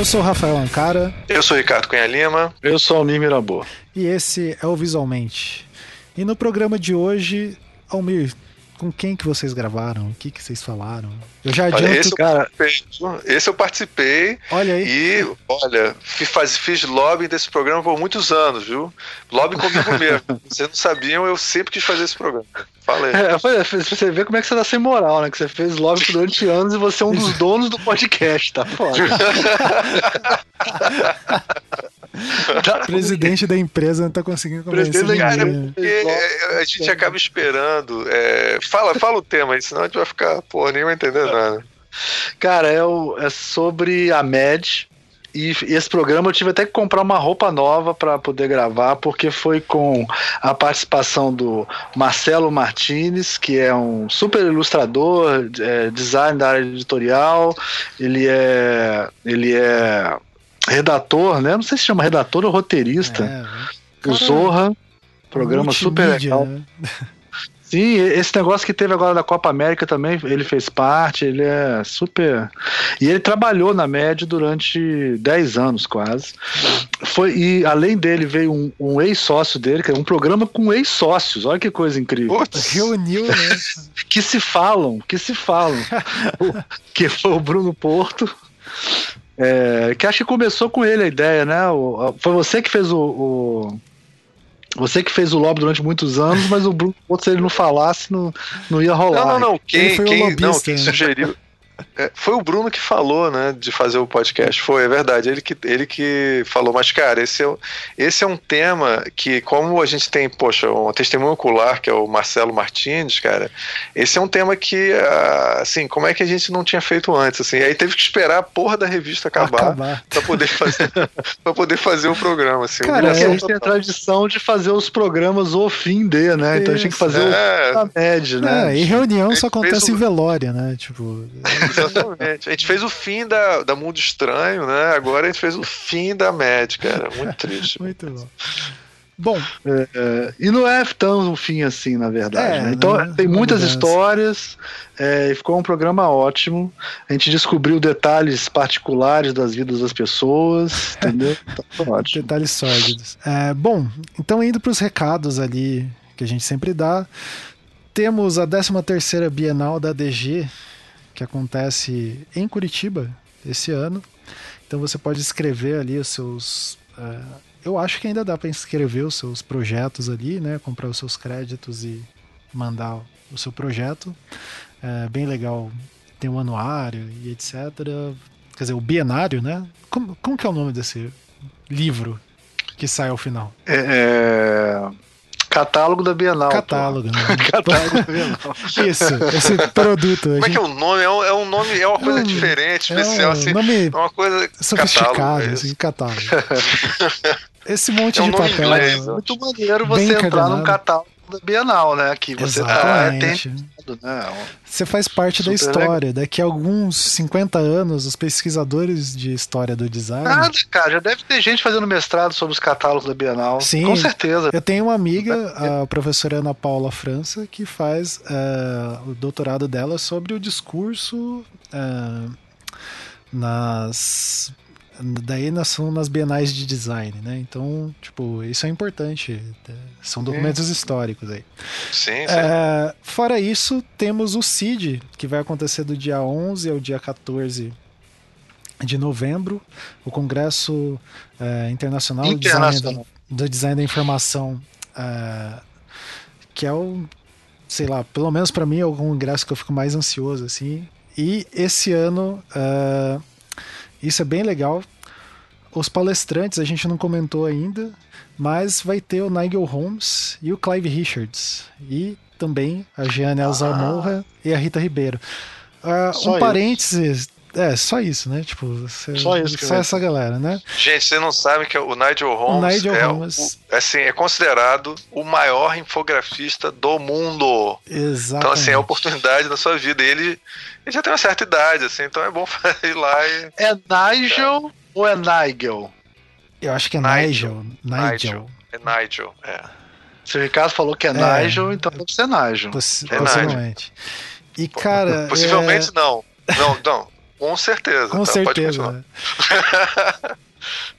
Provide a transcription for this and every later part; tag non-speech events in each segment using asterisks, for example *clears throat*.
Eu sou o Rafael Ancara. Eu sou o Ricardo Cunha Lima. Eu sou o Almir Mirabô. E esse é o Visualmente. E no programa de hoje, Almir, com quem que vocês gravaram? O que que vocês falaram? Eu já adianto... Olha, esse, cara... eu esse eu participei. Olha aí. E, olha, fiz, fiz lobby desse programa por muitos anos, viu? Lobby comigo mesmo. *laughs* Vocês não sabiam, eu sempre quis fazer esse programa. Falei. É, você vê como é que você tá sem moral, né? Que você fez lobby durante anos e você é um dos *laughs* donos do podcast, tá foda. *laughs* *laughs* presidente da empresa não tá conseguindo convencer. Cara, porque a gente acaba esperando. É... Fala, fala o tema aí, senão a gente vai ficar, pô, nem vai entender nada. Cara, é, o, é sobre a MED. E, e esse programa eu tive até que comprar uma roupa nova para poder gravar, porque foi com a participação do Marcelo Martinez, que é um super ilustrador, é, design da área editorial. Ele é, ele é redator, né? Não sei se chama redator ou roteirista. É, o Zorra, programa super legal. Né? *laughs* Sim, esse negócio que teve agora da Copa América também, ele fez parte, ele é super. E ele trabalhou na média durante 10 anos quase. Foi, e além dele veio um, um ex-sócio dele, que é um programa com ex-sócios, olha que coisa incrível. Putz. Reuniu, né? *laughs* que se falam, que se falam. *laughs* que foi o Bruno Porto. É, que acho que começou com ele a ideia, né? O, foi você que fez o, o, Você que fez o lobby durante muitos anos, mas o Bruno, se ele não falasse, não, não ia rolar. Não, não, não. Quem, quem, não, quem né? sugeriu. É, foi o Bruno que falou, né, de fazer o podcast. Foi, é verdade. Ele que, ele que falou. Mas, cara, esse é, esse é um tema que, como a gente tem, poxa, um testemunho ocular, que é o Marcelo Martins, cara, esse é um tema que, ah, assim, como é que a gente não tinha feito antes, assim? Aí teve que esperar a porra da revista acabar, acabar. pra poder fazer, *laughs* pra poder fazer o programa, assim. Cara, é, a gente tem a tradição de fazer os programas o fim de, né? Então a gente tem que fazer é. o média, né? É, e reunião só acontece em velória, né? Tipo... *laughs* Exatamente. A gente fez o fim da, da Mundo Estranho, né? Agora a gente fez o fim da médica. Era muito triste. *laughs* muito bom. Bom, é, é, e não é tão um fim assim, na verdade. É, né? Então não, tem muitas histórias, é, ficou um programa ótimo. A gente descobriu detalhes particulares das vidas das pessoas, *laughs* entendeu? Tá ótimo. Detalhes sórdidos. É, bom, então indo para os recados ali que a gente sempre dá, temos a 13 terceira Bienal da DG, que acontece em Curitiba esse ano. Então você pode escrever ali os seus. Uh, eu acho que ainda dá para inscrever os seus projetos ali, né? Comprar os seus créditos e mandar o seu projeto. É bem legal. Tem um anuário e etc. Quer dizer, o bienário, né? Como, como que é o nome desse livro que sai ao final? É, é Catálogo da Bienal. Catálogo, né? *laughs* Catálogo da Bienal. Isso, esse produto. Como é que é o nome? É um, é um nome, é uma coisa é um, diferente, especial, é um assim. Nome é uma coisa sofisticado, catálogo, assim, catálogo. esse monte é um de papel. Inglês, é muito maneiro você entrar num catálogo da Bienal, né? Que você tá, tem né? Você faz parte da história. Legal. Daqui a alguns 50 anos, os pesquisadores de história do design. Nada, cara, já deve ter gente fazendo mestrado sobre os catálogos da Bienal. Sim, com certeza. Eu tenho uma amiga, a professora Ana Paula França, que faz uh, o doutorado dela sobre o discurso. Uh, nas daí são nas bienais de design, né? Então, tipo, isso é importante. São documentos sim. históricos aí. Sim, sim. É, fora isso, temos o CID, que vai acontecer do dia 11 ao dia 14 de novembro, o Congresso é, Internacional, Internacional. Do, design da, do, Design da, Informação, é, que é o, sei lá, pelo menos para mim é o congresso que eu fico mais ansioso, assim. E esse ano é, isso é bem legal. Os palestrantes a gente não comentou ainda, mas vai ter o Nigel Holmes e o Clive Richards. E também a Jeanne Alzamorra ah. e a Rita Ribeiro. Uh, um parênteses. É, só isso, né? Tipo, cê, só isso. Só essa galera, né? Gente, você não sabe que o Nigel Holmes, o Nigel é, Holmes... O, assim, é considerado o maior infografista do mundo. Exatamente. Então, assim, é a oportunidade da sua vida. E ele, ele já tem uma certa idade, assim, então é bom *laughs* ir lá e. É Nigel é. Ou é Nigel? Eu acho que é Nigel. Nigel. Nigel. É Nigel, é. Se o Ricardo falou que é, é Nigel, então deve ser Nigel. Poss é possivelmente. Nigel. E, cara. Possivelmente é... não. Não, não. Com certeza. Com tá, certeza.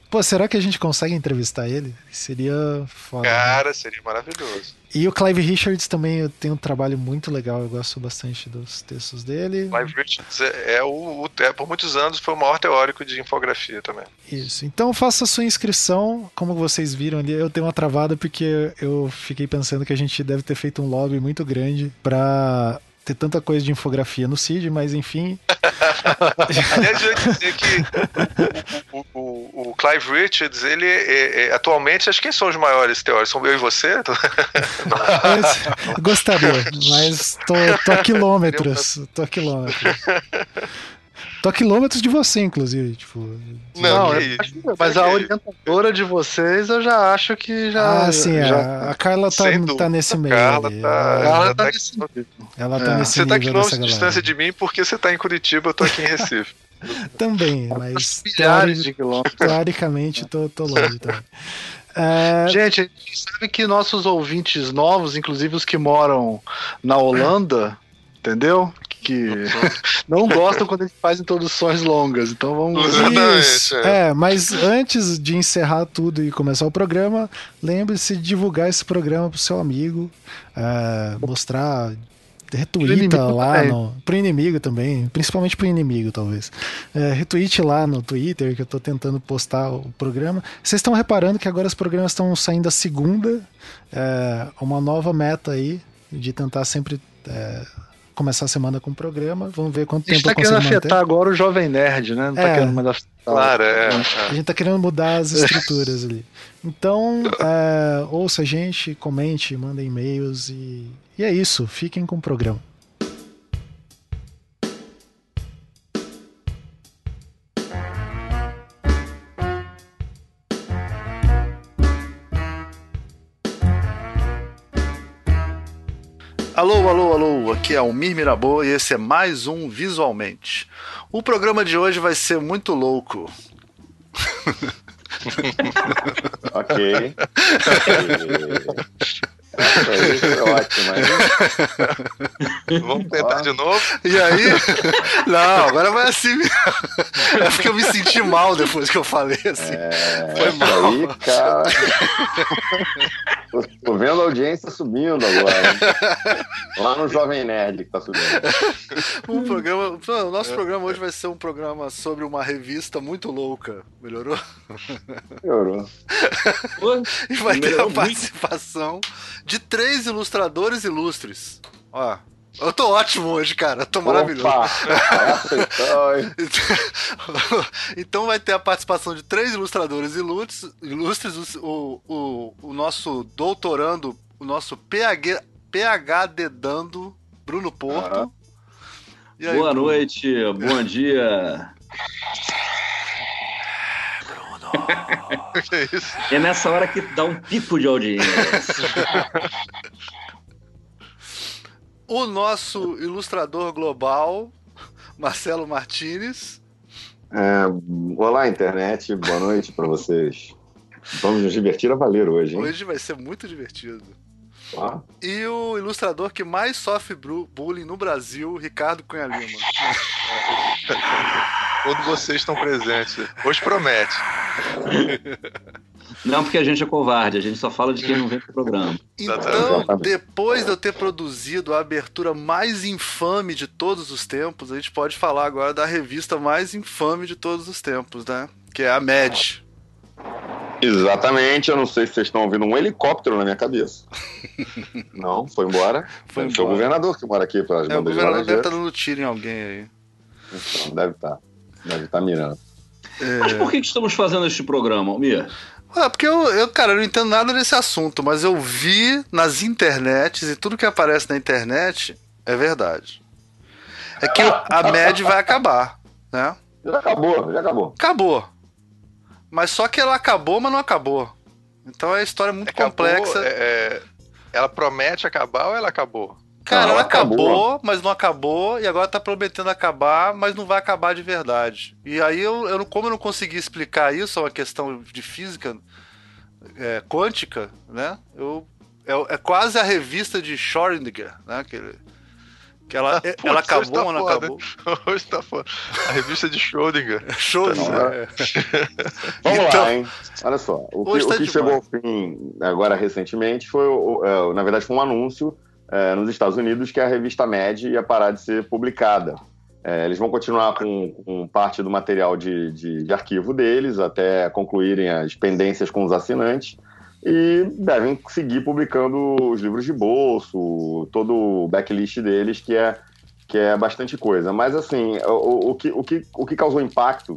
Pô, será que a gente consegue entrevistar ele? Seria foda. Cara, né? seria maravilhoso. E o Clive Richards também tem um trabalho muito legal, eu gosto bastante dos textos dele. Clive Richards é, é o, é, por muitos anos foi o maior teórico de infografia também. Isso. Então faça sua inscrição, como vocês viram ali, eu tenho uma travada porque eu fiquei pensando que a gente deve ter feito um lobby muito grande para ter tanta coisa de infografia no CID, mas enfim. *laughs* Aliás, eu ia dizer que o, o, o Clive Richards, ele é, é, atualmente, acho que quem são os maiores teóricos? São eu e você? *laughs* gostaria, mas tô, tô a quilômetros. Tô a quilômetros. *laughs* Tô a quilômetros de você, inclusive. Tipo, não, é, mas a orientadora de vocês eu já acho que já. Ah, sim, já, a, Carla tá, tá nesse meio. Carla ali. tá, ela, tá, nesse nível. Ela tá é. nesse Você tá a quilômetros de distância de mim porque você tá em Curitiba, eu tô aqui em Recife. *laughs* também, mas. *laughs* Milhares de quilômetros. Teoricamente, tô, tô longe também. É... Gente, a gente sabe que nossos ouvintes novos, inclusive os que moram na Holanda, entendeu? Que *laughs* não gostam quando a gente faz introduções longas. Então vamos. Isso. É, mas antes de encerrar tudo e começar o programa, lembre-se de divulgar esse programa pro seu amigo, é, mostrar retweeta lá também. no. Pro inimigo também, principalmente pro inimigo, talvez. É, retweet lá no Twitter, que eu tô tentando postar o programa. Vocês estão reparando que agora os programas estão saindo a segunda. É, uma nova meta aí de tentar sempre é, começar a semana com o programa. Vamos ver quanto tempo eu consigo manter. A gente tá querendo afetar agora o Jovem Nerd, né? Não tá é, querendo mandar... Claro, é, é. A gente tá querendo mudar as estruturas ali. Então, é, ouça a gente, comente, manda e-mails e, e é isso. Fiquem com o programa. Alô, alô, alô, aqui é o Mir Mirabô e esse é mais um Visualmente. O programa de hoje vai ser muito louco. *laughs* ok. *laughs* Isso foi ótimo, Vamos tentar de novo? E aí? Não, agora vai assim. É porque eu me senti mal depois que eu falei assim. É, foi mal. Aí, cara. Tô, tô, vendo a audiência subindo agora. Lá no Jovem Nerd que tá subindo. O, programa, o nosso programa hoje vai ser um programa sobre uma revista muito louca. Melhorou? Melhorou. E vai ter a participação de três ilustradores ilustres. Ó, eu tô ótimo hoje, cara. Eu tô maravilhoso. *laughs* então vai ter a participação de três ilustradores ilustres, ilustres o, o, o nosso doutorando, o nosso PhD, PhD dando, Bruno Porto. Aí, Boa Bruno? noite, bom dia. *laughs* É, isso? é nessa hora que dá um pico de audiência. o nosso ilustrador global, Marcelo Martinez. É, olá, internet, boa noite para vocês. Vamos nos divertir a valer hoje, hein? Hoje vai ser muito divertido. Ah. E o ilustrador que mais sofre bullying no Brasil, Ricardo Cunha Lima. *laughs* Todos vocês estão presentes. Hoje promete. *laughs* Não, porque a gente é covarde, a gente só fala de quem não vem pro programa. Então, depois de eu ter produzido a abertura mais infame de todos os tempos, a gente pode falar agora da revista mais infame de todos os tempos, né? Que é a Mad. Exatamente, eu não sei se vocês estão ouvindo um helicóptero na minha cabeça. *laughs* não, foi embora. Foi, embora. foi o governador que mora aqui para as é, O governador deve estar tá dando tiro em alguém aí. Então, deve estar. Tá. Deve estar tá mirando. É... Mas por que estamos fazendo este programa, Almir? É, porque eu, eu, cara, eu não entendo nada desse assunto, mas eu vi nas internets e tudo que aparece na internet é verdade. É que a MED vai acabar, né? Já acabou, já acabou. Acabou. Mas só que ela acabou, mas não acabou. Então é a história muito acabou, complexa. É, é, ela promete acabar ou ela acabou? Cara, não, ela acabou, acabou, mas não acabou, e agora tá prometendo acabar, mas não vai acabar de verdade. E aí, eu, eu como eu não consegui explicar isso, é uma questão de física é, quântica, né? Eu, é, é, quase a revista de Schrödinger, né? Que, Que ela, *laughs* Pô, ela acabou tá ou não foda. acabou? Hoje *laughs* tá foda. A revista de Schrödinger. *laughs* Schrödinger. É. Vamos então, lá, hein? Olha só. O que, tá o que chegou ao fim agora recentemente foi, é, na verdade, foi um anúncio é, nos Estados Unidos que a revista Med ia parar de ser publicada. É, eles vão continuar com, com, parte do material de, de, de arquivo deles até concluírem as pendências com os assinantes e devem seguir publicando os livros de bolso, todo o backlist deles, que é, que é bastante coisa. Mas, assim, o, o, que, o, que, o que causou impacto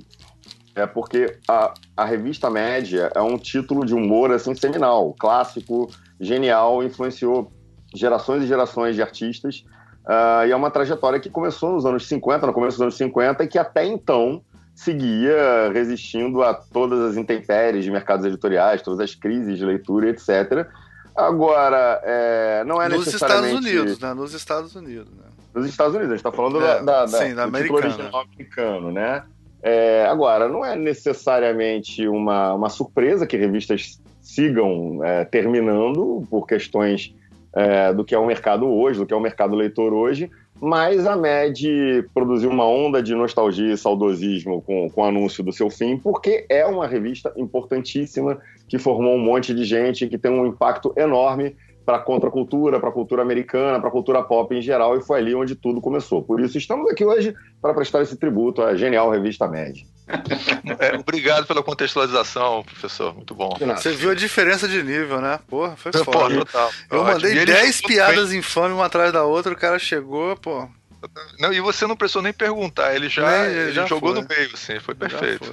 é porque a, a revista Média é um título de humor, assim, seminal, clássico, genial, influenciou gerações e gerações de artistas, uh, e é uma trajetória que começou nos anos 50, no começo dos anos 50, e que até então seguia resistindo a todas as intempéries de mercados editoriais, todas as crises de leitura, etc. Agora, é, não é Nos necessariamente... Estados Unidos, né? Nos Estados Unidos, né? Nos Estados Unidos, a gente está falando é, da, da, sim, da do original americano, né? É, agora, não é necessariamente uma, uma surpresa que revistas sigam é, terminando por questões é, do que é o mercado hoje, do que é o mercado leitor hoje, mas a MED produziu uma onda de nostalgia e saudosismo com, com o anúncio do seu fim, porque é uma revista importantíssima que formou um monte de gente, que tem um impacto enorme para a contracultura, para a cultura americana, para a cultura pop em geral, e foi ali onde tudo começou. Por isso estamos aqui hoje para prestar esse tributo à genial revista MED. *laughs* É, obrigado pela contextualização, professor. Muito bom. Você viu a diferença de nível, né? Porra, foi foda. Porra, total. Eu Ótimo. mandei 10 piadas bem. infames uma atrás da outra, o cara chegou, pô. Não, e você não precisou nem perguntar, ele já, ele já jogou foi. no meio, assim, foi perfeito.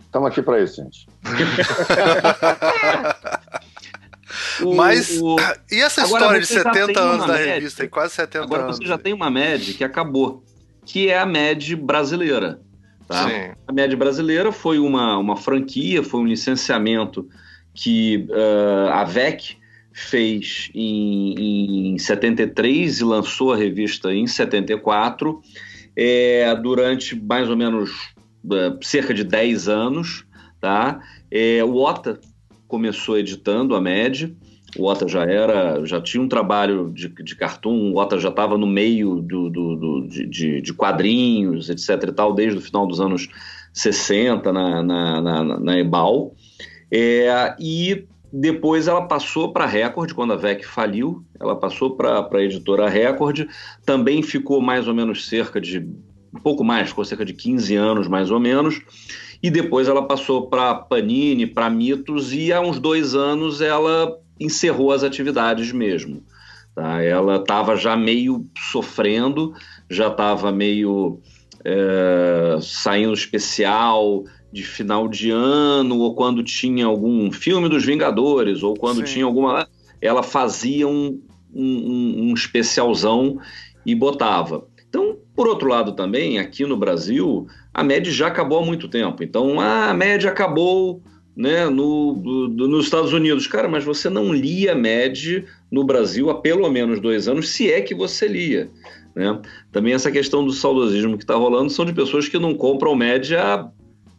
Estamos aqui para isso, gente. *laughs* Mas, o... *clears throat* e essa história de 70 anos da revista, e quase 70 agora anos? Agora você já tem uma MED que acabou, que é a MED brasileira. Tá? A MED brasileira foi uma, uma franquia, foi um licenciamento que uh, a VEC fez em, em 73 e lançou a revista em 74, é, durante mais ou menos uh, cerca de 10 anos. Tá? É, o OTA começou editando a MED, o Ota já era, já tinha um trabalho de, de cartoon, o Ota já estava no meio do, do, do de, de, quadrinhos, etc e tal, desde o final dos anos 60 na, na, na, na Ebal. É, e depois ela passou para a Record, quando a VEC faliu, ela passou para a editora Record, também ficou mais ou menos cerca de, um pouco mais, ficou cerca de 15 anos mais ou menos, e depois ela passou para Panini, para Mitos, e há uns dois anos ela encerrou as atividades mesmo. Tá? Ela estava já meio sofrendo, já estava meio é, saindo especial de final de ano, ou quando tinha algum filme dos Vingadores, ou quando Sim. tinha alguma. Ela fazia um, um, um especialzão e botava. Então, por outro lado, também, aqui no Brasil, a média já acabou há muito tempo. Então, ah, a média acabou né, no, do, nos Estados Unidos. Cara, mas você não lia MED no Brasil há pelo menos dois anos, se é que você lia. Né? Também essa questão do saudosismo que está rolando são de pessoas que não compram MED há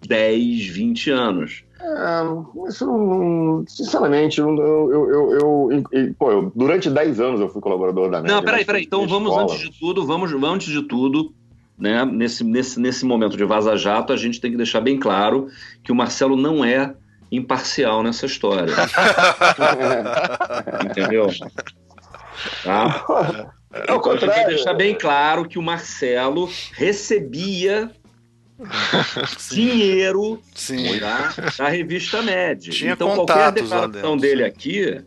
10, 20 anos. É, isso não, sinceramente, eu, eu, eu, eu, pô, durante 10 anos eu fui colaborador da MED. Não, peraí, peraí. Então vamos, escola. antes de tudo, vamos, antes de tudo, né, nesse, nesse, nesse momento de vaza-jato, a gente tem que deixar bem claro que o Marcelo não é imparcial nessa história. *laughs* Entendeu? Tá? É a gente tem que deixar bem claro que o Marcelo recebia *laughs* dinheiro Sim. Tá? da revista Med. Tinha então, qualquer declaração dele aqui,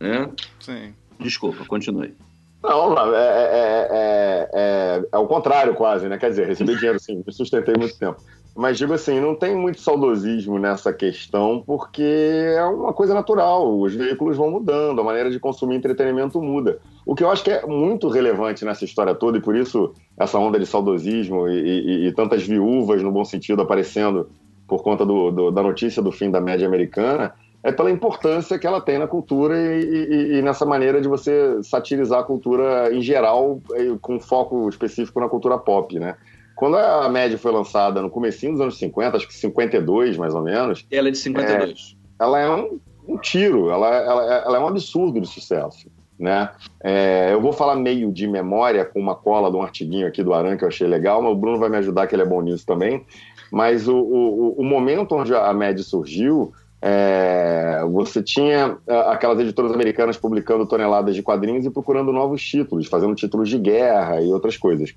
né? Sim. Desculpa, continue. Não, é, é, é, é, é o contrário quase, né? Quer dizer, recebi dinheiro sim, me sustentei muito tempo. Mas digo assim, não tem muito saudosismo nessa questão, porque é uma coisa natural. Os veículos vão mudando, a maneira de consumir entretenimento muda. O que eu acho que é muito relevante nessa história toda, e por isso essa onda de saudosismo e, e, e tantas viúvas, no bom sentido, aparecendo por conta do, do, da notícia do fim da média americana, é pela importância que ela tem na cultura e, e, nessa maneira de você satirizar a cultura em geral, com foco específico na cultura pop, né? Quando a média foi lançada no comecinho dos anos 50, acho que 52 mais ou menos. Ela é de 52. É, ela é um, um tiro, ela, ela, ela, é um absurdo de sucesso. Né? É, eu vou falar meio de memória com uma cola de um artiguinho aqui do Aran que eu achei legal, mas o Bruno vai me ajudar, que ele é bom nisso também. Mas o, o, o momento onde a MED surgiu, é, você tinha é, aquelas editoras americanas publicando toneladas de quadrinhos e procurando novos títulos, fazendo títulos de guerra e outras coisas.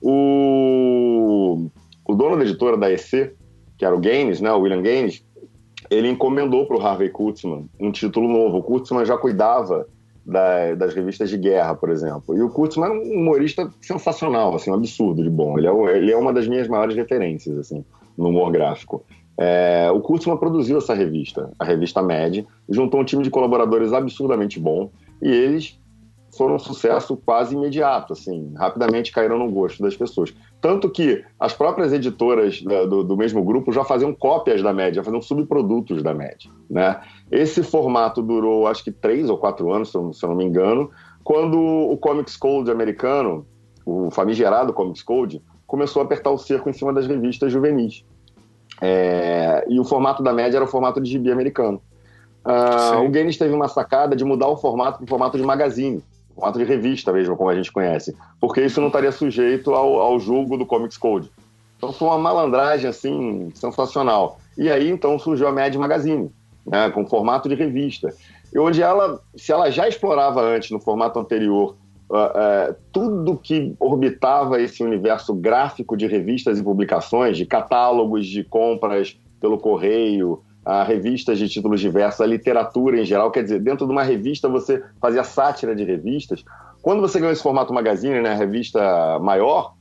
O, o dono da editora da EC, que era o Gaines, né, o William Gaines, ele encomendou para o Harvey Kurtzman um título novo. O Kurtzman já cuidava da, das revistas de guerra, por exemplo. E o Kurtzman é um humorista sensacional, assim, um absurdo de bom. Ele é, ele é uma das minhas maiores referências, assim, no humor gráfico. É, o Kurtzman produziu essa revista, a revista Mad, juntou um time de colaboradores absurdamente bom e eles foram um sucesso quase imediato, assim, rapidamente caíram no gosto das pessoas. Tanto que as próprias editoras do, do, mesmo grupo já faziam cópias da média, faziam subprodutos da média, né? Esse formato durou, acho que três ou quatro anos, se eu, se eu não me engano, quando o Comics Code americano, o famigerado Comics Code, começou a apertar o cerco em cima das revistas juvenis. É, e o formato da média era o formato de gibi americano. Uh, o Guinness teve uma sacada de mudar o formato para o formato de magazine formato de revista mesmo, como a gente conhece, porque isso não estaria sujeito ao, ao julgo do Comics Code. Então foi uma malandragem assim sensacional. E aí então surgiu a Mad Magazine, né, com formato de revista. E onde ela, se ela já explorava antes no formato anterior uh, uh, tudo que orbitava esse universo gráfico de revistas e publicações, de catálogos de compras pelo correio, a revistas de títulos diversos, a literatura em geral. Quer dizer, dentro de uma revista você fazia sátira de revistas. Quando você ganhou esse formato magazine, né, revista maior,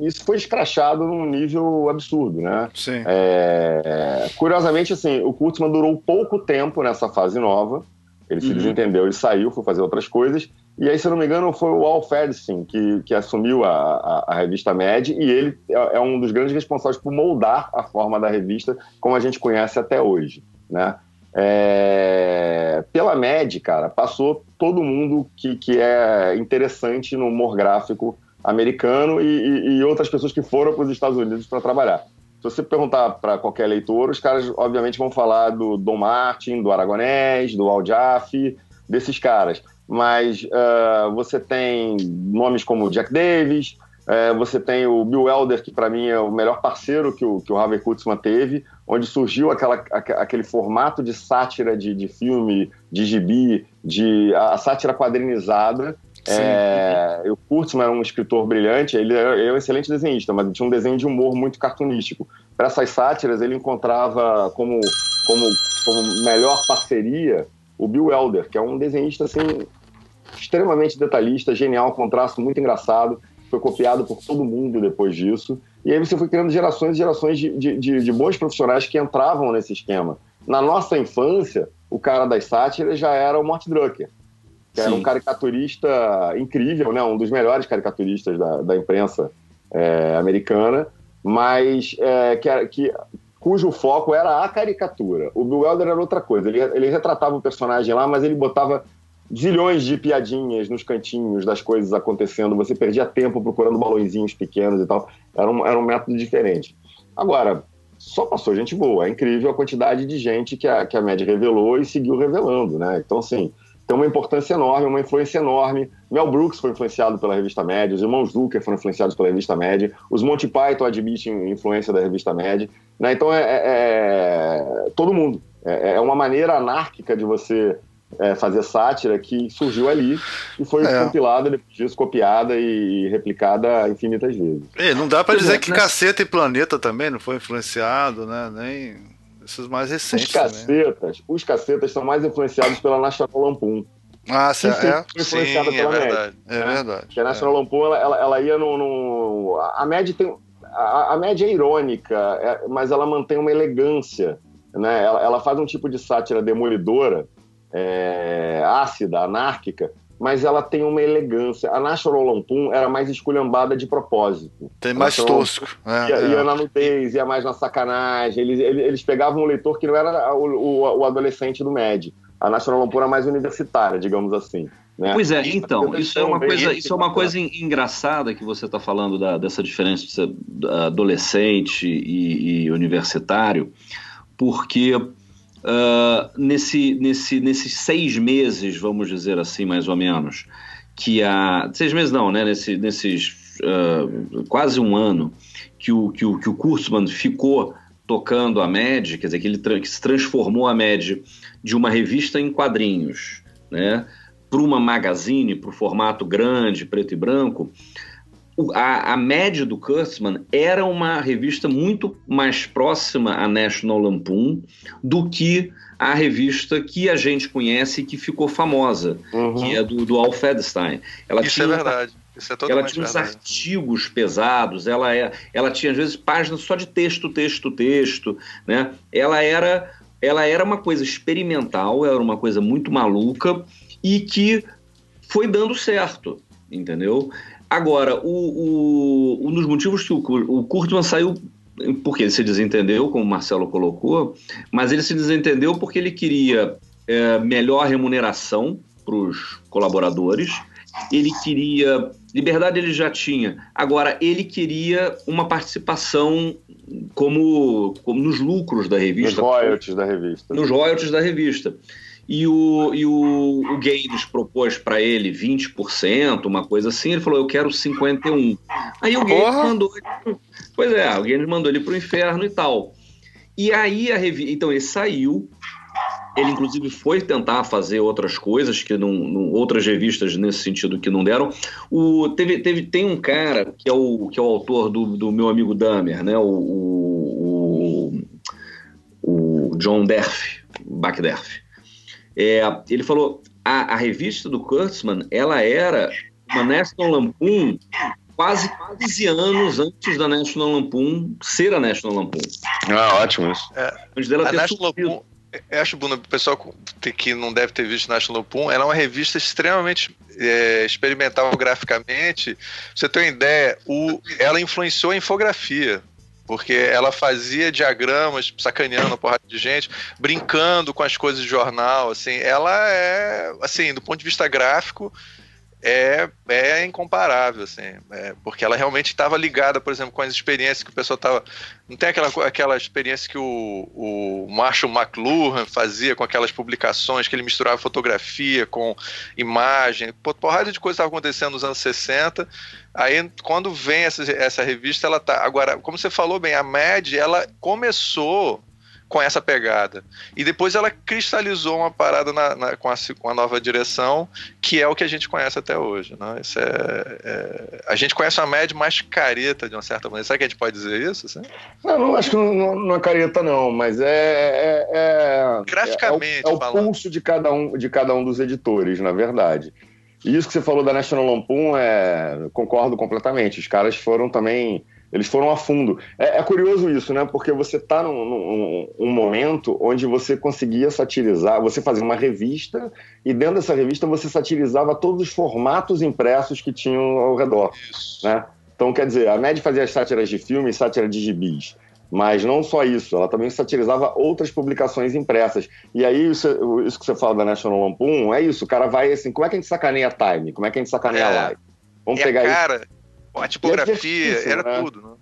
isso foi escrachado num nível absurdo, né? Sim. É... Curiosamente, assim, o Kurtzman durou pouco tempo nessa fase nova. Ele se uhum. desentendeu, ele saiu, foi fazer outras coisas. E aí, se eu não me engano, foi o Al Ferdinand que, que assumiu a, a, a, revista Mad, e ele é, é, um dos grandes responsáveis por moldar a forma da revista como a gente conhece até hoje, né? É... Pela MED, cara, passou todo mundo que, que é interessante no humor gráfico americano e, e, e outras pessoas que foram para os Estados Unidos para trabalhar. Se você perguntar para qualquer leitor, os caras obviamente vão falar do Don Martin, do Aragonés, do Al Jaffe, desses caras mas uh, você tem nomes como Jack Davis, uh, você tem o Bill Elder, que para mim é o melhor parceiro que o, que o Harvey Kurtzman teve, onde surgiu aquela, aquele formato de sátira de, de filme, de gibi, de a, a sátira quadrinizada. É, o Kurtzman era um escritor brilhante, ele ele era um excelente desenhista, mas tinha um desenho de humor muito cartunístico. Para essas sátiras, ele encontrava como, como, como melhor parceria o Bill Elder, que é um desenhista assim, extremamente detalhista, genial, com um traço muito engraçado, foi copiado por todo mundo depois disso. E aí você foi criando gerações e gerações de, de, de, de bons profissionais que entravam nesse esquema. Na nossa infância, o cara das sátiras já era o Mort Drucker, que Sim. era um caricaturista incrível, né? um dos melhores caricaturistas da, da imprensa é, americana, mas é, que, que, cujo foco era a caricatura. O Bill Welder era outra coisa. Ele, ele retratava o personagem lá, mas ele botava zilhões de piadinhas nos cantinhos das coisas acontecendo, você perdia tempo procurando balõezinhos pequenos e tal. Era um, era um método diferente. Agora, só passou gente boa. É incrível a quantidade de gente que a, que a média revelou e seguiu revelando, né? Então, assim, tem uma importância enorme, uma influência enorme. Mel Brooks foi influenciado pela revista Média, os irmãos Zucker foram influenciados pela revista Média, os Monty Python admitem influência da revista Média. Né? Então, é, é, é todo mundo. É, é uma maneira anárquica de você é, fazer sátira que surgiu ali e foi é. compilada, depois disso copiada e replicada infinitas vezes. E não dá para dizer que né? Caceta e Planeta também não foi influenciado, né? Nem esses mais recentes. Os cacetas, os cacetas são mais influenciados pela National Lampoon. Ah, sim, é, sim, é verdade. é né? verdade. Porque a National é. Lampoon, ela, ela, ela, ia no, no... A média tem... A, a média é irônica, é, mas ela mantém uma elegância, né? Ela, ela faz um tipo de sátira demolidora, é, ácida, anárquica, mas ela tem uma elegância. A National Lampoon era mais esculhambada de propósito. Tem mais tosco. É, ia, é. ia, na nudez, ia mais na sacanagem. Eles, eles, eles pegavam um leitor que não era o, o, o adolescente do MED. A National Lampoon era mais universitária, digamos assim. Né? Pois é, então, isso é uma coisa, isso é uma coisa engraçada que você está falando da, dessa diferença de adolescente e, e universitário, porque uh, nesse, nesse, nesses seis meses, vamos dizer assim, mais ou menos, que a. Seis meses não, né? Nesse, nesses uh, quase um ano que o, que o, que o Kurtzman ficou tocando a MED, quer dizer, que ele que se transformou a MED de uma revista em quadrinhos, né? Para uma magazine, para o formato grande, preto e branco, a, a média do Kurtzman era uma revista muito mais próxima à National Lampoon do que a revista que a gente conhece e que ficou famosa, uhum. que é do, do Al Fedstein. Ela Isso é tinha, é verdade. Isso é ela tinha uns artigos pesados, ela, é, ela tinha às vezes páginas só de texto, texto, texto, né? Ela era, ela era uma coisa experimental, era uma coisa muito maluca e que foi dando certo, entendeu? Agora, o, o, um dos motivos que o, o Kurtzman saiu porque ele se desentendeu, como o Marcelo colocou, mas ele se desentendeu porque ele queria é, melhor remuneração para os colaboradores, ele queria. Liberdade ele já tinha, agora ele queria uma participação como, como nos lucros da revista. Nos royalties da revista. Nos royalties da revista e o, e o, o Gaines propôs para ele 20%, uma coisa assim, ele falou, eu quero 51%. Aí o Gaines mandou ele, pois é, o Gaines mandou ele para o inferno e tal. E aí a revista, então ele saiu, ele inclusive foi tentar fazer outras coisas que não, não, outras revistas nesse sentido que não deram. O teve, teve tem um cara que é o que é o autor do, do meu amigo Dahmer, né? O, o, o, o John Derf, Buck Derf. É, ele falou, a, a, revista do Kurtzman, ela era uma National Lampoon quase 15 anos antes da National Lampoon ser a National Lampoon. Ah, ótimo isso. É, antes dela a ter National Lampoon, eu acho, Bruno, o pessoal que não deve ter visto National Lampoon, ela é uma revista extremamente é, experimental graficamente. Pra você tem uma ideia, o, ela influenciou a infografia porque ela fazia diagramas sacaneando a porrada de gente, brincando com as coisas de jornal, assim, ela é, assim, do ponto de vista gráfico, é, é incomparável, assim, é, porque ela realmente estava ligada, por exemplo, com as experiências que o pessoal estava. Não tem aquela, aquela experiência que o, o Marshall McLuhan fazia com aquelas publicações, que ele misturava fotografia com imagem, porrada de coisa estava acontecendo nos anos 60. Aí, quando vem essa, essa revista, ela tá. Agora, como você falou bem, a Mad, ela começou com essa pegada. E depois ela cristalizou uma parada na, na, com, a, com, a, nova direção, que é o que a gente conhece até hoje. Né? Isso é, é, a gente conhece uma média mais careta, de uma certa maneira. Será que a gente pode dizer isso? Assim? Não, não, acho que não, não é careta, não, mas é. é, é Graficamente. É, o, é o pulso de cada, um, de cada um dos editores, na verdade. E isso que você falou da National Lampoon, é, concordo completamente. Os caras foram também eles foram a fundo. É, é curioso isso, né? Porque você está num, num, num, momento onde você conseguia satirizar, você fazia uma revista e dentro dessa revista você satirizava todos os formatos impressos que tinham ao redor, né? Então, quer dizer, a MED fazia as sátiras de filmes, sátiras de gibis. Mas não só isso, ela também satirizava outras publicações impressas. E aí, isso, isso que você fala da National Lampoon, é isso. O cara vai assim, como é que a gente sacaneia Time? Como é que a gente sacaneia é, Live? Vamos é pegar cara, isso a tipografia, era né? tudo, né?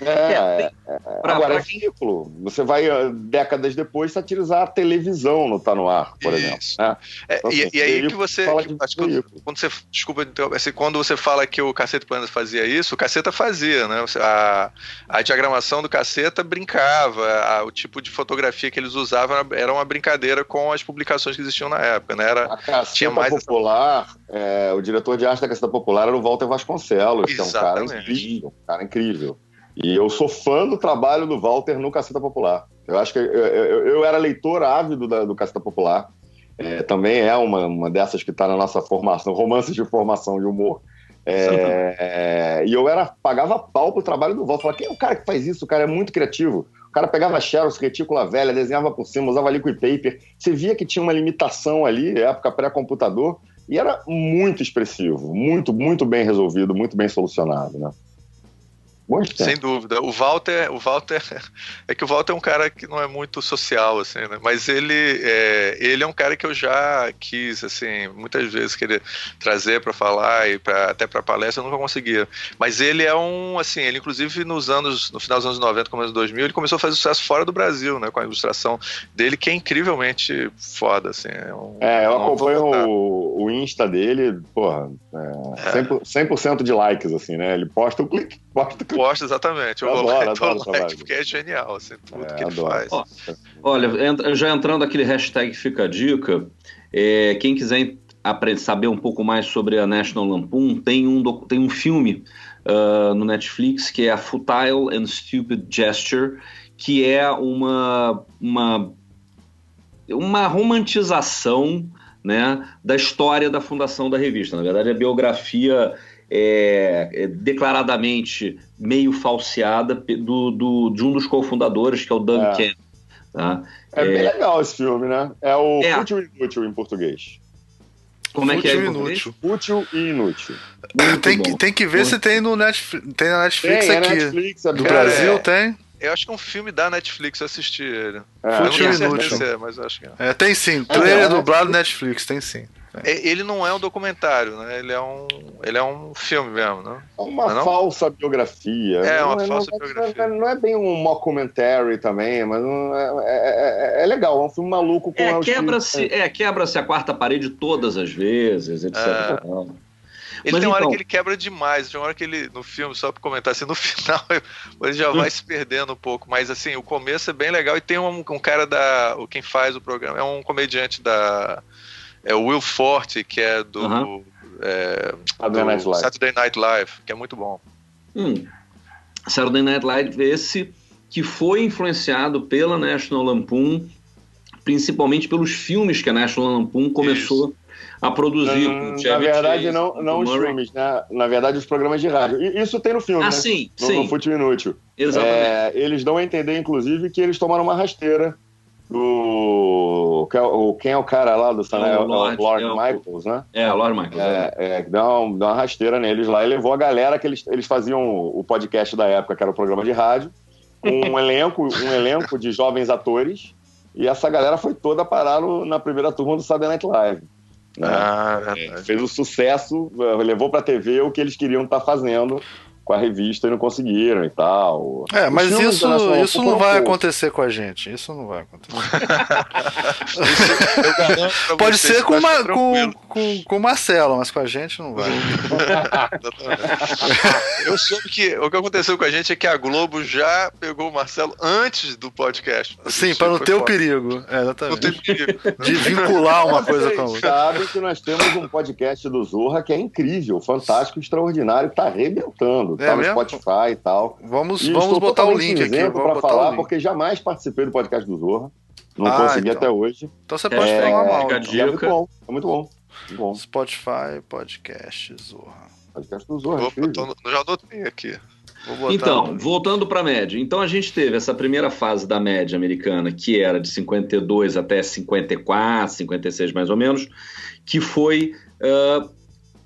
É, é, é, agora é ridículo. Você vai, ah, décadas depois, satirizar a televisão no Tá No Ar, por Isso. exemplo. Né? É, então, e, assim, e, aí que você. Que, quando, quando, você. Desculpa, assim, quando você fala que o Caceta Planeta fazia isso, o Caceta fazia, né? A, a diagramação do Caceta brincava, a, o tipo de fotografia que eles usavam era uma brincadeira com as publicações que existiam na época, né? Era, a Caceta tinha mais Popular, essa... o diretor de arte da Caceta Popular era o Walter Vasconcelos, Exatamente. que é um cara incrível. Um cara incrível. E eu sou fã do trabalho do Walter no Caceta Popular. Eu acho que eu, eu, eu era leitor ávido da, do Caceta Popular. É, também é uma, uma dessas que está na nossa formação, romances de formação de humor. É, é, e eu era pagava pau pro trabalho do Walter. Falava, quem é o cara que faz isso? O cara é muito criativo. O cara pegava Xerox, retícula velha, desenhava por cima, usava liquid paper. Você via que tinha uma limitação ali, época pré-computador, e era muito expressivo, muito, muito bem resolvido, muito bem solucionado, né? Sem dúvida. O Walter, o Walter *laughs* é que o Walter é um cara que não é muito social, assim, né? Mas ele é, ele é um cara que eu já quis, assim, muitas vezes querer trazer para falar e pra, até para palestra, eu nunca conseguia. Mas ele é um, assim, ele inclusive nos anos, no final dos anos 90, começo dos 2000, ele começou a fazer sucesso fora do Brasil, né? Com a ilustração dele, que é incrivelmente foda, assim. É, um, é eu acompanho o, o Insta dele, porra, é, 100%, 100 de likes, assim, né? Ele posta o clique, posta o clique gosto, exatamente. Eu, eu vou adoro, adoro like, porque é genial, assim, tudo é, que ele adoro. faz. Ó, olha, já entrando aquele hashtag Fica a Dica, é, quem quiser saber um pouco mais sobre a National Lampoon, tem um, tem um filme uh, no Netflix que é a Futile and Stupid Gesture, que é uma, uma, uma romantização né, da história da fundação da revista. Na verdade, a biografia é, é declaradamente meio falseada do, do, de um dos cofundadores, que é o Doug é. Ken. Tá? É, bem é. legal esse filme, né? É o é. Fútil e Inútil em português. Como é que é? Inútil. Fútil e inútil. tem, que, tem que ver se tem no Netflix, tem na Netflix tem, aqui. Netflix, do Brasil tem. Eu acho que é um filme da Netflix, eu assisti ele. É. Fútil e inútil. mas acho que é. é tem sim. Trailer dublado Netflix, tem sim. É. Ele não é um documentário, né? Ele é um, ele é um filme mesmo, né? É uma não? falsa biografia. É, uma não, falsa não, biografia. Não é bem um mockumentary também, mas é, é, é, legal, é um filme maluco com é, quebra-se é, quebra-se a quarta parede todas as vezes, etc. Ele Mas tem uma então... hora que ele quebra demais, tem uma hora que ele, no filme, só pra comentar assim, no *laughs* final ele já vai se perdendo um pouco, mas assim, o começo é bem legal e tem um, um cara da. Quem faz o programa é um comediante da é o Will Forte, que é do, uhum. é, Saturday, Night Live. Saturday Night Live, que é muito bom. Hum. Saturday Night Live, esse que foi influenciado pela National Lampoon, principalmente pelos filmes que a National Lampoon começou Isso. a produzir. Hum, na verdade, Chase, não, não os filmes, né? Na verdade, os programas de rádio. Isso tem no filme, ah, né? sim, no, sim. No Fute Inútil. Exatamente. É, eles dão a entender, inclusive, que eles tomaram uma rasteira do. Quem é o cara lá do Sun? É, o Lord, Lord é Michaels, né? É, o Lord Michaels. É, é, deu, uma, deu uma rasteira neles lá e levou a galera que eles, eles faziam o podcast da época, que era o programa de rádio, com um *laughs* elenco, um elenco de jovens atores. E essa galera foi toda parar no, na primeira turma do Saturday Night Live. Né? Ah, é, fez o sucesso, levou pra TV o que eles queriam estar tá fazendo com a revista e não conseguiram e tal. É, mas isso, isso não vai acontecer com a gente. Isso não vai acontecer. Pode ser com, uma, com, com, com o Marcelo, mas com a gente não vai. Eu soube que o que aconteceu com a gente é que a Globo já pegou o Marcelo antes do podcast. Sim, para não ter o perigo. É, exatamente. Não ter perigo. De vincular uma coisa com a outra. sabe que nós temos um podcast do Zorra que é incrível, fantástico, extraordinário, que tá arrebentando é tá no Spotify e tal. Vamos, e vamos botar o link aqui. Para falar, porque jamais participei do podcast do Zorra. Não ah, consegui então. até hoje. Então você pode é, falar mal. Então. É muito bom. É muito bom. Muito bom. Spotify, podcast Zorra. Podcast do Zorra. Opa, tô, já anotei aqui. Então, voltando para a média. Então, a gente teve essa primeira fase da média americana, que era de 52 até 54, 56 mais ou menos, que foi uh,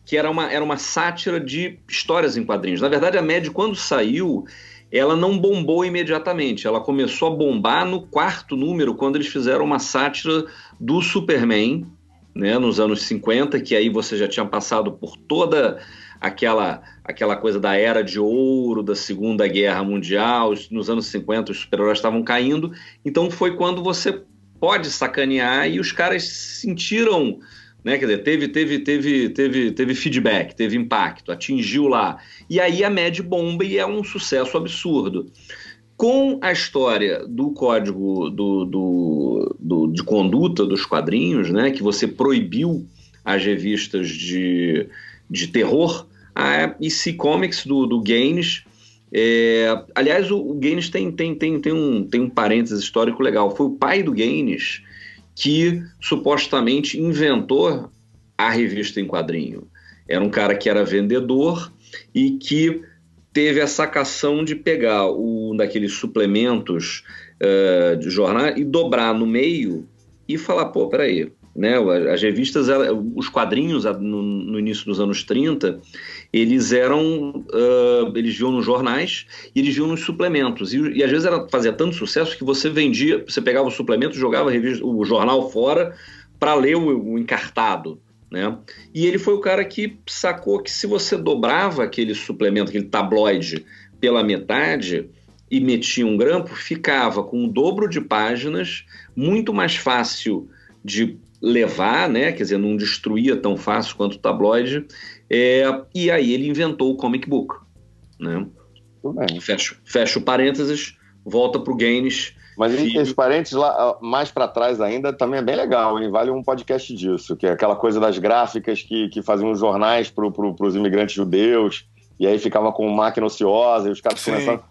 que era uma, era uma sátira de histórias em quadrinhos. Na verdade, a Mad, quando saiu, ela não bombou imediatamente. Ela começou a bombar no quarto número, quando eles fizeram uma sátira do Superman, né, nos anos 50, que aí você já tinha passado por toda aquela aquela coisa da era de ouro da Segunda Guerra Mundial, nos anos 50 os super-heróis estavam caindo, então foi quando você pode sacanear e os caras sentiram né? Quer dizer, teve, teve, teve, teve, teve feedback, teve impacto, atingiu lá. E aí a Mad bomba e é um sucesso absurdo. Com a história do código do, do, do, de conduta dos quadrinhos, né, que você proibiu as revistas de, de terror, a EC Comics do, do Gaines. É, aliás, o, o Gaines tem, tem, tem, tem, um, tem um parênteses histórico legal. Foi o pai do Gaines que supostamente inventou a revista em quadrinho. Era um cara que era vendedor e que teve a sacação de pegar um daqueles suplementos uh, de jornal e dobrar no meio e falar, pô, peraí, né, as revistas, os quadrinhos no, início dos anos 30, eles eram, uh, eles viam nos jornais e eles viam nos suplementos. E, e às vezes era, fazia tanto sucesso que você vendia, você pegava o suplemento, jogava revista, o jornal fora para ler o, o encartado. Né? E ele foi o cara que sacou que se você dobrava aquele suplemento, aquele tabloide, pela metade e metia um grampo, ficava com o dobro de páginas, muito mais fácil de levar, né? Quer dizer, não destruía tão fácil quanto o tabloide. É, e aí ele inventou o comic book, né? Fecha, fecha o parênteses, volta para o Gaines. Mas filho. esse parênteses lá mais para trás ainda também é bem legal, hein? Vale um podcast disso, que é aquela coisa das gráficas que, que faziam os jornais para pro, os imigrantes judeus, e aí ficava com máquina ociosa, e os caras começaram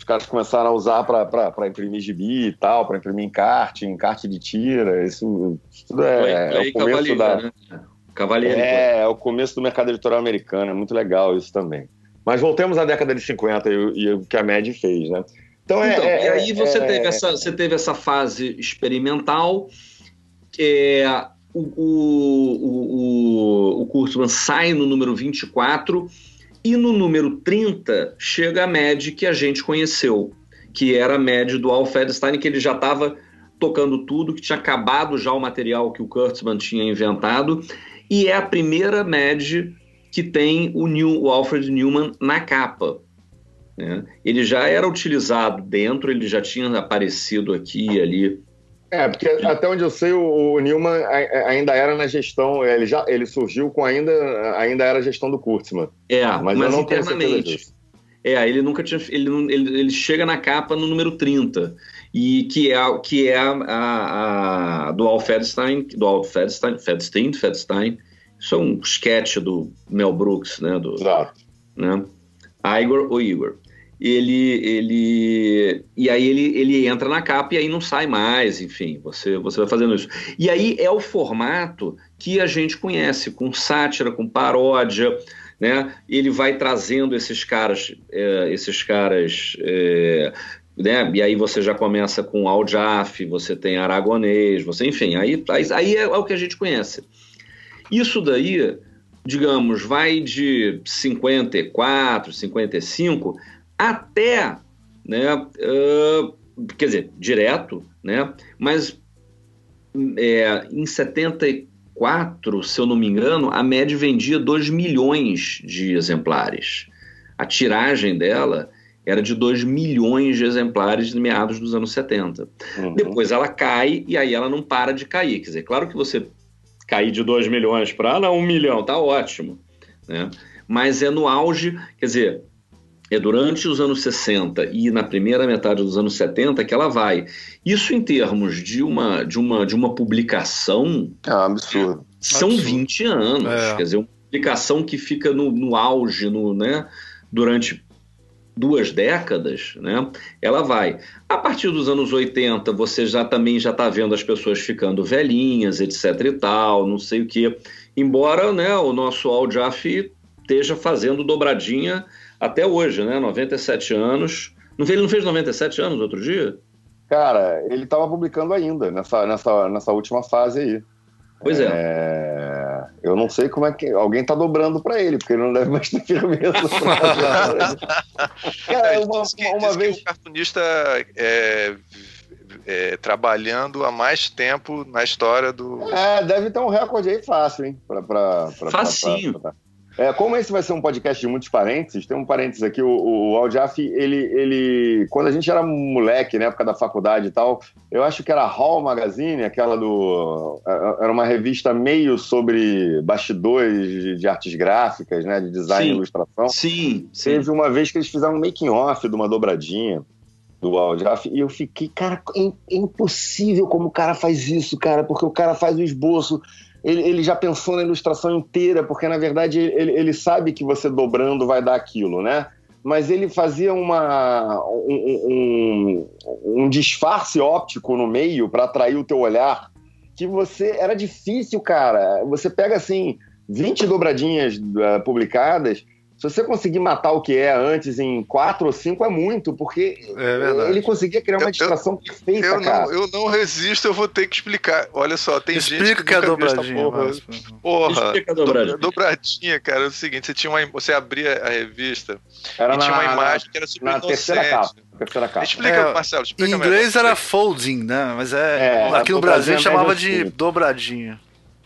os caras começaram a usar para imprimir gibi e tal, para imprimir encarte, encarte de tira. Isso, tudo é, é o começo da. Né? É, é o começo do mercado editorial americano. É muito legal isso também. Mas voltemos à década de 50 e, o que a MED fez, né? Então, é, então é, e aí você, é, teve essa, você teve essa fase experimental. É, o, o, o, o Kurtzman sai no número 24 e no número 30 chega a MED que a gente conheceu, que era a MED do Al Fedstein, que ele já estava tocando tudo, que tinha acabado já o material que o Kurtzman tinha inventado, e é a primeira MED que tem o, New, o Alfred Newman na capa. Né? Ele já era utilizado dentro, ele já tinha aparecido aqui e ali é, porque até onde eu sei, o, Newman ainda era na gestão, ele já ele surgiu com ainda, ainda era gestão do Kurtzman. É, mas, mas não internamente. É, ele nunca tinha. Ele, ele, ele, chega na capa no número 30, e que é, que é a, a, a do Al Fedstein, do Al Fedstein, Fedstein, Fedstein. Isso é um sketch do Mel Brooks, né? Do, Exato. Né? Igor ou Igor ele, ele e aí ele, ele entra na capa e aí não sai mais, enfim, você, você vai fazendo isso. E aí é o formato que a gente conhece, com sátira, com paródia, né? Ele vai trazendo esses caras, é, esses caras, é, né? E aí você já começa com Aljaf, você tem Aragonês, você, enfim, aí, aí, aí é, é o que a gente conhece. Isso daí, digamos, vai de 54, 55 até, né, uh, quer dizer, direto, né, mas é, em 74, se eu não me engano, a média vendia 2 milhões de exemplares. A tiragem dela era de 2 milhões de exemplares em meados dos anos 70. Uhum. Depois ela cai e aí ela não para de cair. Quer dizer, claro que você cair de 2 milhões para ah, 1 um milhão, tá ótimo. Né? Mas é no auge, quer dizer, é durante os anos 60 e na primeira metade dos anos 70 que ela vai. Isso em termos de uma, de uma, de uma publicação. É um absurdo. São absurdo. 20 anos. É. Quer dizer, uma publicação que fica no, no auge, no, né, durante duas décadas, né, ela vai. A partir dos anos 80, você já também já está vendo as pessoas ficando velhinhas, etc e tal, não sei o que. Embora né, o nosso Al Jaffe esteja fazendo dobradinha até hoje, né? 97 anos. Não, ele não fez 97 anos outro dia? Cara, ele estava publicando ainda nessa, nessa, nessa última fase aí. Pois é. é. Eu não sei como é que. Alguém tá dobrando para ele, porque ele não deve mais ter firmeza. *laughs* Cara, é, uma, diz que, uma diz vez. Que o cartunista é, é, trabalhando há mais tempo na história do. É, deve ter um recorde aí fácil, hein? Pra, pra, pra Facinho. Pra, pra, é, como esse vai ser um podcast de muitos parênteses, tem um parênteses aqui, o, o Aljaf, ele, ele, quando a gente era moleque, na época da faculdade e tal, eu acho que era Hall Magazine, aquela do, é, era uma revista meio sobre bastidores de, de artes gráficas, né, de design sim, e ilustração. Sim, sim. Teve uma vez que eles fizeram um making off de uma dobradinha do Aljaf, e eu fiquei, cara, é, é impossível como o cara faz isso, cara, porque o cara faz o esboço ele, ele, já pensou na ilustração inteira, porque na verdade ele, ele, sabe que você dobrando vai dar aquilo, né? Mas ele fazia uma, um, um, um disfarce óptico no meio para atrair o teu olhar, que você era difícil, cara. Você pega assim 20 dobradinhas uh, publicadas, Se você conseguir matar o que é antes em quatro ou cinco, é muito, porque é ele conseguia criar uma distração eu, perfeita, eu cara. Não, eu não resisto, eu vou ter que explicar. Olha só, tem Explica gente que, que é dobradinha. Porra, porra Explica a dobradinha. dobradinha, cara, é o seguinte, você tinha uma, você abria a revista Era e na, tinha uma imagem que era super na inocente. Terceira capa, terceira capa. Explica, é, Marcelo, explica Em inglês era folding, né? Mas é, é aqui no Brasil chamava de dobradinha.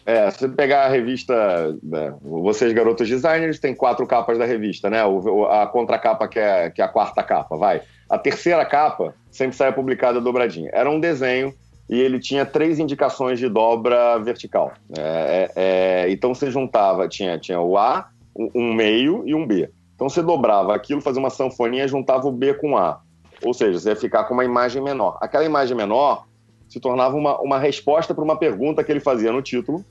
É, se você pegar a revista, né, vocês garotos designers, tem quatro capas da revista, né? O, a contracapa que é, que é a quarta capa, vai. A terceira capa sempre sai publicada dobradinha. Era um desenho e ele tinha três indicações de dobra vertical. É, é, é então você juntava, tinha, tinha o A, um meio e um B. Então você dobrava aquilo, fazia uma sanfoninha, juntava o B com o A. Ou seja, você ia ficar com uma imagem menor. Aquela imagem menor se tornava uma, uma resposta para uma pergunta que ele fazia no título,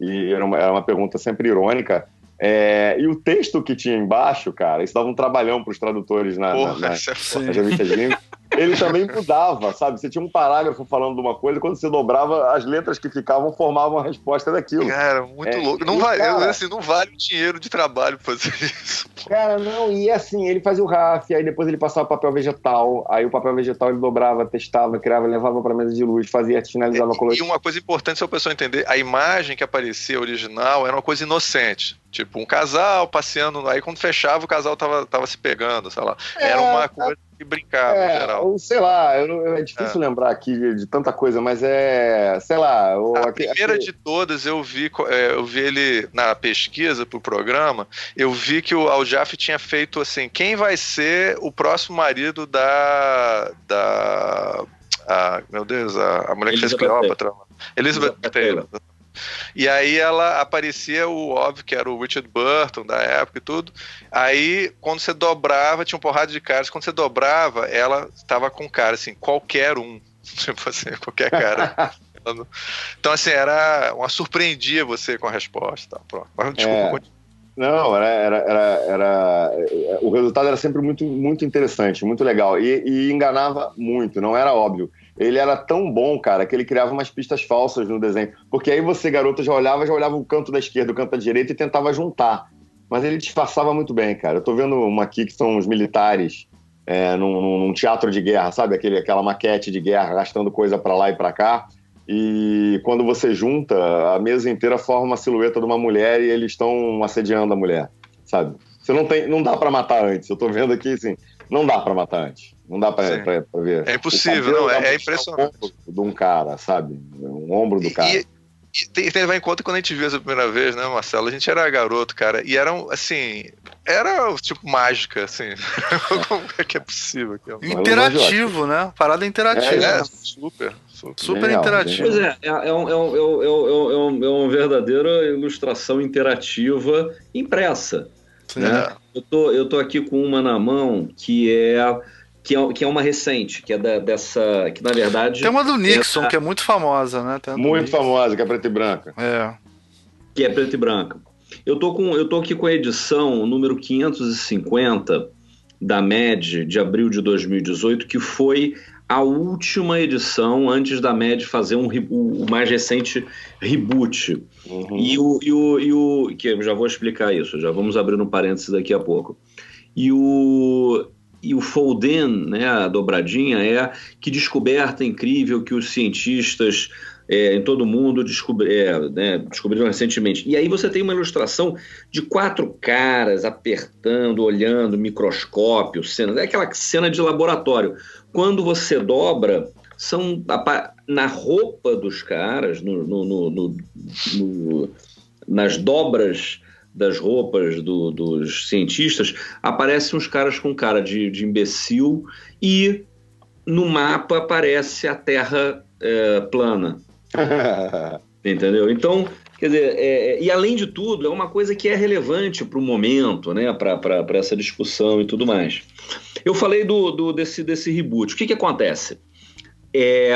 e era uma, era uma pergunta sempre irônica. É, e o texto que tinha embaixo, cara, isso dava um trabalhão para os tradutores na, Porra, na, na, é nas revistas gringas *laughs* ele também mudava, sabe? Você tinha um parágrafo falando de uma coisa, quando você dobrava, as letras que ficavam formavam a resposta daquilo. Cara, muito é, louco. Não, vale, cara, assim, não vale o dinheiro de trabalho fazer *laughs* isso. Cara, não, e assim, ele fazia o RAF, aí depois ele passava o papel vegetal, aí o papel vegetal ele dobrava, testava, criava, levava para mesa de luz, fazia, finalizava é, a colorido. E uma coisa importante, se a pessoa entender, a imagem que aparecia original era uma coisa inocente. Tipo, um casal passeando, aí quando fechava o casal tava, tava se pegando, sei lá. É, era uma coisa que brincava é, em geral. Ou sei lá, eu, é difícil é. lembrar aqui de, de, tanta coisa, mas é, sei lá. a primeira aqui... de todas eu vi, é, eu vi ele na pesquisa pro programa, eu vi que o Aljaf tinha feito assim, quem vai ser o próximo marido da da a, meu Deus, a, a mulher que fez Cleópatra. Elizabeth, Elizabeth Taylor. E aí ela aparecia o óbvio que era o Richard Burton da época e tudo. Aí quando você dobrava, tinha um porrada de caras. Quando você dobrava, ela estava com cara assim, qualquer um. *laughs* Tipo assim, qualquer cara. *laughs* então, assim, era uma surpreendia você com a resposta. Tá? Pronto. Mas, desculpa, é. Não, era, era, era, era, o resultado era sempre muito, muito interessante, muito legal e, e enganava muito, não era óbvio ele era tão bom, cara, que ele criava umas pistas falsas no desenho. Porque aí você, garoto, já olhava, já olhava o canto da esquerda, o canto da direita e tentava juntar. Mas ele disfarçava muito bem, cara. Eu tô vendo uma aqui que são os militares é, num, num, teatro de guerra, sabe? Aquele, aquela maquete de guerra, gastando coisa para lá e para cá. E quando você junta, a mesa inteira forma uma silhueta de uma mulher e eles estão assediando a mulher, sabe? Você não tem, não dá para matar antes. Eu tô vendo aqui, assim, não dá para matar antes. Não dá para ver. É impossível, não, é, é impressionante. Um ombro de um cara, sabe? Um ombro do cara. E, e tem, tem que levar em conta quando a gente viu essa primeira vez, né, Marcelo? A gente era garoto, cara, e era assim. Era tipo mágica, assim. *laughs* Como é que é possível? Aquilo? Interativo, né? Parada interativa. É, é super. Super, super interativo. Pois é, é, é, um, é, um, é, um, é, uma verdadeira ilustração interativa impressa. Né? Eu, tô, eu tô aqui com uma na mão que é que é, que é uma recente, que é da, dessa. Que na verdade. Tem uma do Nixon, é que é muito famosa, né? muito Nixon. famosa, que é preta e branca. É. Que é preta e branca. Eu tô, com, eu tô aqui com a edição número 550 da MED de abril de 2018, que foi a última edição antes da MED fazer um, o, o mais recente reboot. Uhum. E, o, e, o, e o. que eu já vou explicar isso, já vamos abrir um parênteses daqui a pouco. E o, e o Folden, né, a dobradinha, é que descoberta incrível que os cientistas é, em todo o mundo descobri, é, né, descobriram recentemente. E aí você tem uma ilustração de quatro caras apertando, olhando, microscópio, cena, é aquela cena de laboratório. Quando você dobra, são na roupa dos caras, no, no, no nas dobras das roupas do, dos cientistas, aparecem uns caras com cara de, de imbecil e no mapa aparece a Terra é, plana. *laughs* Entendeu? Então, quer dizer, é, é, e além de tudo, é uma coisa que é relevante para o momento, né, para essa discussão e tudo mais. Eu falei do, do desse, desse reboot. O que, que acontece? É,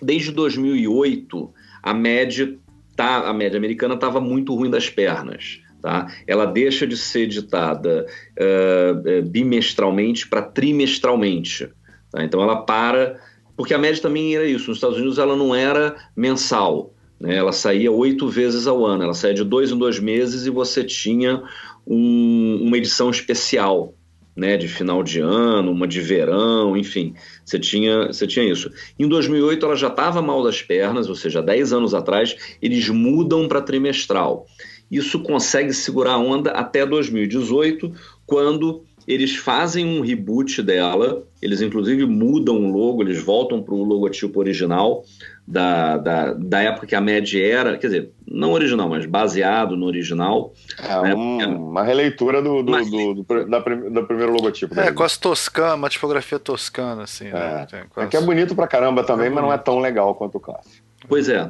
desde 2008, a média, tá, a média americana estava muito ruim das pernas. Tá? Ela deixa de ser editada uh, bimestralmente para trimestralmente. Tá? Então ela para, porque a média também era isso. Nos Estados Unidos ela não era mensal, Né? Ela saía oito vezes ao ano, ela saía de dois em dois meses e você tinha um, uma edição especial. Né, de final de ano, uma de verão, enfim, você tinha, você tinha isso. Em 2008 ela já estava mal das pernas, ou seja, 10 anos atrás, eles mudam para trimestral. Isso consegue segurar a onda até 2018, quando eles fazem um reboot dela, eles inclusive mudam o logo, eles voltam para o logotipo original da, da, da, época que a MED era, quer dizer, não original, mas baseado no original. É né? um, uma releitura do, do, mas, do, do, da, do primeiro logotipo. É, com as toscanas, uma tipografia toscana, assim. Né? É, né? é que é bonito pra caramba também, é mas não é tão legal quanto o clássico. Pois é.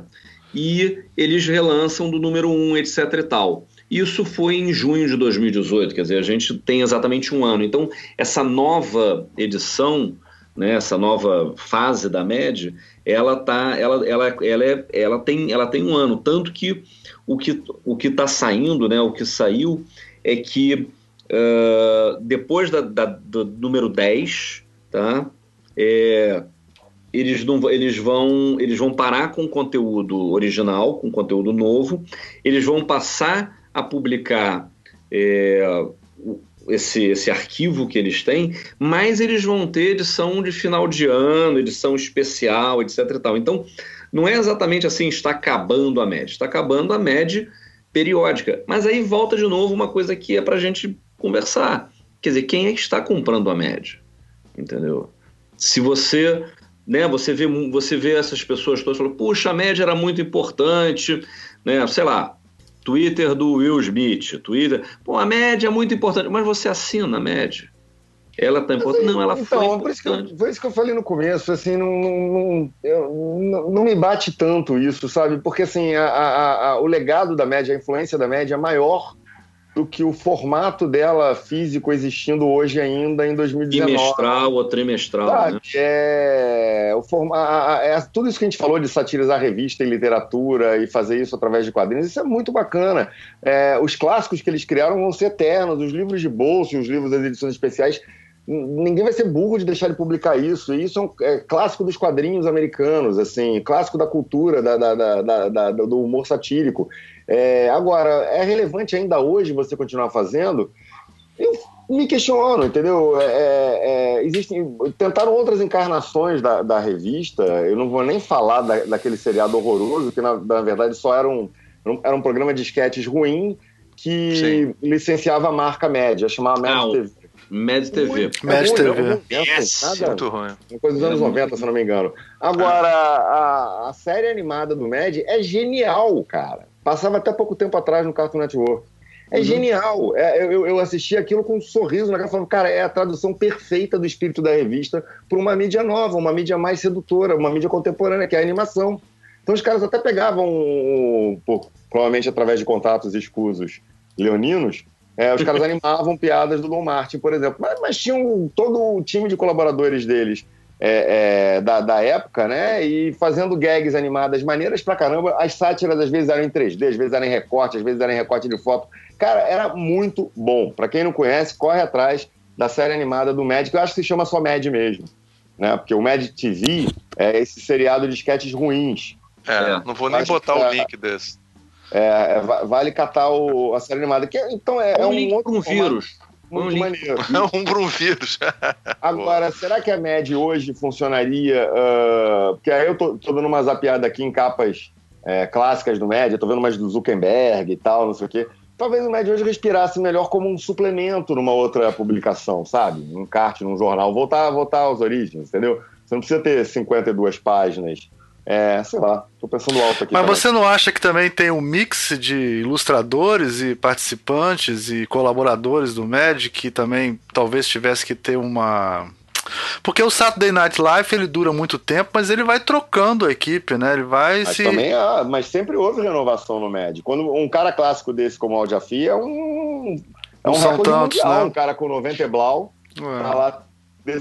E eles relançam do número 1, etc e tal. Isso foi em junho de 2018, quer dizer, a gente tem exatamente um ano. Então, essa nova edição, né, essa nova fase da MED, ela, tá, ela, ela, ela, é, ela, tem, ela tem um ano. Tanto que o que o está saindo, né, o que saiu, é que uh, depois da, da, do número 10, tá, é, eles, não, eles, vão, eles vão parar com o conteúdo original, com conteúdo novo, eles vão passar a publicar é, esse, esse arquivo que eles têm, mas eles vão ter edição de final de ano, edição especial, etc. E tal. Então, não é exatamente assim, está acabando a média, está acabando a média periódica. Mas aí volta de novo uma coisa que é para a gente conversar. Quer dizer, quem é que está comprando a média? Entendeu? Se você né, você vê, você vê essas pessoas todas falando, puxa, a média era muito importante, né, sei lá, Twitter do Will Smith, Twitter. Pô, a média é muito importante, mas você assina a média. Ela tá importante? Não, ela então, foi por isso, que eu, por isso que eu falei no começo, assim, não, não, não, não me bate tanto isso, sabe? Porque, assim, a, a, a, o legado da média, a influência da média é maior do que o formato dela físico existindo hoje ainda em 2019. Bimestral ou trimestral, né? É, o forma, é, tudo isso que a gente falou de satirizar revista e literatura e fazer isso através de quadrinhos, isso é muito bacana. É, os clássicos que eles criaram vão ser eternos, os livros de bolso, os livros das edições especiais ninguém vai ser burro de deixar de publicar isso. E isso é, um, é clássico dos quadrinhos americanos, assim, clássico da cultura, da, da, da, do humor satírico. É, agora, é relevante ainda hoje você continuar fazendo? Eu me questiono, entendeu? É, é, é, existem, tentaram outras encarnações da, da, revista. Eu não vou nem falar da, daquele seriado horroroso que na, na, verdade só era um, era um programa de sketches ruim que Sim. licenciava a marca média, chamava Média TV. Mad TV. Mad TV. Muito ruim. Uma coisa dos anos 90, se não me engano. Agora, a, a série animada do Mad é genial, cara. Passava até pouco tempo atrás no Cartoon Network. É uhum. genial. É, eu, eu assisti aquilo com um sorriso na cara, falando, cara, é a tradução perfeita do espírito da revista para uma mídia nova, uma mídia mais sedutora, uma mídia contemporânea, que é a animação. Então os caras até pegavam, por, provavelmente através de contatos escusos leoninos, é, os caras *laughs* animavam piadas do Don Martin, por exemplo. Mas, mas tinham todo o time de colaboradores deles é, é, da, da, época, né? E fazendo gags animadas maneiras pra caramba. As sátiras às vezes eram em 3D, às vezes eram em recorte, às vezes eram em recorte de foto. Cara, era muito bom. Pra quem não conhece, corre atrás da série animada do Mad, que eu acho que se chama só Mad mesmo. Né? Porque o Mad TV é esse seriado de sketches ruins. É, não vou nem botar o link desse. É, vale catar o, a série animada. Que, então é, é um, um outro um vírus. Muito um maneiro. um para um vírus. *laughs* Agora, será que a MED hoje funcionaria? Uh, porque aí eu tô, tô dando uma zapiada aqui em capas é, clássicas do MED, eu tô vendo umas do Zuckerberg e tal, não sei o quê. Talvez o MED hoje respirasse melhor como um suplemento numa outra publicação, sabe? Um kart, num jornal. Voltar, voltar às origens, entendeu? Você não precisa ter 52 páginas é, sei lá, tô pensando alto aqui. Mas também. você não acha que também tem um mix de ilustradores e participantes e colaboradores do MED que também talvez tivesse que ter uma. Porque o Saturday Night Live ele dura muito tempo, mas ele vai trocando a equipe, né? Ele vai mas se. Também, ah, mas sempre houve renovação no MED. Quando um cara clássico desse como o Aljafi é um. É um, um recorde tantos, mundial, né? um cara com 90 blau, é. tá lá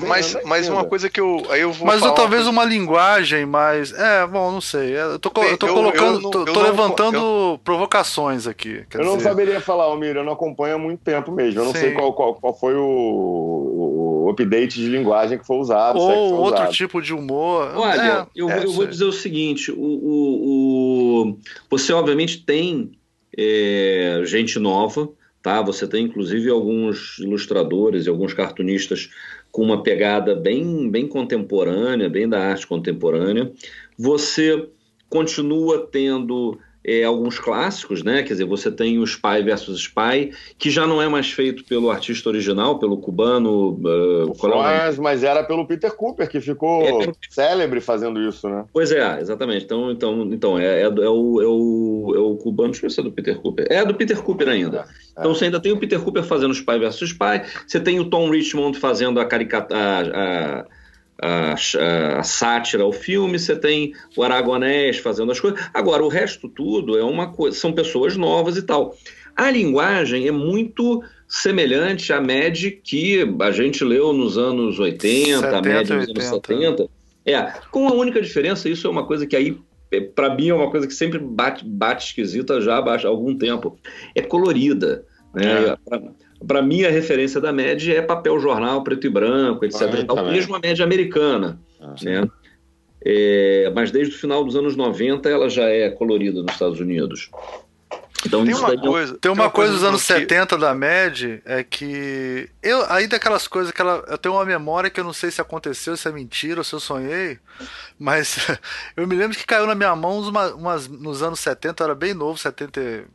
mas, mas uma coisa que eu. Aí eu vou mas talvez uma linguagem mais. É, bom, não sei. Eu tô, eu tô eu, colocando. Eu, tô, tô levantando provocações aqui. eu dizer... não saberia falar, Almir, eu não acompanho há muito tempo mesmo. Eu não Sim. sei qual, qual, qual foi o, o, update de linguagem que foi usado. Ou foi outro usado. tipo de humor. Olha, é, eu, é, eu vou dizer o seguinte: o, o, o, você obviamente tem é, gente nova, tá? Você tem inclusive alguns ilustradores e alguns cartunistas com uma pegada bem, bem contemporânea, bem da arte contemporânea. Você continua tendo é, alguns clássicos, né? Quer dizer, você tem o Spy versus Spy, que já não é mais feito pelo artista original, pelo cubano. Uh, mas, mas era pelo Peter Cooper, que ficou é, célebre fazendo isso, né? Pois é, exatamente. Então, então, então é, é, é, o, é, o, é o cubano, deixa eu ver se é do Peter Cooper. É do Peter Cooper ainda. É, então você ainda tem o Peter Cooper fazendo Spy versus Spy, você tem o Tom Richmond fazendo a caricatura a, a, sátira ao filme, você tem o Aragonés fazendo as coisas. Agora, o resto tudo é uma coisa, são pessoas novas e tal. A linguagem é muito semelhante à MED que a gente leu nos anos 80, 70, a MED nos 80. anos 70. É, com a única diferença, isso é uma coisa que aí, é, para mim, é uma coisa que sempre bate, bate esquisita já há algum tempo. É colorida. Né? É para mim, a referência da média é papel jornal preto e branco, etc. Ah, tal, mesmo a média americana. Ah, né? É, mas desde o final dos anos 90 ela já é colorida nos Estados Unidos. Então, tem, uma coisa, tem, tem uma coisa, dos anos que... 70 da MED é que. Eu, aí daquelas coisas que ela. Eu tenho uma memória que eu não sei se aconteceu, se é mentira ou se eu sonhei. Mas *laughs* eu me lembro que caiu na minha mão umas, umas, nos anos 70, eu era bem novo, 70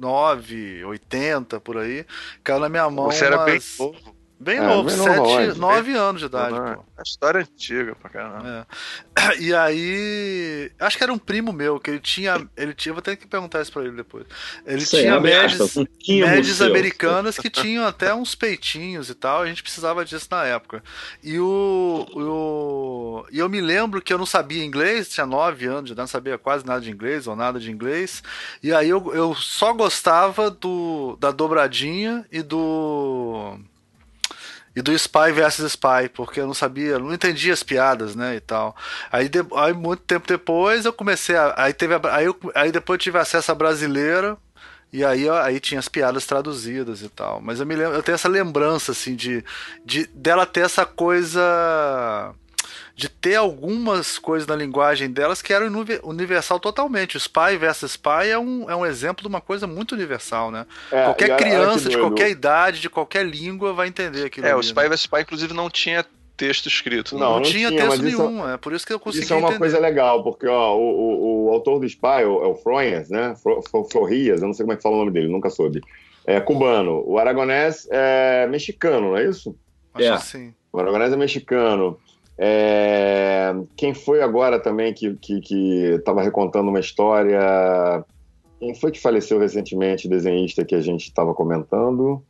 9, 80 por aí, caiu na minha mão. Você era bem novo. Bem é, novo, 7, 9 anos de idade. Pô. A história é antiga pra caramba. É. *clears throat* E aí. Acho que era um primo meu, que ele tinha. Ele tinha. Vou ter que perguntar isso pra ele depois. Ele Sei, tinha médias, médias americanas que *laughs* tinham até uns peitinhos e tal. A gente precisava disso na época. E o. o e eu me lembro que eu não sabia inglês, tinha 9 anos, já não sabia quase nada de inglês ou nada de inglês. E aí eu, eu só gostava do da dobradinha e do e do Spy versus Spy, porque eu não sabia, não entendia as piadas, né, e tal. Aí, de, aí muito tempo depois eu comecei a, aí teve a, aí, eu, aí depois eu tive acesso à brasileira e aí aí tinha as piadas traduzidas e tal. Mas eu me lembro, eu tenho essa lembrança assim de, de dela ter essa coisa de ter algumas coisas na linguagem delas que eram universal totalmente. O Spy versus Spy é um, é um exemplo de uma coisa muito universal, né? É, qualquer criança de qualquer idade, de qualquer língua vai entender aquilo. É, ali, o Spy né? versus Spy, inclusive, não tinha texto escrito. Não, não, não tinha, tinha texto nenhum, isso, é por isso que eu consegui Isso é uma entender. coisa legal, porque ó, o, o, o autor do Spy, o, é o Froias, né? Florias, eu não sei como é que fala o nome dele, nunca soube. É cubano. O Aragonés é mexicano, não é isso? Acho é. que sim. O Aragonés é mexicano. É... Quem foi agora também que estava recontando uma história? Quem foi que faleceu recentemente, desenhista que a gente estava comentando?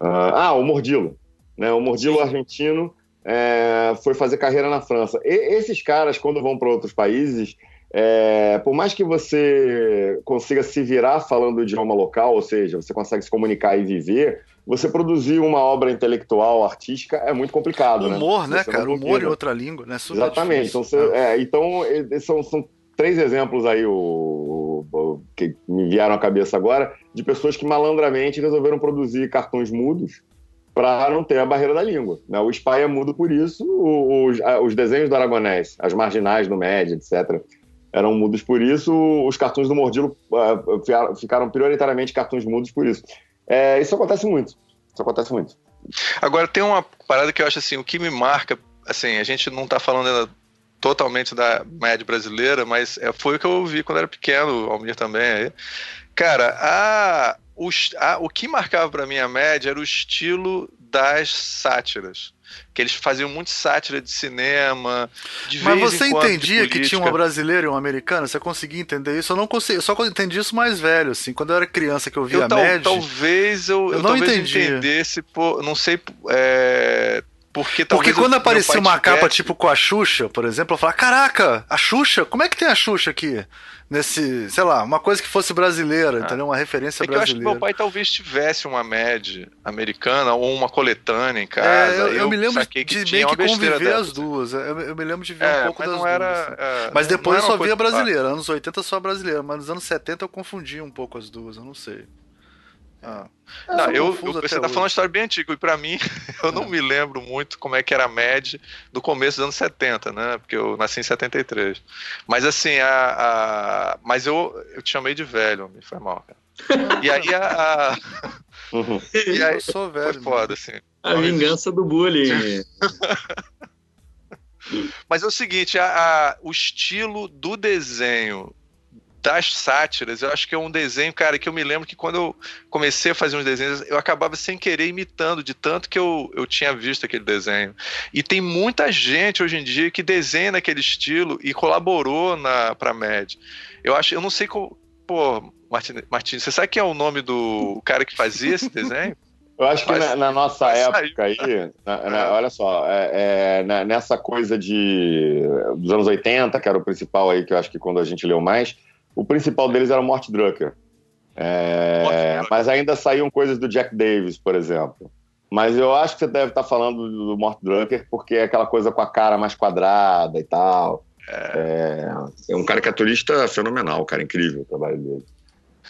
Uh, ah, o Mordilo. Né? O Mordilo argentino é, foi fazer carreira na França. E, esses caras, quando vão para outros países, é, por mais que você consiga se virar falando o idioma local, ou seja, você consegue se comunicar e viver, você produzir uma obra intelectual, artística, é muito complicado. Né? Humor, né, né cara? Humor em outra língua, né? Super Exatamente. Então, você, é, então, são, são três exemplos aí o, o, que me vieram à cabeça agora de pessoas que malandramente resolveram produzir cartões mudos para não ter a barreira da língua. Né? O Spy é mudo por isso, os, os desenhos do Aragonés, as marginais do Média, etc., eram mudos por isso, os cartões do Mordilo uh, ficaram prioritariamente cartões mudos por isso. É, isso acontece muito. Isso acontece muito. Agora, tem uma parada que eu acho assim, o que me marca, assim, a gente não está falando totalmente da média brasileira, mas é, foi o que eu vi quando era pequeno, o Almir também. Cara, a, o, a, o que marcava para mim a média era o estilo das sátiras que eles faziam muito sátira de cinema. De Mas você entendia que tinha uma brasileira e uma americana? Você conseguia entender isso? Eu não consegui, eu só entendi isso mais velho, assim. Quando eu era criança que eu via eu, tal, Mad, Talvez eu, eu, eu não talvez entendi. entendesse, por, não sei. É, porque, Porque quando aparecia uma capa tipo com a Xuxa, por exemplo, eu falava: Caraca, a Xuxa? Como é que tem a Xuxa aqui? nesse, sei lá, uma coisa que fosse brasileira, ah. entendeu? Uma referência é brasileira. eu acho que meu pai talvez tivesse uma média americana ou uma coletânea em casa. É, eu, eu, eu, me lembro de que meio que conviver as duas. Eu, eu, me lembro de ver é, um pouco das duas. Era, é, mas depois eu só via brasileira. Anos 80 só brasileira, mas nos anos 70 eu confundi um pouco as duas, eu não sei. Ah. Não, eu, eu, você está falando uma história bem antiga, e para mim, *laughs* eu não me lembro muito como é que era a média do começo dos anos 70, né? Porque eu nasci em 73. Mas assim, a, a mas eu, eu te chamei de velho, me foi mal, cara. E *laughs* aí a. a... Uhum. *laughs* E aí, eu sou velho. Foi foda, assim. A vingança do bullying. Mas é o seguinte, a, a, o estilo do desenho das sátiras, eu acho que é um desenho, cara, que eu me lembro que quando eu comecei a fazer uns desenhos, eu acabava sem querer imitando, de tanto que eu, eu tinha visto aquele desenho. E tem muita gente hoje em dia que desenha naquele estilo e colaborou na, pra MED. Eu acho, eu não sei qual. Pô, Martins, você sabe quem é o nome do cara que fazia esse desenho? Eu acho que na, na, nossa época aí, na, na, olha só, é, é, nessa coisa de dos anos 80, que era o principal aí, que eu acho que quando a gente leu mais, o principal deles era o Mort Drucker. É, mas ainda saíam coisas do Jack Davis, por exemplo. Mas eu acho que você deve estar falando do Mort Drucker porque é aquela coisa com a cara mais quadrada e tal. É, é um caricaturista fenomenal, cara, incrível o trabalho dele.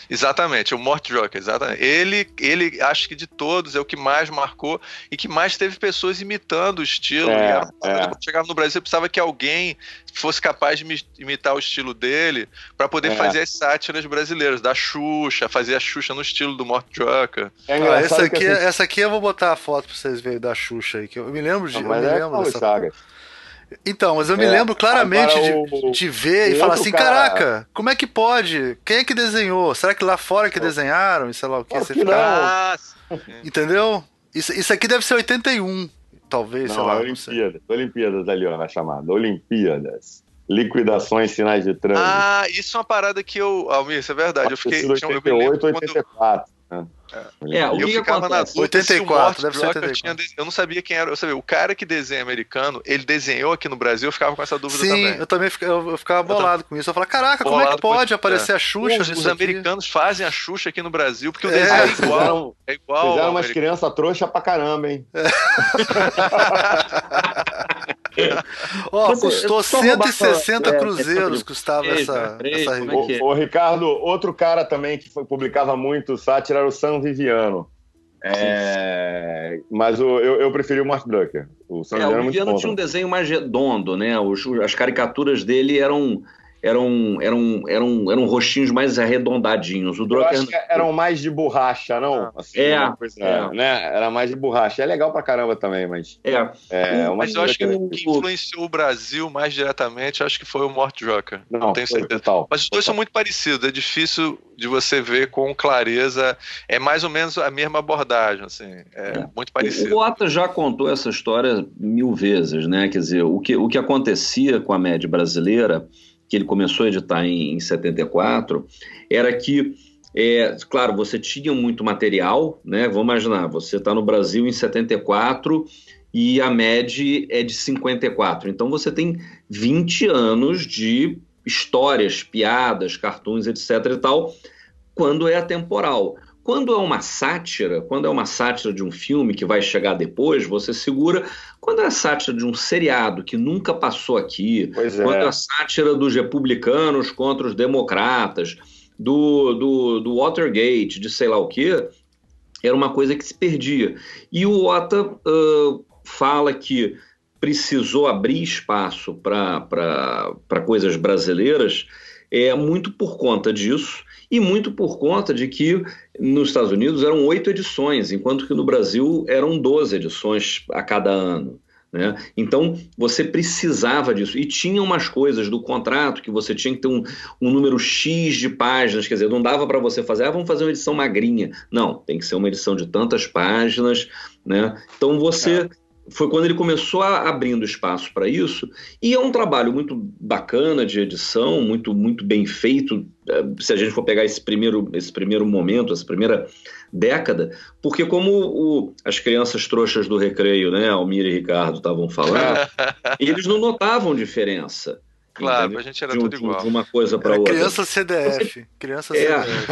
Exatamente, o Mort Joker, exatamente. Ele, ele, acho que de todos, é o que mais marcou e que mais teve pessoas imitando o estilo. É, era, é. Quando chegava no Brasil, você precisava que alguém fosse capaz de imitar o estilo dele para poder é. fazer as sátiras brasileiras, da Xuxa, fazer a Xuxa no estilo do Mort Joker. É ah, essa, aqui, assim... essa aqui eu vou botar a foto para vocês verem da Xuxa aí, que eu me lembro de. Não, mas eu me é lembro dessa... Saga. Então, mas eu me é, lembro claramente de, de ver e falar assim: cara... caraca, como é que pode? Quem é que desenhou? Será que lá fora que desenharam? E sei lá o que? Você que fica... Entendeu? Isso, isso aqui deve ser 81, talvez, não, sei lá. Olimpíadas, Olimpíadas ali, ó, na chamada. Olimpíadas. Liquidações, sinais de trânsito. Ah, isso é uma parada que eu. Almir, isso é verdade. Eu fiquei. 88, eu 84. Né? É, o eu que ficava que na dúvida 84, deve ser 84. Tinha, eu não sabia quem era. Eu sabia, o cara que desenha americano, ele desenhou aqui no Brasil, eu ficava com essa dúvida Sim, também. eu também ficava, eu ficava bolado com isso. Eu falava, caraca, como é que pode aparecer é. a Xuxa? Os, os americanos fazem a Xuxa aqui no Brasil, porque o desenho é, *laughs* é igual. Fizeram, é igual fizeram umas crianças trouxa pra caramba, hein? É. *laughs* Ó, oh, custou 160 é, cruzeiros, custava essa. Ô, Ricardo, outro cara também que foi, publicava muito sátira era o Viviano. É, mas o, eu, eu preferi o Mark Drucker. O San é, Viviano, o Viviano tinha um desenho mais redondo, né? Os, as caricaturas dele eram eram, eram, eram, eram rostinhos mais arredondadinhos. O Drucker... Eu acho que eram mais de borracha, não? Assim, é, coisa, é. Né? Era mais de borracha. É legal pra caramba também, mas. É. é mas eu acho que o que influenciou o Brasil mais diretamente, acho que foi o Mort Joker. Não, não tenho certeza. Total, mas os dois total. são muito parecidos. É difícil de você ver com clareza. É mais ou menos a mesma abordagem, assim. É, é. muito parecido. O Ota já contou essa história mil vezes, né? Quer dizer, o que, o que acontecia com a média brasileira que ele começou a editar em, em 74, era que, é, claro, você tinha muito material, né? Vamos imaginar, você está no Brasil em 74 e a MED é de 54. Então você tem 20 anos de histórias, piadas, cartoons, etc. e tal, quando é atemporal. Quando é uma sátira, quando é uma sátira de um filme que vai chegar depois, você segura. Quando é a sátira de um seriado que nunca passou aqui, pois é. quando é a sátira dos republicanos contra os democratas, do, do, do Watergate, de sei lá o quê, era uma coisa que se perdia. E o Ota uh, fala que precisou abrir espaço para coisas brasileiras é muito por conta disso e muito por conta de que nos Estados Unidos eram oito edições, enquanto que no Brasil eram 12 edições a cada ano. Né? Então você precisava disso. E tinha umas coisas do contrato que você tinha que ter um, um número X de páginas, quer dizer, não dava para você fazer, ah, vamos fazer uma edição magrinha. Não, tem que ser uma edição de tantas páginas. Né? Então você. É foi quando ele começou a, abrindo espaço para isso. E é um trabalho muito bacana de edição, muito, muito bem feito, é, se a gente for pegar esse primeiro, esse primeiro momento, essa primeira década, porque como o, as crianças trouxas do recreio, né, Almir e Ricardo estavam falando, *laughs* eles não notavam diferença. Claro, entendeu? a gente era de, tudo igual. De uma coisa para outra. Criança CDF. Criança é.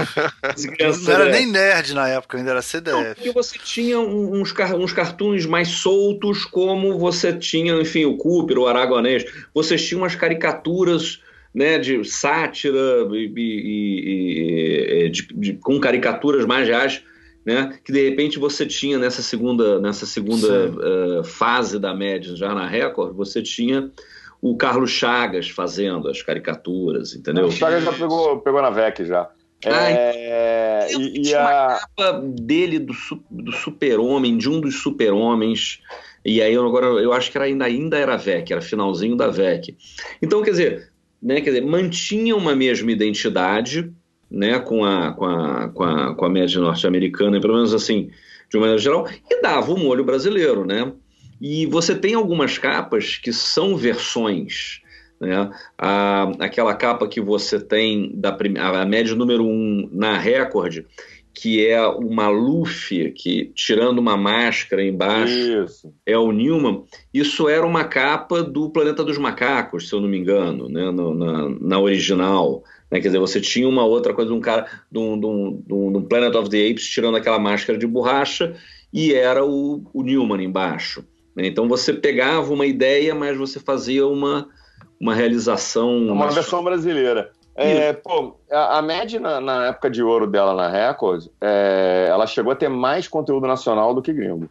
*laughs* CDF. não era nem nerd na época, ainda era CDF. Não, porque você tinha uns, uns cartoons mais soltos, como você tinha, enfim, o Cooper, o Aragonês. Vocês tinham umas caricaturas né, de sátira e, e, e de, de, com caricaturas mais reais né? Que de repente você tinha nessa segunda, nessa segunda uh, fase da média já na Record, você tinha o Carlos Chagas fazendo as caricaturas, entendeu? O Chagas já pegou, pegou na VEC já. Ah, é, então, e, e a capa dele do, do super-homem, de um dos super-homens, e aí eu, agora eu acho que era, ainda, ainda era VEC, era finalzinho da VEC. Então, quer dizer, né, quer dizer, mantinha uma mesma identidade, né, com a, com a, com a, com a média norte-americana, pelo menos assim, de uma maneira geral, e dava o molho brasileiro, né? E você tem algumas capas que são versões, né? A, aquela capa que você tem da a média número 1 um na Record, que é o Maluf, que tirando uma máscara embaixo, isso. é o Newman. Isso era uma capa do Planeta dos Macacos, se eu não me engano, né? No, na, na original. Né? Quer dizer, você tinha uma outra coisa de um cara, de um, de um, de um Planet of the Apes tirando aquela máscara de borracha e era o, o Newman embaixo. Né? Então você pegava uma ideia, mas você fazia uma, uma realização. Uma mais... versão brasileira. É, pô, a, a Mad, na, na, época de ouro dela na Record, é, ela chegou a ter mais conteúdo nacional do que gringo.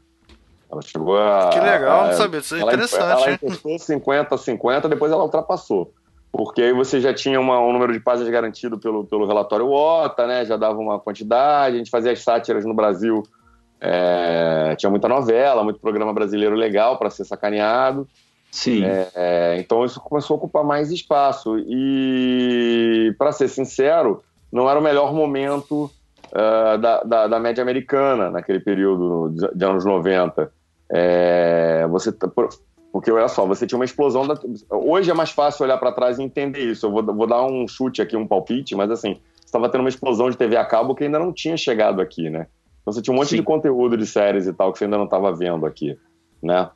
Ela chegou a. Que legal, a, não sabia, isso é ela, interessante. Ela encostou 50 50, depois ela ultrapassou porque aí você já tinha uma, um número de páginas garantido pelo, pelo relatório OTA, né? já dava uma quantidade, a gente fazia as sátiras no Brasil, é, tinha muita novela, muito programa brasileiro legal para ser sacaneado. Sim. É, é, então isso começou a ocupar mais espaço. E, para ser sincero, não era o melhor momento uh, da, da, da, média americana naquele período de, de anos 90. É, você porque olha só, você tinha uma explosão da. Hoje é mais fácil olhar para trás e entender isso. Eu vou, vou, dar um chute aqui, um palpite, mas assim, estava tendo uma explosão de TV a cabo que ainda não tinha chegado aqui, né? Então você tinha um monte Sim. de conteúdo de séries e tal que você ainda não estava vendo aqui, né?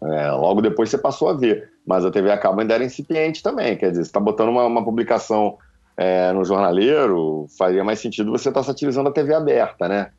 É, logo depois você passou a ver. Mas a TV a cabo ainda era incipiente também. Quer dizer, você está botando uma, uma publicação é, no jornaleiro, faria mais sentido você estar tá satirizando a TV aberta, né?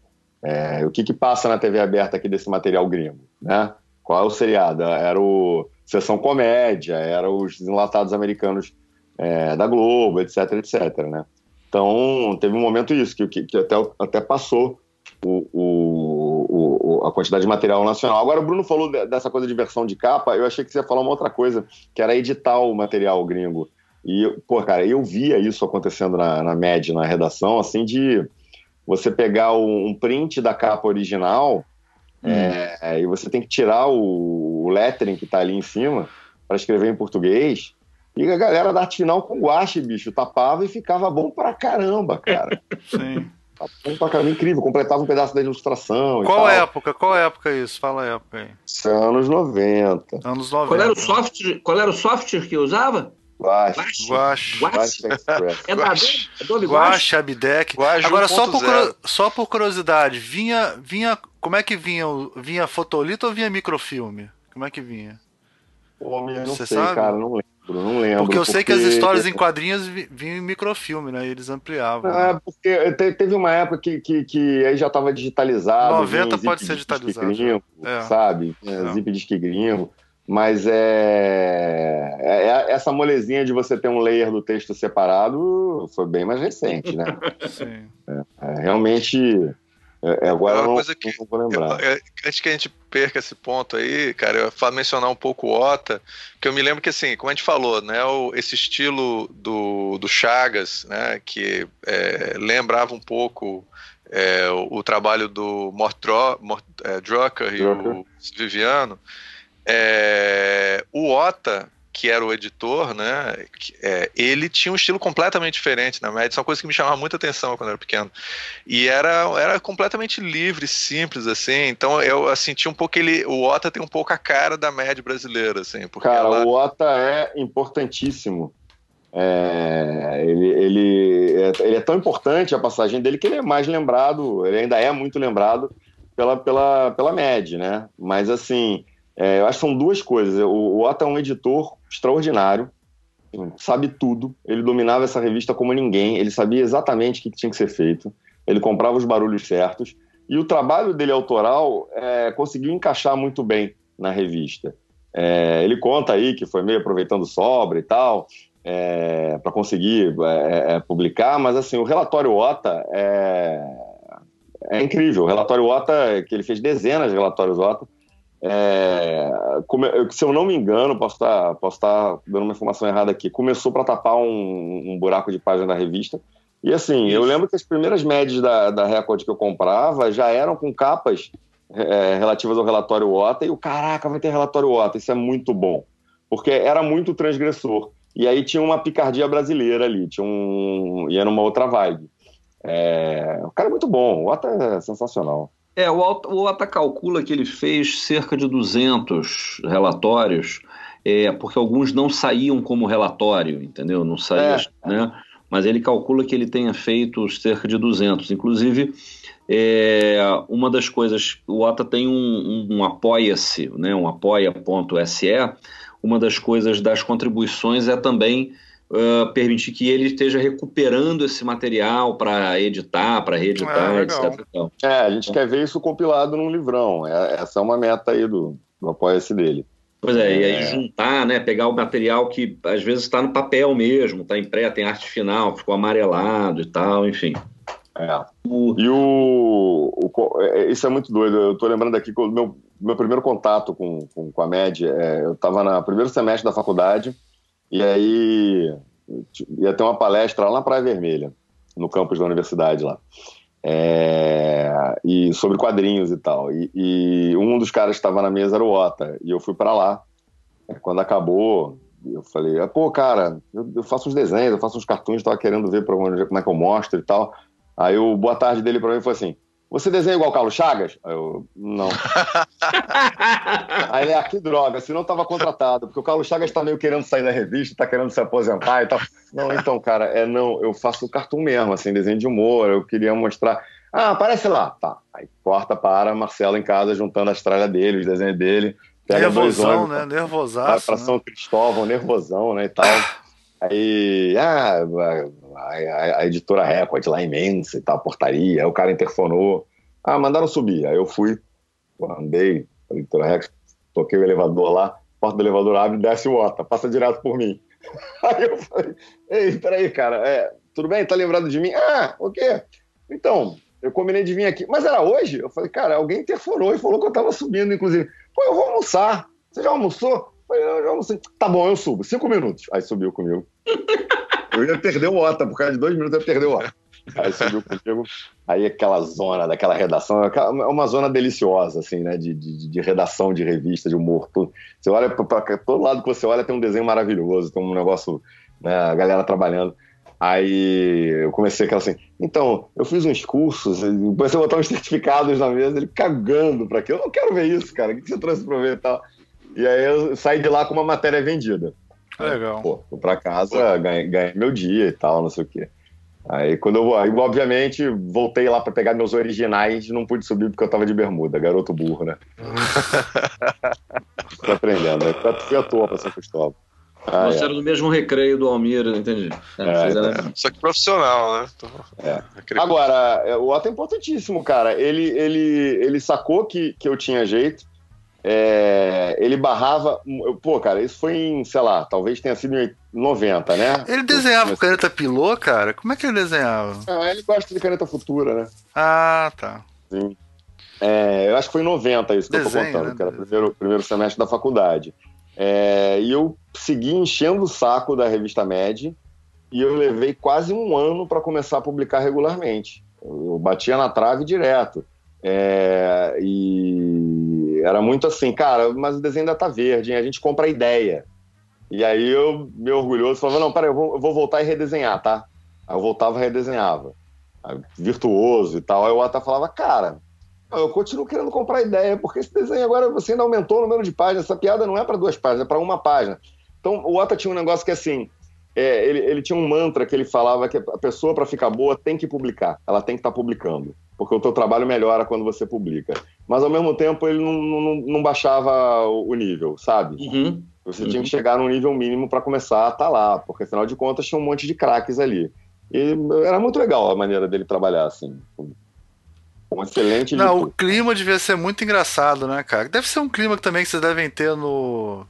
É, o que, que passa na TV aberta aqui desse material gringo, né? Qual é o seriado? Era o Sessão Comédia, era os enlatados americanos é, da Globo, etc, etc, né? Então, teve um momento isso, que, que, que até, até passou o, o, o, a quantidade de material nacional. Agora, o Bruno falou dessa coisa de versão de capa, eu achei que você ia falar uma outra coisa, que era editar o material gringo. E, pô, cara, eu via isso acontecendo na, na MED, na redação, assim, de você pegar um print da capa original é, hum. e você tem que tirar o, o lettering que está ali em cima para escrever em português. E a galera da arte final com guache, bicho, tapava e ficava bom pra caramba, cara. *laughs* Sim. Bom pra caramba, incrível, completava um pedaço da ilustração. Qual época? Qual época isso? Fala a época aí. Isso é anos 90. Anos 90. Qual era o software, qual era o software que usava? Guache. Guache. Guache. É da Adobe Guache, Abdeck. Agora, só por, só por curiosidade, vinha, vinha. Como é que vinha? Vinha fotolito ou vinha microfilme? Como é que vinha? Pô, não Você sei, sabe? cara, não lembro. Não lembro. Porque eu sei porque... que as histórias em quadrinhos vinham em microfilme, né? Eles ampliavam. É, porque teve uma época que, que, que aí já estava digitalizado. 90 pode ser digitalizado. Gringo, é. Sabe? É, é. Zip disque gringo. Mas é, é, é, essa molezinha de você ter um layer do texto separado foi bem mais recente, né? *laughs* Sim. É, é, realmente. É, é agora uma não, coisa que não vou lembrar. Eu, antes que a gente perca esse ponto aí, cara, eu vou mencionar um pouco o Ota, que eu me lembro que, assim, como a gente falou, né, o, esse estilo do, do Chagas, né, que é, lembrava um pouco é, o, o, trabalho do Mort, Mort é, Drucker e o Viviano, é, o Ota, que era o editor, né? É, ele tinha um estilo completamente diferente na média. Isso é uma coisa que me chamava muita atenção quando eu era pequeno. E era, era completamente livre, simples, assim. Então eu assim, tinha um pouco ele. O Ota tem um pouco a cara da média brasileira, assim. Porque cara, ela... o Ota é importantíssimo. É, ele, ele, é, ele é tão importante a passagem dele que ele é mais lembrado, ele ainda é muito lembrado pela, pela, pela MED, né? Mas assim, é, eu acho que são duas coisas. O, o Otto é um editor extraordinário, sabe tudo. Ele dominava essa revista como ninguém. Ele sabia exatamente o que tinha que ser feito. Ele comprava os barulhos certos. E o trabalho dele autoral é, conseguiu encaixar muito bem na revista. É, ele conta aí que foi meio aproveitando sobra e tal, é, para conseguir é, é, publicar, mas assim, o relatório OTA é, é incrível. O relatório OTA, que ele fez dezenas de relatórios OTA, é, se eu não me engano, posso estar, tá, posso estar tá dando uma informação errada aqui, começou para tapar um, um, buraco de página da revista. E assim, Isso. eu lembro que as primeiras médias da, da Record que eu comprava já eram com capas é, relativas ao relatório OTA, e o caraca, vai ter relatório OTA, isso é muito bom. Porque era muito transgressor. E aí tinha uma picardia brasileira ali, tinha um. ia numa outra vibe. É, o cara é muito bom, o OTA é sensacional. É, o, o ATA calcula que ele fez cerca de 200 relatórios, é, porque alguns não saíam como relatório, entendeu? Não saía, é. né? Mas ele calcula que ele tenha feito cerca de 200. Inclusive, é, uma das coisas, o ATA tem um, um, um apoia-se, né, um apoia.se, uma das coisas das contribuições é também uh, permitir que ele esteja recuperando esse material para editar, para reeditar, é, etc. É, a gente quer ver isso compilado num livrão. É, essa é uma meta aí do, do apoia-se dele. Pois é, e aí é. juntar, né, pegar o material que às vezes está no papel mesmo, está impresso, tem arte final, ficou amarelado e tal, enfim. É. O... E o, o, é, Isso é muito doido. Eu tô lembrando aqui que o meu, meu primeiro contato com, com, com a MED, é, eu estava no primeiro semestre da faculdade, e aí ia ter uma palestra lá na Praia Vermelha, no campus da universidade lá. É, e sobre quadrinhos e tal. E, e, um dos caras que estava na mesa era o Ota, e eu fui para lá. Quando acabou, eu falei: ah, pô, cara, eu, eu, faço uns desenhos, eu faço uns cartoons, estava querendo ver pra onde, como é que eu mostro e tal. Aí o boa tarde dele para mim foi assim: você desenha igual o Carlos Chagas? Eu, não. *laughs* Aí ele, ah, que droga, se não estava contratado, porque o Carlos Chagas está meio querendo sair da revista, está querendo se aposentar e tal. Não, então, cara, é não, eu faço cartoon mesmo, assim, desenho de humor, eu queria mostrar. Ah, aparece lá. Tá. Aí corta para Marcelo em casa, juntando as tralhas dele, os desenhos dele. Pega Nervosão, né? Nervosaço. Vai pra São Cristóvão, nervosão, né, e tal. Aí, ah, a, a, editora Record lá imensa e tal, portaria, aí o cara interfonou. Ah, mandaram subir. Aí eu fui, andei, editora Record, toquei o elevador lá, porta do elevador abre, desce o Ota, passa direto por mim. *laughs* Aí eu falei, ei, peraí, cara, é, tudo bem? Tá lembrado de mim? Ah, o quê? Então, eu combinei de vir aqui. Mas era hoje? Eu falei, cara, alguém interfonou e falou que eu tava subindo, inclusive. Pô, eu vou almoçar. Você já almoçou? Eu falei, eu já almocei. Tá bom, eu subo. Cinco minutos. Aí subiu comigo. *laughs* Eu ia perder o Ota, por causa de dois minutos eu ia perder o Ota. Aí subiu comigo. Aí aquela zona daquela redação, é uma zona deliciosa, assim, né? De, de, de redação de revista, de humor. Tudo. Você olha para todo lado que você olha, tem um desenho maravilhoso, tem um negócio, né? A galera trabalhando. Aí eu comecei aquela assim, então, eu fiz uns cursos, comecei a botar uns certificados na mesa, ele cagando para quê? Eu não quero ver isso, cara, o que você trouxe para ver e tal? E aí eu saí de lá com uma matéria vendida. Legal. Pô, fui pra casa, ganhei, ganhei, meu dia e tal, não sei o quê. Aí quando eu aí, obviamente, voltei lá para pegar meus originais, não pude subir porque eu tava de bermuda, garoto burro, né? *laughs* Tô aprendendo, né? Fui à toa pra São Cristóvão. Ah, Você é. era do mesmo recreio do Almir, entendi. É, é, é. Só que profissional, né? É. Agora, é, o Otto é importantíssimo, cara. Ele, ele, ele sacou que, que eu tinha jeito. É, ele barrava. Pô, cara, isso foi em, sei lá, talvez tenha sido em 90, né? Ele desenhava com caneta pilô, cara? Como é que ele desenhava? Ah, ele gosta de caneta futura, né? Ah, tá. Sim. É, eu acho que foi em 90 isso que Desenho, eu tô contando, né? que era o primeiro, primeiro semestre da faculdade. É, e eu segui enchendo o saco da revista Med e eu levei quase um ano para começar a publicar regularmente. Eu batia na trave direto. É, era muito assim, cara, mas o desenho ainda tá verde, hein? a gente compra a ideia. E aí eu, meio orgulhoso, falava, não, peraí, eu vou, eu vou voltar e redesenhar, tá? Aí eu voltava e redesenhava. Aí, virtuoso e tal. Aí o Ata falava, cara, eu continuo querendo comprar a ideia, porque esse desenho agora você ainda aumentou o número de páginas. Essa piada não é para duas páginas, é para uma página. Então o Ota tinha um negócio que assim, é, ele, ele, tinha um mantra que ele falava que a pessoa, para ficar boa, tem que publicar. Ela tem que estar tá publicando. Porque o teu trabalho melhora quando você publica. Mas, ao mesmo tempo, ele não, não, não baixava o nível, sabe? Uhum. Você uhum. tinha que chegar num nível mínimo para começar a estar tá lá. Porque, afinal de contas, tinha um monte de craques ali. E era muito legal a maneira dele trabalhar, assim. Um excelente Não, o clima devia ser muito engraçado, né, cara? Deve ser um clima também que vocês devem ter no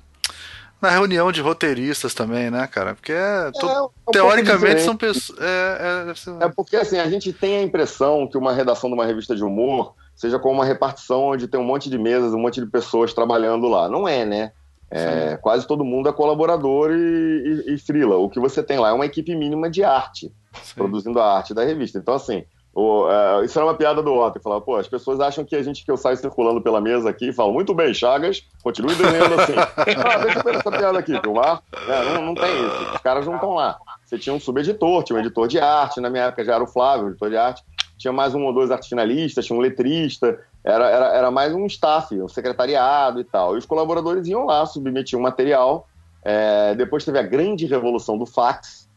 na reunião de roteiristas também, né, cara? Porque é, é, é um teoricamente são pessoas. É, é, é, porque assim, a gente tem a impressão que uma redação de uma revista de humor seja como uma repartição onde tem um monte de mesas, um monte de pessoas trabalhando lá. Não é, né? É, quase todo mundo é colaborador e, e, e frila. O que você tem lá é uma equipe mínima de arte, Sim. produzindo a arte da revista. Então, assim, o, uh, isso era uma piada do Otto. Falava, pô, as pessoas acham que a gente que eu saio circulando pela mesa aqui e falo, muito bem, Chagas, continue desenhando assim. *laughs* ah, deixa eu ver essa piada aqui, filmar. É, não, não tem isso. Os caras não estão lá. Você tinha um subeditor, tinha um editor de arte, na minha época já era o Flávio, editor de arte. Tinha mais um ou dois artes finalistas, tinha um letrista, era, era, era mais um staff, um secretariado e tal. E os colaboradores iam lá, submetiam material. É, depois teve a grande revolução do fax,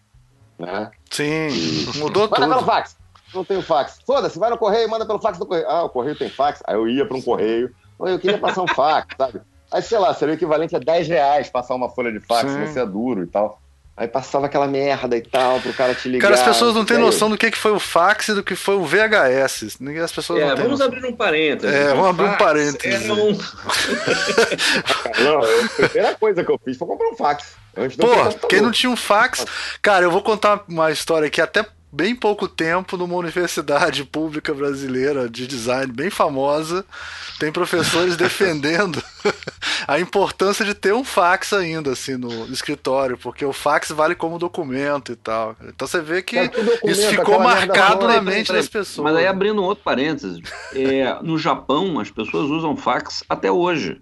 né? Sim, e... mudou Manda tudo. pelo fax não tenho fax. Foda-se, vai no correio, manda pelo fax do correio. Ah, o correio tem fax? Aí eu ia para um correio. Eu queria passar um *laughs* fax, sabe? Aí, sei lá, seria o equivalente a 10 reais passar uma folha de fax, Sim. você é duro e tal. Aí passava aquela merda e tal, pro cara te ligar. Cara, as pessoas não têm noção do que, que foi o fax e do que foi o VHS. As pessoas é, não vamos noção. abrir um parênteses. É, vamos abrir um parênteses. Um... não, a primeira coisa que eu fiz foi comprar um fax. Pô, quem não tinha um fax. Cara, eu vou contar uma história aqui, até bem pouco tempo numa universidade *laughs* pública brasileira de design bem famosa, tem professores defendendo *laughs* a importância de ter um fax ainda assim no escritório, porque o fax vale como documento e tal. Então você vê que isso ficou marcado na mente das pessoas. Mas aí abrindo um outro parênteses, é, no Japão as pessoas usam fax até hoje.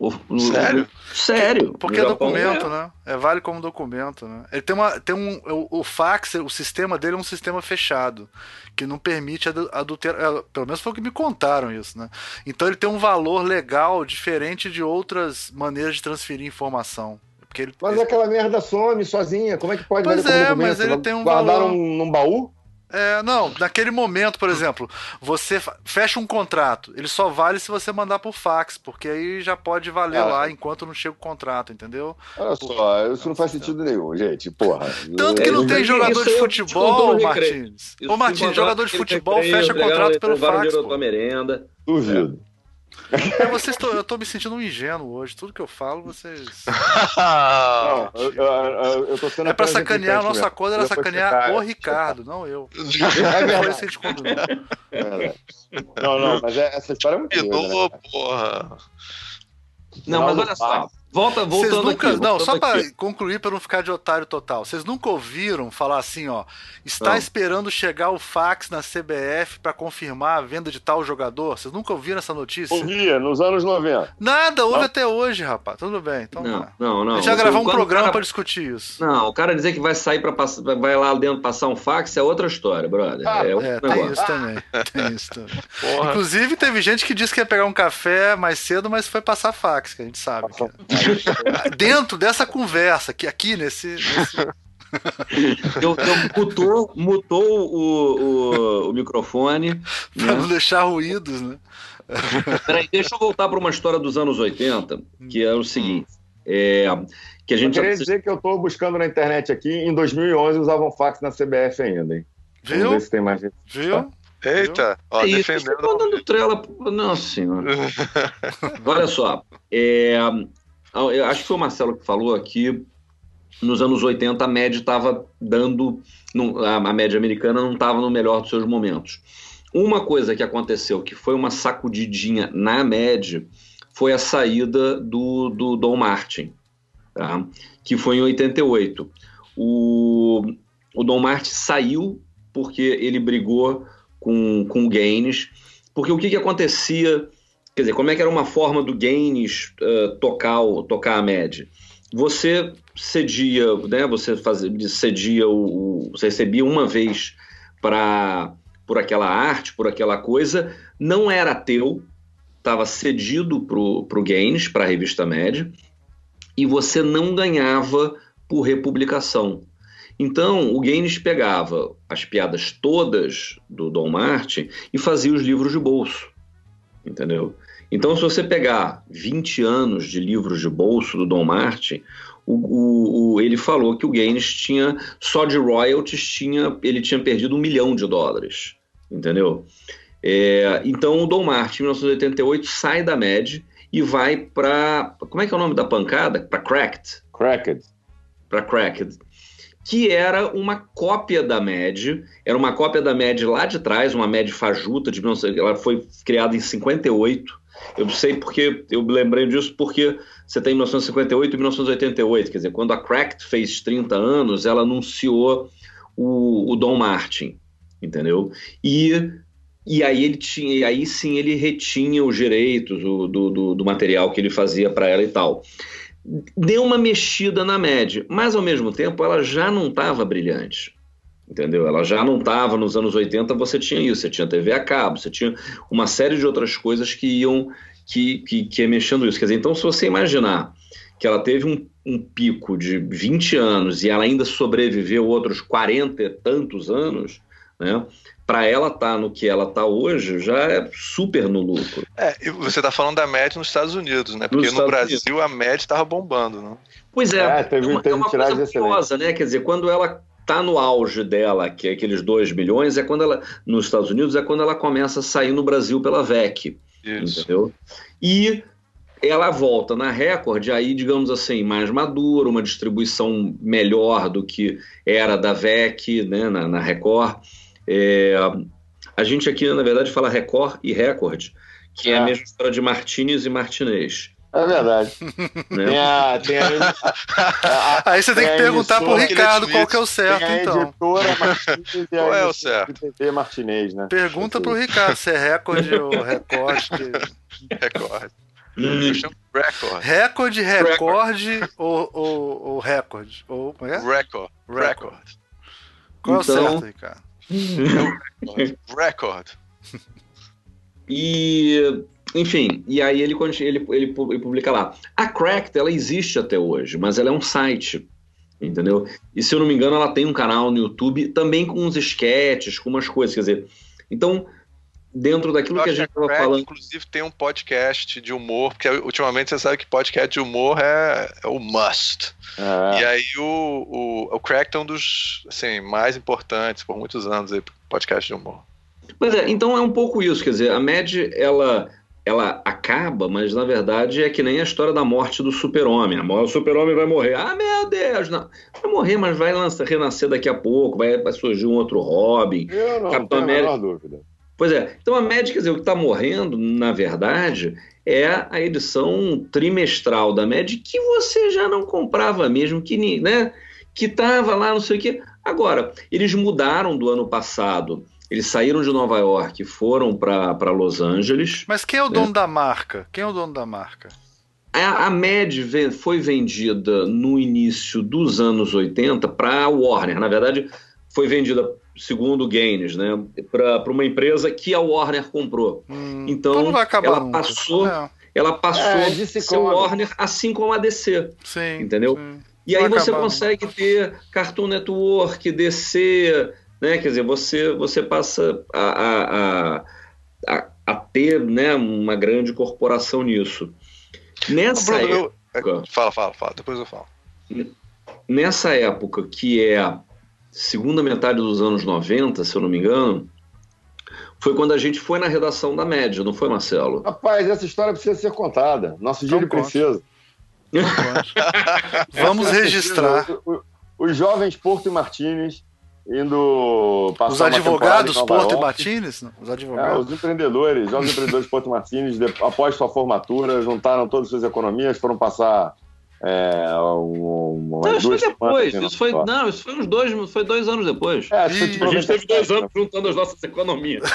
No, Sério? Sério. Porque é documento, é. né? É, vale como documento, né? Ele tem uma. Tem um, o, o, fax, o sistema dele é um sistema fechado. Que não permite adulterar. É, pelo menos foi o que me contaram isso, né? Então ele tem um valor legal diferente de outras maneiras de transferir informação. Porque ele, mas ele... aquela merda some sozinha, como é que pode Pois é, mas ele tem um Guardaram valor. num baú? É, não, naquele momento, por exemplo, você fecha um contrato, ele só vale se você mandar por fax, porque aí já pode valer ah, lá enquanto não chega o contrato, entendeu? Olha só, isso não faz sentido nenhum, gente, porra. Tanto que não tem jogador de futebol, Martins. Ô, Martins, jogador de futebol fecha contrato pelo fax. Duvido. É, vocês tô, eu tô me sentindo um ingênuo hoje. Tudo que eu falo, vocês. *laughs* não, eu, eu, eu tô sendo é pra sacanear a nossa coisa, era sacanear o Ricardo, não eu. *laughs* É a gente combinou. Não, não, mas é, essa história é muito boa. Né, porra. Não, mas olha só. Volta, voltando nunca, aqui, Não, só para concluir, para não ficar de otário total. Vocês nunca ouviram falar assim, ó. Está não. esperando chegar o fax na CBF para confirmar a venda de tal jogador? Vocês nunca ouviram essa notícia? Ouvia, nos anos 90. Nada, ouve não. até hoje, rapaz. Tudo bem. Então, não, tá. não, não. A gente vai gravar um programa cara... para discutir isso. Não, o cara dizer que vai sair para passar, vai lá dentro passar um fax é outra história, brother. Ah, é, é tem isso também. Tem isso também. Inclusive, teve gente que disse que ia pegar um café mais cedo, mas foi passar fax, que a gente sabe. *laughs* dentro dessa conversa, que aqui nesse. nesse... *laughs* eu, eu mutou, mutou o, o, o microfone. Pra né? não deixar ruídos, né? Peraí, deixa eu voltar para uma história dos anos 80, que é o seguinte. É, que a gente eu queria dizer que eu estou buscando na internet aqui, em 2011 usavam fax na CBF ainda, hein? Viu? Vamos ver se tem mais Viu? Eita, ó, é defendendo. Isso, dando trela. Nossa senhora. *laughs* Olha só, é, eu acho que foi o Marcelo que falou aqui. Nos anos 80, a média estava dando. A média americana não estava no melhor dos seus momentos. Uma coisa que aconteceu, que foi uma sacudidinha na média, foi a saída do, do Dom Martin, tá? que foi em 88. O, o Dom Martin saiu porque ele brigou com, com o Gaines, porque o que, que acontecia Quer dizer, como é que era uma forma do Gaines uh, tocar, tocar a média? Você cedia, né? Você fazia, cedia o você recebia uma vez para por aquela arte, por aquela coisa, não era teu, estava cedido pro pro Gaines, para a revista Média, e você não ganhava por republicação. Então, o Gaines pegava as piadas todas do Dom Martin e fazia os livros de bolso entendeu? Então, se você pegar 20 anos de livros de bolso do Dom Martin, o, o, ele falou que o Gaines tinha, só de royalties, tinha, ele tinha perdido um milhão de dólares, entendeu? É, então, o Dom Martin, em 1988, sai da MED e vai para como é que é o nome da pancada? Para Cracked. Cracked. Para Cracked que era uma cópia da MED, era uma cópia da MED lá de trás, uma MED fajuta, de, ela foi criada em 58. Eu sei porque, eu lembrei disso porque você tem 1958 e 1988, quer dizer, quando a Cracked fez 30 anos, ela anunciou o, o Don Martin, entendeu? E e aí ele tinha, aí sim ele retinha os direitos do, do, do material que ele fazia para ela e tal deu uma mexida na média, mas ao mesmo tempo ela já não estava brilhante. Entendeu? Ela já não estava nos anos 80, você tinha isso, você tinha TV a cabo, você tinha uma série de outras coisas que iam que, que, que ia mexendo isso. Quer dizer, então se você imaginar que ela teve um, um pico de 20 anos e ela ainda sobreviveu outros 40 e tantos anos, né? para ela estar tá no que ela está hoje, já é super no lucro. É, e você está falando da média nos Estados Unidos, né? Porque no Brasil Unidos. a média estava bombando, né? Pois é, é teve, é uma, teve é uma coisa curiosa, né? Quer dizer, quando ela está no auge dela, que é aqueles 2 bilhões, é quando ela, nos Estados Unidos, é quando ela começa a sair no Brasil pela VEC. Isso. Entendeu? E ela volta na Record, aí, digamos assim, mais madura, uma distribuição melhor do que era da VEC, né, na, na Record. É, a gente aqui, na verdade, fala Record e Record, que é, é a mesma história de Martinez e Martinez. É verdade. *laughs* Tem a, tem a, a, *laughs* Aí você tem, tem que perguntar pro Ricardo qual que é o certo, tem a então. Editora Martinez e qual é o certo? TV Martinez, né? Pergunta pro Ricardo se é recorde ou *laughs* recorde. Recorde. Eu chamo Record. Recorde, recorde ou, ou, ou recorde? Ou, é? Record. Record. Qual então, é o então, certo, Ricardo? Record. E, enfim, e aí ele, ele, ele, publica lá. A Cracked, ela existe até hoje, mas ela é um site, entendeu? E se eu não me engano, ela tem um canal no YouTube também com uns sketches, com umas coisas, quer dizer... Então, dentro daquilo eu que a gente estava falando. Inclusive tem um podcast de humor, porque ultimamente você sabe que podcast de humor é, é o must. Ah. E aí o, o, o Cracked é um dos assim, mais importantes por muitos anos aí, podcast de humor. Pois é, então é um pouco isso, quer dizer, a Mad ela ela acaba, mas na verdade é que nem a história da morte do super-homem. O super-homem vai morrer. Ah, meu Deus! Não. Vai morrer, mas vai lançar, renascer daqui a pouco, vai, vai surgir um outro Robin. Eu não, Capitão não tenho América. dúvida. Pois é. Então a média, quer dizer, o que está morrendo, na verdade, é a edição trimestral da média que você já não comprava mesmo, que né, que estava lá, não sei o quê. Agora, eles mudaram do ano passado. Eles saíram de Nova York, foram para Los Angeles. Mas quem é o né? dono da marca? Quem é o dono da marca? A, a Med foi vendida no início dos anos 80 para a Warner. Na verdade, foi vendida segundo o Gaines, né, para uma empresa que a Warner comprou. Hum, então, então ela nunca. passou, é. ela passou é, ser Warner assim como a DC, sim, entendeu? Sim. E aí você consegue ter Cartoon Network, DC, né? Quer dizer, você você passa a, a, a, a ter, né, uma grande corporação nisso. Nessa Bruno, época, eu, fala, fala, fala, depois eu falo. Nessa época que é segunda metade dos anos 90, se eu não me engano, foi quando a gente foi na redação da média, não foi, Marcelo? Rapaz, essa história precisa ser contada. Nosso dia de princesa. *laughs* Vamos registrar. Os jovens Porto e Martins indo passar Os advogados Porto e Martins? Os advogados. É, os empreendedores, jovens empreendedores Porto e Martins, após sua formatura, juntaram todas as suas economias, foram passar é, um, não, isso foi depois. Isso foi, não, isso foi uns dois, foi dois anos depois. É, a gente teve dois anos juntando as nossas economias. *laughs*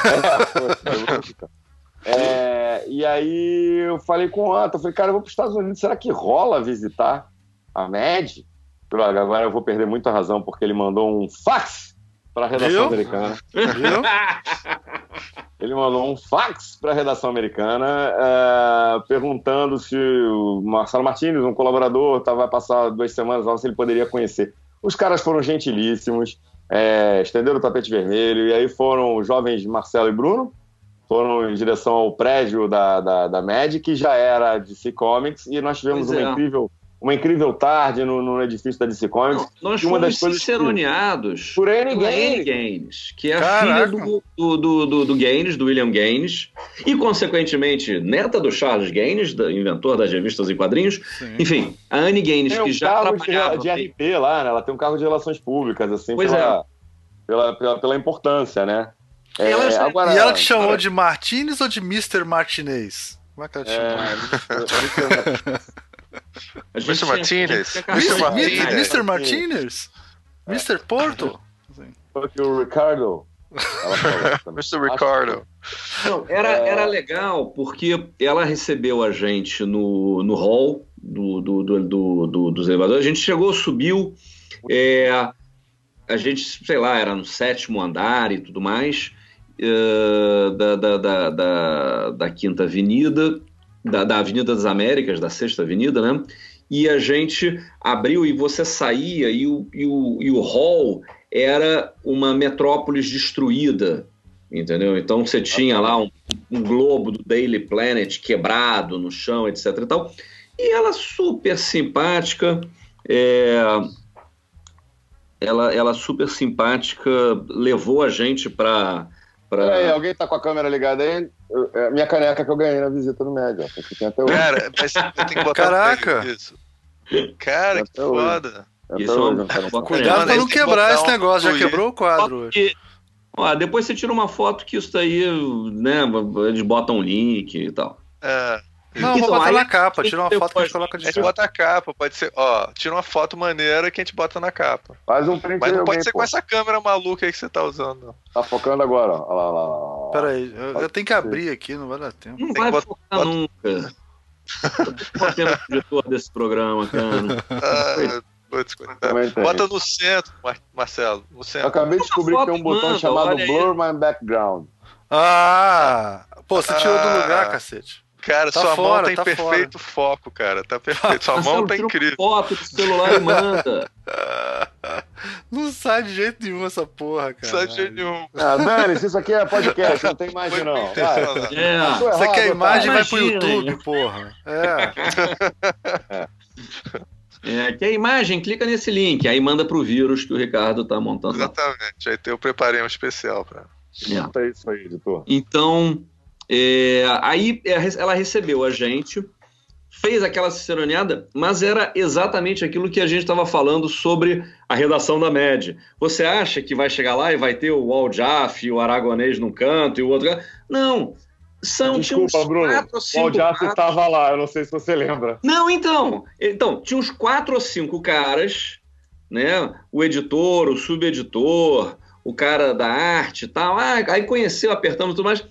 É, é, e aí eu falei com o Anta, falei, cara, eu vou para os Estados Unidos, será que rola visitar a MED? Agora eu vou perder muita razão, porque ele mandou um fax para a redação Viu? americana. Viu? *laughs* Ele mandou um fax para a redação americana é, perguntando se o Marcelo Martins, um colaborador, estava passar duas semanas lá, se ele poderia conhecer. Os caras foram gentilíssimos, é, estenderam o tapete vermelho, e aí foram os jovens Marcelo e Bruno, foram em direção ao prédio da, da, da MED, que já era de C Comics, e nós tivemos pois uma é. incrível uma incrível tarde no, no edifício da DC Comics. Não, nós uma das coisas ciceroneados por Anne Gaines. Gaines, que é a filha do, do, do, do, do Gaines, do William Gaines, e, consequentemente, neta do Charles Gaines, da, inventor das revistas e quadrinhos. Sim. Enfim, a Anne Gaines, tem que já trabalhava... De, de RP lá, né? Ela tem um cargo de relações públicas, assim, pois pela, é. pela, pela, pela importância, né? É, ela, agora, e ela te chamou agora... de Martinez ou de Mr. Martinez? Como é que ela te chamou? *laughs* É, Mr. Martinez. Mr. Martinez? Mr. Porto? Fuck o Ricardo. Mr. *laughs* Ricardo. Não, era, é. era legal porque ela recebeu a gente no, no hall do, do, do, do, dos elevadores. A gente chegou, subiu. É, a gente, sei lá, era no sétimo andar e tudo mais. Uh, da, da, da, da, da Quinta Avenida da, da Avenida das Américas, da Sexta Avenida, né? E a gente abriu e você saía e o, e o, e o hall era uma metrópolis destruída, entendeu? Então você tinha lá um, um, globo do Daily Planet quebrado no chão, etc e tal. E ela super simpática, é... ela, ela super simpática levou a gente para Pra... Peraí, alguém tá com a câmera ligada aí? Eu, é minha caneca que eu ganhei na visita do médio. Cara, mas tem que botar Caraca! Cara, que foda. Isso é Cuidado pra não quebrar esse negócio, já quebrou o quadro hoje. Ó, depois você tira uma foto que isso daí, né, eles botam um link e tal. É. Não, então, vou botar na capa, tira uma foto que a gente coloca de A gente bota a capa, pode ser, ó, tira uma foto maneira que a gente bota na capa. Faz um print Mas não pode ser pô. com essa câmera maluca aí que você tá usando. Tá focando agora, ó. Lá, lá, lá. Pera aí, eu, eu, tenho que abrir aqui, não vai dar tempo. Não Tem vai botar, focar bota... nunca. eu tô diretor desse programa, cara. Ah, bota no centro, Marcelo. No centro. Eu acabei de descobrir que tem um botão manda, chamado Blur My Background. Ah! Pô, você tirou do lugar, cacete. Cara, tá sua fora, mão tem tá perfeito fora. foco, cara. Tá perfeito. *laughs* Sua mão tá incrível. foto do celular e manda. *laughs* Não sai de jeito nenhum essa porra, cara. Não sai de jeito nenhum. Ah, Dani, isso aqui é podcast, não tem imagem não. É. Você quer imagem, vai pro YouTube, porra. É. *laughs* É, quer imagem? Clica nesse link, aí manda pro vírus que o Ricardo tá montando. Exatamente, aí eu preparei um especial pra. É. isso aí, editor. Então, é, aí ela recebeu a gente, fez aquela ciceroneada, mas era exatamente aquilo que a gente estava falando sobre a redação da MED. Você acha que vai chegar lá e vai ter o Wall Jaff, o Aragonês num canto e o outro. Não. São, Desculpa, Bruno. Quatro, cinco, o Wall Jaff estava lá, eu não sei se você lembra. Não, então. Então, tinha uns quatro ou cinco caras, né? O editor, o subeditor, o cara da arte e tal. Ah, aí conheceu, apertamos tudo mais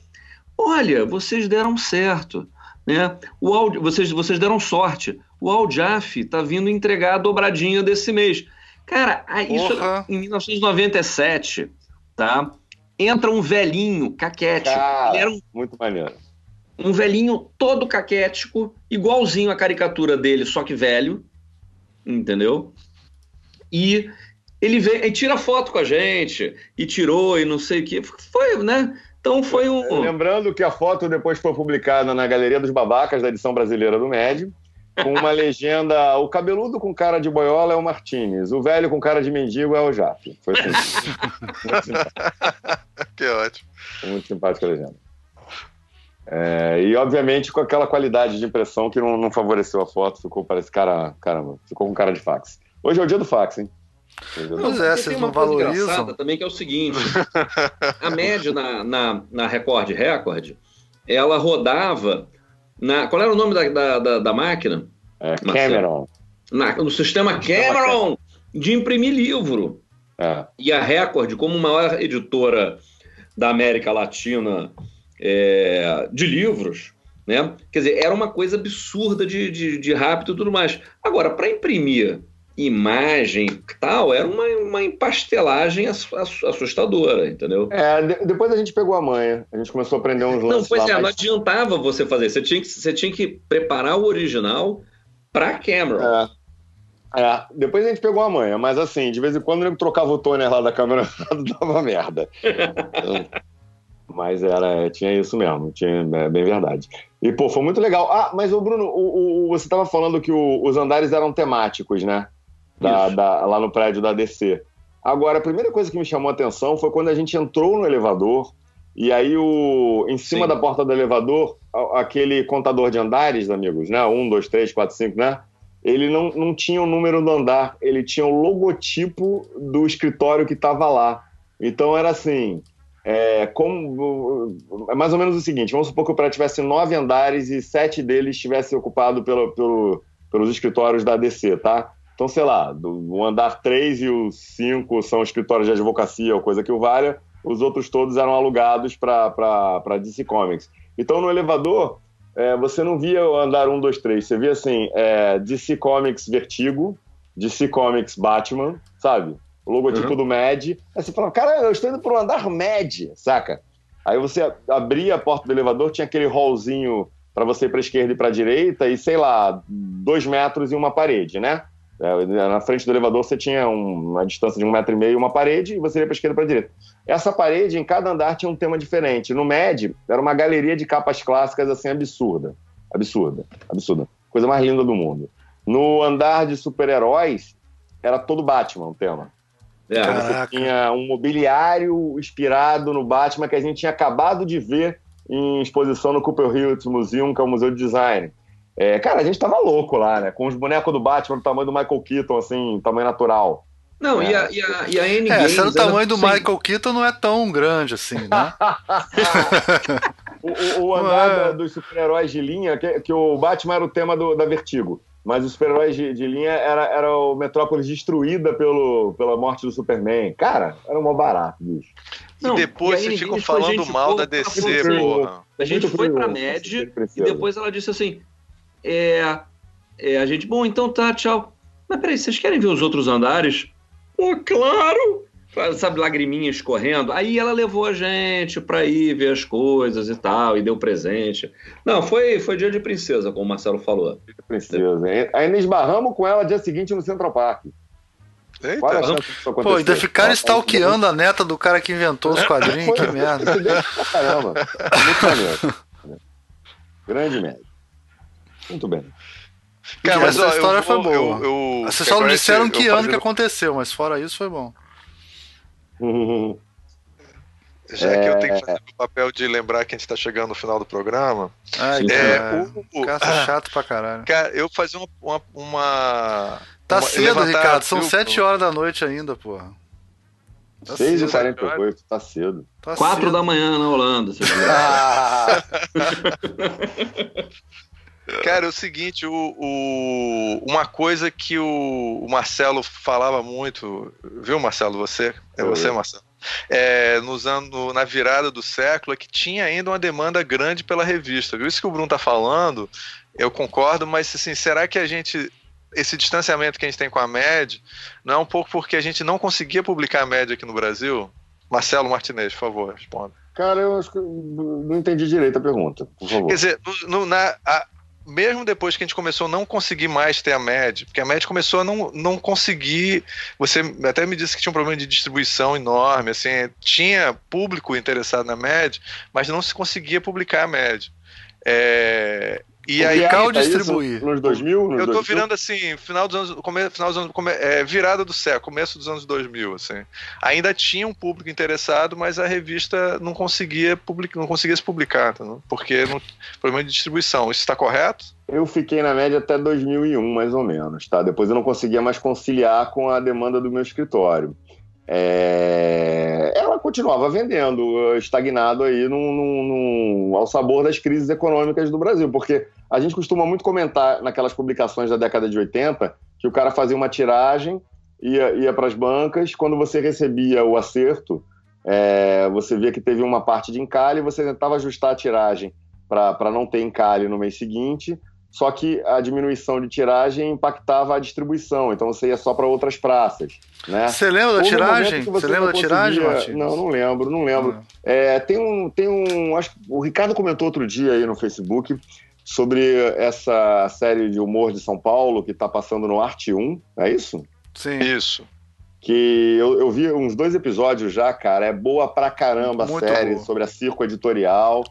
Olha, vocês deram certo. Né? O vocês, vocês deram sorte. O Aljaf está vindo entregar a dobradinha desse mês. Cara, isso em 1997, tá? Entra um velhinho caquete. Cara, era um, muito maneiro. Um velhinho todo caquético, igualzinho a caricatura dele, só que velho. Entendeu? E ele vem e tira foto com a gente, e tirou, e não sei o que. Foi, né? Então foi um. Lembrando que a foto depois foi publicada na Galeria dos Babacas da edição brasileira do Médio, com uma *laughs* legenda: o cabeludo com cara de boiola é o Martinez, o velho com cara de mendigo é o Jap. Foi assim. *laughs* que ótimo. Foi muito simpática a legenda. É, e obviamente com aquela qualidade de impressão que não, não favoreceu a foto, ficou parece cara, caramba, ficou com cara de fax. Hoje é o dia do fax, hein? Pois é, vocês não valorizam. também que é o seguinte: *laughs* a média na, na, na Record Record, ela rodava. Na, qual era o nome da, da, da máquina? É, Cameron. Na, no sistema Cameron de imprimir livro. É. E a Record, como maior editora da América Latina é, de livros, né? Quer dizer, era uma coisa absurda de, de, de rápido e tudo mais. Agora, para imprimir imagem tal, era uma, uma empastelagem assustadora, entendeu? É, de, depois a gente pegou a manha, a gente começou a aprender uns lances. Não, pois é, não adiantava você fazer, você tinha que, você tinha que preparar o original para câmera. É. é. depois a gente pegou a manha, mas assim, de vez em quando eu trocava o toner lá da câmera *laughs* dava merda. Mas era, tinha isso mesmo, tinha, é bem verdade. E, pô, foi muito legal. Ah, mas, o Bruno, o, o, você estava falando que o, os andares eram temáticos, né? Da, da, lá no prédio da DC. Agora, a primeira coisa que me chamou a atenção foi quando a gente entrou no elevador e aí o, em cima Sim. da porta do elevador, aquele contador de andares, amigos, né? Um, dois, três, quatro, cinco, né? Ele não, não tinha o número do andar, ele tinha o logotipo do escritório que estava lá. Então era assim, é, como, é mais ou menos o seguinte: vamos supor que o prédio tivesse nove andares e sete deles estivessem ocupados pelo, pelo, pelos escritórios da ADC, tá? Então, sei lá, do, o andar 3 e o 5 são escritórios de advocacia ou coisa que o valha, os outros todos eram alugados para DC Comics. Então, no elevador, é, você não via o andar 1, 2, 3, você via assim: é, DC Comics Vertigo, DC Comics Batman, sabe? o logotipo uhum. do MED. Aí você fala, cara, eu estou indo para o andar MED, saca? Aí você abria a porta do elevador, tinha aquele hallzinho para você ir para esquerda e para direita, e sei lá, dois metros e uma parede, né? É, na frente do elevador você tinha uma distância de um metro e meio, uma parede, e você ia para a esquerda e para a direita. Essa parede, em cada andar, tinha um tema diferente. No MED, era uma galeria de capas clássicas, assim, absurda. Absurda. Absurda. Coisa mais linda do mundo. No andar de super-heróis, era todo Batman o tema. É, você tinha um mobiliário inspirado no Batman que a gente tinha acabado de ver em exposição no Cooper Hills Museum, que é o Museu de Design. É, cara, a gente tava louco lá, né? Com os bonecos do Batman do tamanho do Michael Keaton, assim, tamanho natural. Não, é. e, a, e, a, e a N é, Games, o tamanho do Michael Keaton não é tão grande assim, né? *laughs* o, o, o andar é. dos super-heróis de linha, que, que o Batman era o tema do, da Vertigo mas os super-heróis de, de, linha era, era o Metrópolis destruída pelo, pela morte do Superman. Cara, era um barato, bicho. Não, e depois vocês ficam falando mal da DC, porra. A gente foi pra MED e depois ela disse assim: é, é, a gente, bom, então tá, tchau. Mas peraí, vocês querem ver os outros andares? Pô, claro! sabe, lagriminha escorrendo. Aí ela levou a gente pra ir ver as coisas e tal, e deu presente. Não, foi, foi dia de princesa, como o Marcelo falou. Dia de princesa. Aí esbarramos com ela dia seguinte no Central Park. Eita, Pô, ainda ficaram stalkeando a neta do cara que inventou os quadrinhos, que merda. Caramba, muito maneiro. *laughs* Grande médio. Muito bem. Cara, mas essa ó, história foi boa. Eu, eu, Vocês só não disseram que ano que aconteceu, mas fora isso foi bom. *laughs* Já é... que eu tenho que fazer o papel de lembrar que a gente está chegando no final do programa. Ai, é, o, o, cara, chato pra caralho. Cara, eu fazer uma. uma, uma tá uma, cedo, Ricardo. São sete horas da noite ainda, porra. Tá 6h48, tá cedo. Tá 4 cedo. da manhã na Holanda. *laughs* *laughs* Cara, é o seguinte, o, o, uma coisa que o, o, Marcelo falava muito, viu, Marcelo? Você? É você, Marcelo? É, nos anos, na virada do século, é que tinha ainda uma demanda grande pela revista. Viu? Isso que o Bruno tá falando, eu concordo, mas assim, será que a gente. Esse distanciamento que a gente tem com a MED não é um pouco porque a gente não conseguia publicar a MED aqui no Brasil? Marcelo Martinez, por favor, responda. Cara, eu acho que não entendi direito a pergunta, por favor. Quer dizer, no, na, a, mesmo depois que a gente começou a não conseguir mais ter a MED, porque a MED começou a não, não conseguir. Você até me disse que tinha um problema de distribuição enorme, assim, tinha público interessado na MED, mas não se conseguia publicar a MED. É, e aí, qual distribuir? Nos 2000? Nos eu tô virando assim, final dos anos, come, final dos anos come, é, virada do século, começo dos anos 2000, assim. Ainda tinha um público interessado, mas a revista não conseguia publicar, não conseguia se publicar, tá, porque não, problema de distribuição. Isso está correto? Eu fiquei na média até 2001, mais ou menos, tá? Depois eu não conseguia mais conciliar com a demanda do meu escritório é, ela continuava vendendo, estagnado aí num, num, num, ao sabor das crises econômicas do Brasil, porque a gente costuma muito comentar naquelas publicações da década de 80 que o cara fazia uma tiragem, ia, ia para as bancas, quando você recebia o acerto, é, você via que teve uma parte de encalhe, você tentava ajustar a tiragem para não ter encalhe no mês seguinte, só que a diminuição de tiragem impactava a distribuição, então você ia só para outras praças. Né? Você lembra da tiragem? Você, você lembra da tiragem, Martins? Não, não lembro, não lembro. Ah. É, tem um, tem um, acho o Ricardo comentou outro dia aí no Facebook sobre essa série de humor de São Paulo que está passando no Arte 1, é isso? Sim. Isso. que eu, eu, vi uns dois episódios já, cara. É boa pra caramba Muito a série boa. sobre a circo editorial,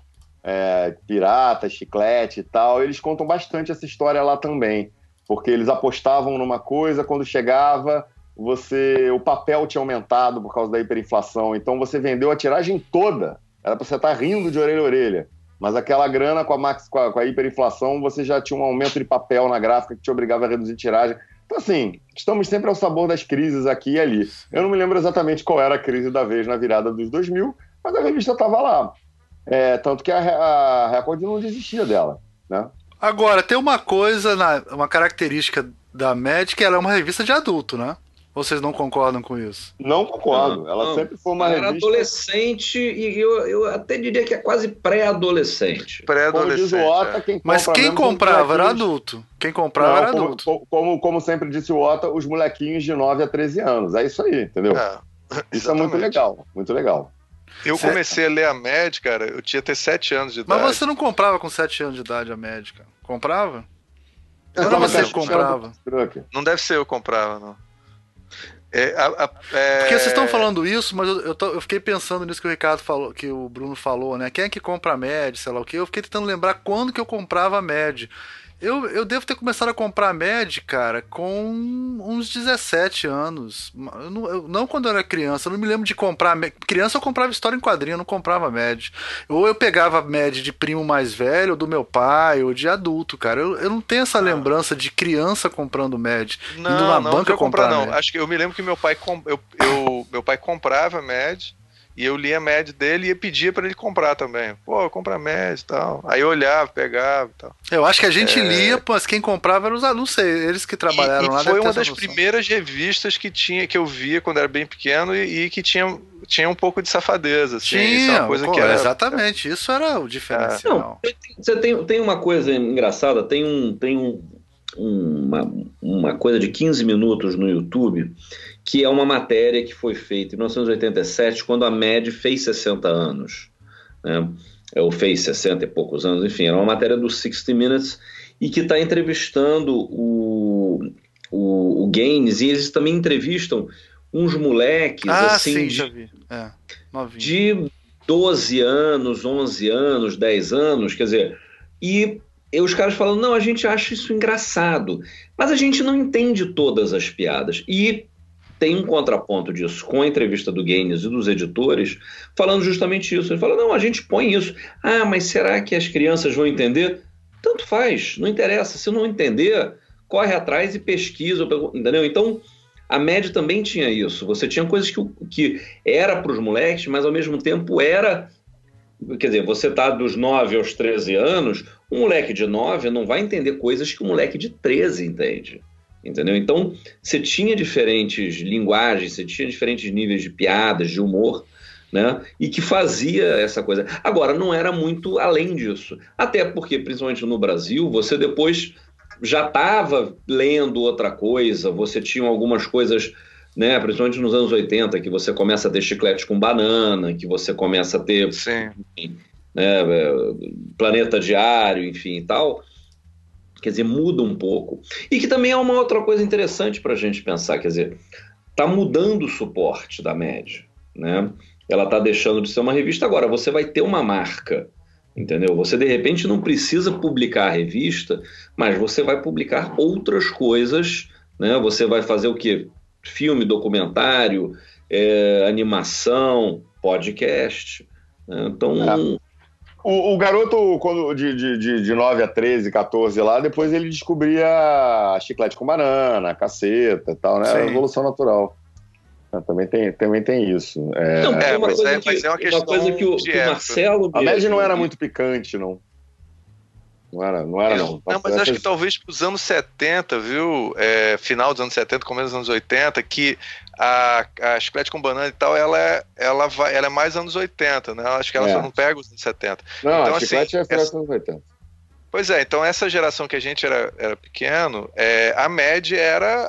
é, pirata, chiclete e tal. Eles contam bastante essa história lá também, porque eles apostavam numa coisa, quando chegava, você o papel tinha aumentado por causa da hiperinflação, então você vendeu a tiragem toda. Era pra você estar tá rindo de orelha a orelha. Mas aquela grana com a, max, com a, com a hiperinflação, você já tinha um aumento de papel na gráfica que te obrigava a reduzir tiragem. Então, assim, estamos sempre ao sabor das crises aqui e ali. Eu não me lembro exatamente qual era a crise da vez na virada dos 2000, mas a revista estava lá. É, tanto que a, a Record não desistia dela, né? Agora, tem uma coisa, na, uma característica da Mad, que ela é uma revista de adulto, né? Vocês não concordam com isso? Não concordo. Ela não, sempre foi uma era revista... adolescente e eu, eu até diria que é quase pré-adolescente. Pré-adolescente. É. Quem Mas quem comprava era adulto. Quem comprava não, era como, adulto. Como, como, sempre disse o Ota, os molequinhos de 9 a 13 anos. É isso aí, entendeu? É, isso é muito legal. Muito legal. Eu comecei a ler a médica, cara, eu tinha até 7 anos de idade. Mas você não comprava com 7 anos de idade a médica? Comprava? Não, você comprava. Não deve ser eu comprava, não. É, a, a, é... Porque vocês estão falando isso, mas eu, eu, tô, eu, fiquei pensando nisso que o Ricardo falou, que o Bruno falou, né? Quem é que compra a MED, sei lá o que? Eu fiquei tentando lembrar quando que eu comprava a MED. Eu, eu devo ter começado a comprar Mad, cara, com uns 17 anos. Eu não, eu, não, quando eu era criança, eu não me lembro de comprar. Criança eu comprava história em quadrinho, eu não comprava Mad. Ou eu pegava Mad de primo mais velho, ou do meu pai, ou de adulto, cara. Eu, eu não tenho essa lembrança de criança comprando Mad. Não, indo na não, banca não comprar, comprar não. Acho que eu me lembro que meu pai, eu, eu, meu pai comprava Mad. E eu lia a média dele e pedia para ele comprar também. Pô, compra a média e tal. Aí eu olhava, pegava e tal. Eu acho que a gente é... lia, mas quem comprava eram os alunos, sei, eles que trabalharam e, e lá. Foi uma das primeiras revistas que tinha, que eu via quando era bem pequeno e, e que tinha, tinha um pouco de safadeza. Assim. Tinha, isso é uma coisa pô, que era, exatamente, isso era o diferencial. Não, você tem, tem uma coisa engraçada, tem um. Tem um uma, uma coisa de 15 minutos no YouTube que é uma matéria que foi feita em 1987, quando a MED fez 60 anos. Né? Ou fez 60 e poucos anos, enfim, era uma matéria do 60 Minutes e que está entrevistando o, o, o Gaines, e eles também entrevistam uns moleques ah, assim sim, já vi. É, de 12 anos, 11 anos, 10 anos, quer dizer, e, e os caras falam, não, a gente acha isso engraçado, mas a gente não entende todas as piadas. E tem um contraponto disso com a entrevista do Gaines e dos editores, falando justamente isso. Ele fala: não, a gente põe isso. Ah, mas será que as crianças vão entender? Tanto faz, não interessa. Se não entender, corre atrás e pesquisa, entendeu? Então, a média também tinha isso. Você tinha coisas que, que era para os moleques, mas ao mesmo tempo era. Quer dizer, você está dos 9 aos 13 anos, um moleque de 9 não vai entender coisas que um moleque de 13 entende entendeu? Então, você tinha diferentes linguagens, você tinha diferentes níveis de piadas, de humor, né? E que fazia essa coisa. Agora, não era muito além disso. Até porque, principalmente no Brasil, você depois já estava lendo outra coisa, você tinha algumas coisas, né? Principalmente nos anos 80, que você começa a ter chiclete com banana, que você começa a ter. Enfim, né, planeta diário, enfim e tal quer dizer, muda um pouco. E que também é uma outra coisa interessante para a gente pensar, quer dizer, está mudando o suporte da média, né? Ela está deixando de ser uma revista agora. Você vai ter uma marca, entendeu? Você de repente não precisa publicar a revista, mas você vai publicar outras coisas, né? Você vai fazer o que? Filme, documentário, é, animação, podcast. Né? Então é. O, o, garoto, quando, de, de, de 9 a 13, 14 lá, depois ele descobria chiclete com banana, caceta e tal, né? Sim. Evolução natural. É, também tem, também tem isso. É, não, é, mas, é, mas é uma questão uma coisa que o, que o Marcelo. A média não era muito picante, não. Não era, não era, não. Não, mas acho que talvez para os anos 70, viu? É, final dos anos 70, começo dos anos 80, que a, a chiclete com banana e tal, ela é, ela vai, ela é mais anos 80, né? Acho que ela é. só não pega os anos 70. Não, então, a chiclete assim, é final dos anos 80. Pois é, então essa geração que a gente era, era pequeno, é, a MED era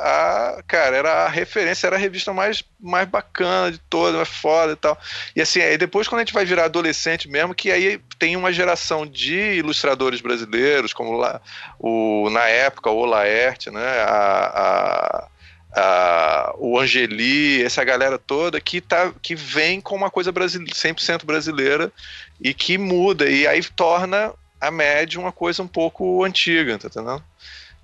a, cara, era a referência, era a revista mais, mais bacana de todas, mais foda e tal. E assim, aí depois quando a gente vai virar adolescente mesmo, que aí tem uma geração de ilustradores brasileiros, como lá, o, na época o Laerte, né, a, a a, o Angeli, essa galera toda que, tá, que vem com uma coisa brasile 100% brasileira e que muda, e aí torna a média uma coisa um pouco antiga, tá entendendo?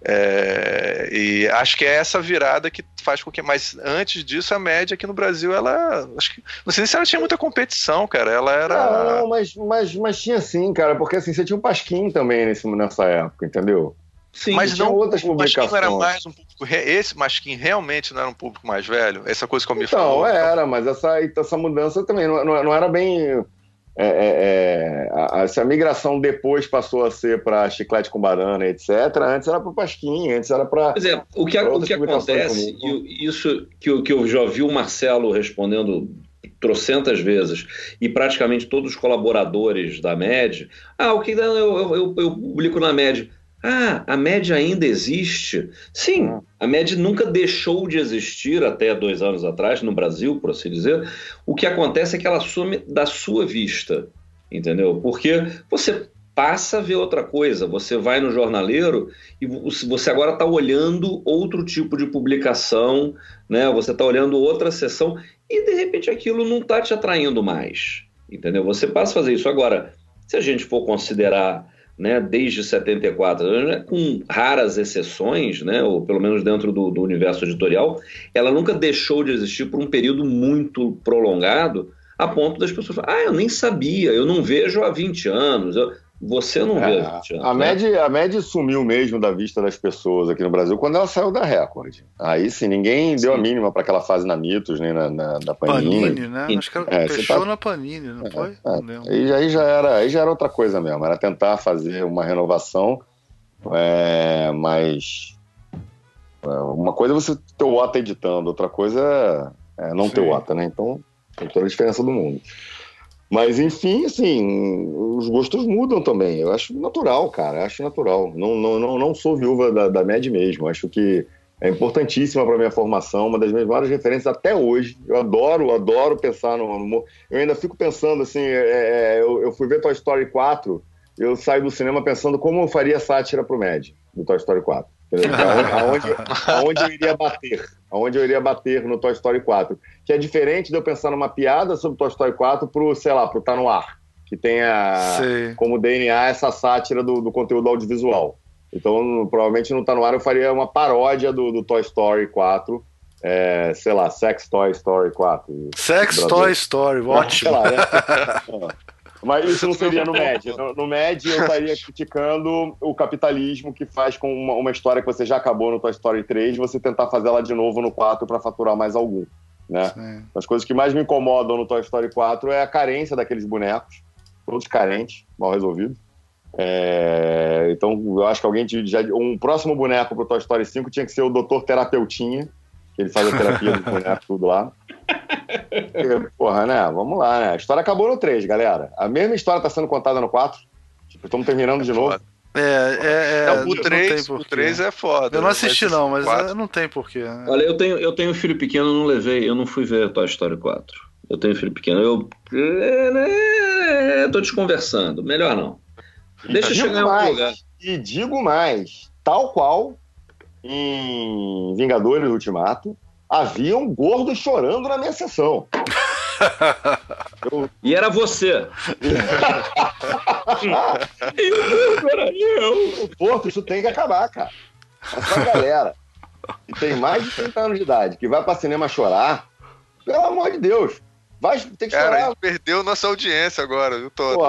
É, e acho que é essa virada que faz com que. Mas antes disso, a média aqui no Brasil, ela. Acho que, não sei se ela tinha muita competição, cara. Ela era. Não, não mas, mas, mas tinha sim, cara, porque assim, você tinha um Pasquim também nesse, nessa época, entendeu? Sim, mas não, outras o Masquim era mais um público. Esse Masquim realmente não era um público mais velho? Essa coisa que eu me então, falou. Não, era, mas essa, essa mudança também não, não, não era bem. É, é, é a, essa migração depois passou a ser para chiclete com banana, etc. Antes era para pasquim, antes era para. Pois é, o que, o que acontece, e isso que eu, que eu já vi o Marcelo respondendo trocentas vezes, e praticamente todos os colaboradores da MED, ah, o que eu, eu, eu, eu publico na MED ah, a média ainda existe? Sim, ah. a média nunca deixou de existir até dois anos atrás, no Brasil, por assim dizer. O que acontece é que ela some da sua vista, entendeu? Porque você passa a ver outra coisa. Você vai no jornaleiro e você agora está olhando outro tipo de publicação, né? Você está olhando outra sessão e de repente aquilo não está te atraindo mais, entendeu? Você passa a fazer isso agora. Se a gente for considerar né, desde 74, né, com raras exceções, né, ou pelo menos dentro do, do, universo editorial, ela nunca deixou de existir por um período muito prolongado, a ponto das pessoas falarem, ah, eu nem sabia, eu não vejo há 20 anos. Eu... Você não é, vê há 20 anos. A, né? MED, a MED sumiu mesmo da vista das pessoas aqui no Brasil quando ela saiu da Record. Aí sim, ninguém sim. deu a mínima para aquela fase na Mitos, nem na, na, na Panini. Panini, né? Acho que ela é, fechou tá... na Panini, não é, foi? É. Não aí, aí, já era, aí já era outra coisa mesmo, era tentar fazer uma renovação, é, mas é, uma coisa é você ter o OTA editando, outra coisa é, não sim. ter o OTA, né? Então tem toda a diferença do mundo. Mas, enfim, assim, os gostos mudam também. Eu acho natural, cara. Acho natural. Não, não, não, não sou viúva da, da MED mesmo. Acho que é importantíssima para minha formação, uma das minhas maiores referências até hoje. Eu adoro, adoro pensar no humor. Eu ainda fico pensando assim, é, é, eu, eu, fui ver Toy Story 4, eu saio do cinema pensando como eu faria sátira pro Med do Toy Story 4. Aonde, aonde, eu iria bater? Aonde eu iria bater no Toy Story 4? Que é diferente de eu pensar numa piada sobre Toy Story 4 pro, sei lá, pro Tá No Ar, que tenha Sim. como DNA essa sátira do, do, conteúdo audiovisual. Então, provavelmente no Tá No Ar eu faria uma paródia do, do Toy Story 4, é, sei lá, Sex Toy Story 4. Sex Toy Story, ótimo. Lá, né? *laughs* Mas isso não seria no MED. No, no MED eu estaria criticando o capitalismo que faz com uma, uma, história que você já acabou no Toy Story 3, você tentar fazer ela de novo no 4 para faturar mais algum. Né? As coisas que mais me incomodam no Toy Story 4 é a carência daqueles bonecos, todos carentes, mal resolvidos. É, então, eu acho que alguém já, um próximo boneco pro Toy Story 5 tinha que ser o Dr. Terapeutinha, que ele faz a terapia do boneco tudo lá. Porra, né? Vamos lá, né? A história acabou no 3, galera. A mesma história tá sendo contada no 4. Tipo, estamos terminando de novo. É, é, é, o 3, o 3 é foda. Eu não assisti, não, mas é, não tem porquê. Né? Olha, eu tenho, eu tenho um filho pequeno, não levei, eu não fui ver Toy Story 4. Eu tenho um filho pequeno, eu. É, tô te conversando, melhor não. Deixa eu chegar mais, em algum lugar. E digo mais, tal qual em Vingadores Ultimato, havia um gordo chorando na minha sessão. *laughs* Eu... E era você. era eu. *laughs* Porto, isso tem que acabar, cara. Essa galera que tem mais de 30 anos de idade, que vai para cinema chorar, pelo amor de Deus, Vai ter que Cara, chorar. perdeu nossa audiência agora, viu, Todo? *laughs*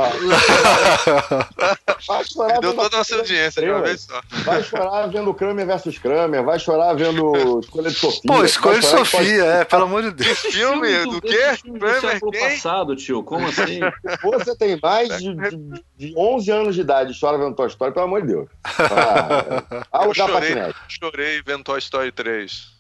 vai chorar perdeu toda a nossa audiência de uma vez só. Vai chorar vendo Kramer versus Kramer, vai chorar vendo Escolha de Sofia. Pô, Escolha de Sofia, pode... é, pelo amor de Deus. Que filme? Do quê? Kramer quem? passado, tio, como assim? *laughs* Você tem mais de, de, de 11 anos de idade e chora vendo Toy Story, pelo amor de Deus. *laughs* Ah, ah, eu chorei, chorei vendo Toy Story 3.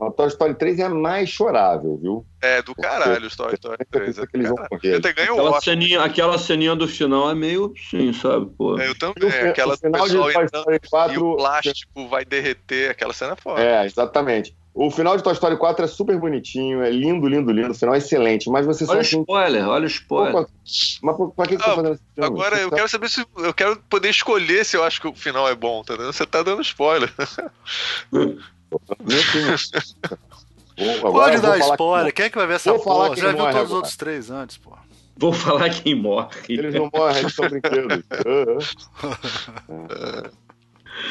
O Toy Story 3 é mais chorável, viu? É, do caralho o Toy Story 3. É, eles vão aquela, ceninha, aquela ceninha do final é meio sim, sabe? Pô. É, eu também. O, aquela o final de Toy Story 4, e o plástico vai derreter, aquela cena é foda. É, exatamente. O final de Toy Story 4 é super bonitinho, é lindo, lindo, lindo. O final é excelente, mas você Olha o spoiler, olha o spoiler. Mas pra que, que ah, você tá fazendo esse filme? Agora, você eu tá... quero saber se. Eu quero poder escolher se eu acho que o final é bom, tá Você tá dando spoiler. *laughs* Vou, Pode dar spoiler, quem é que vai ver essa vou porra? Já viu todos os outros três antes, pô. Vou falar quem morre. Eles não morrem, eles são brinquedos. *laughs*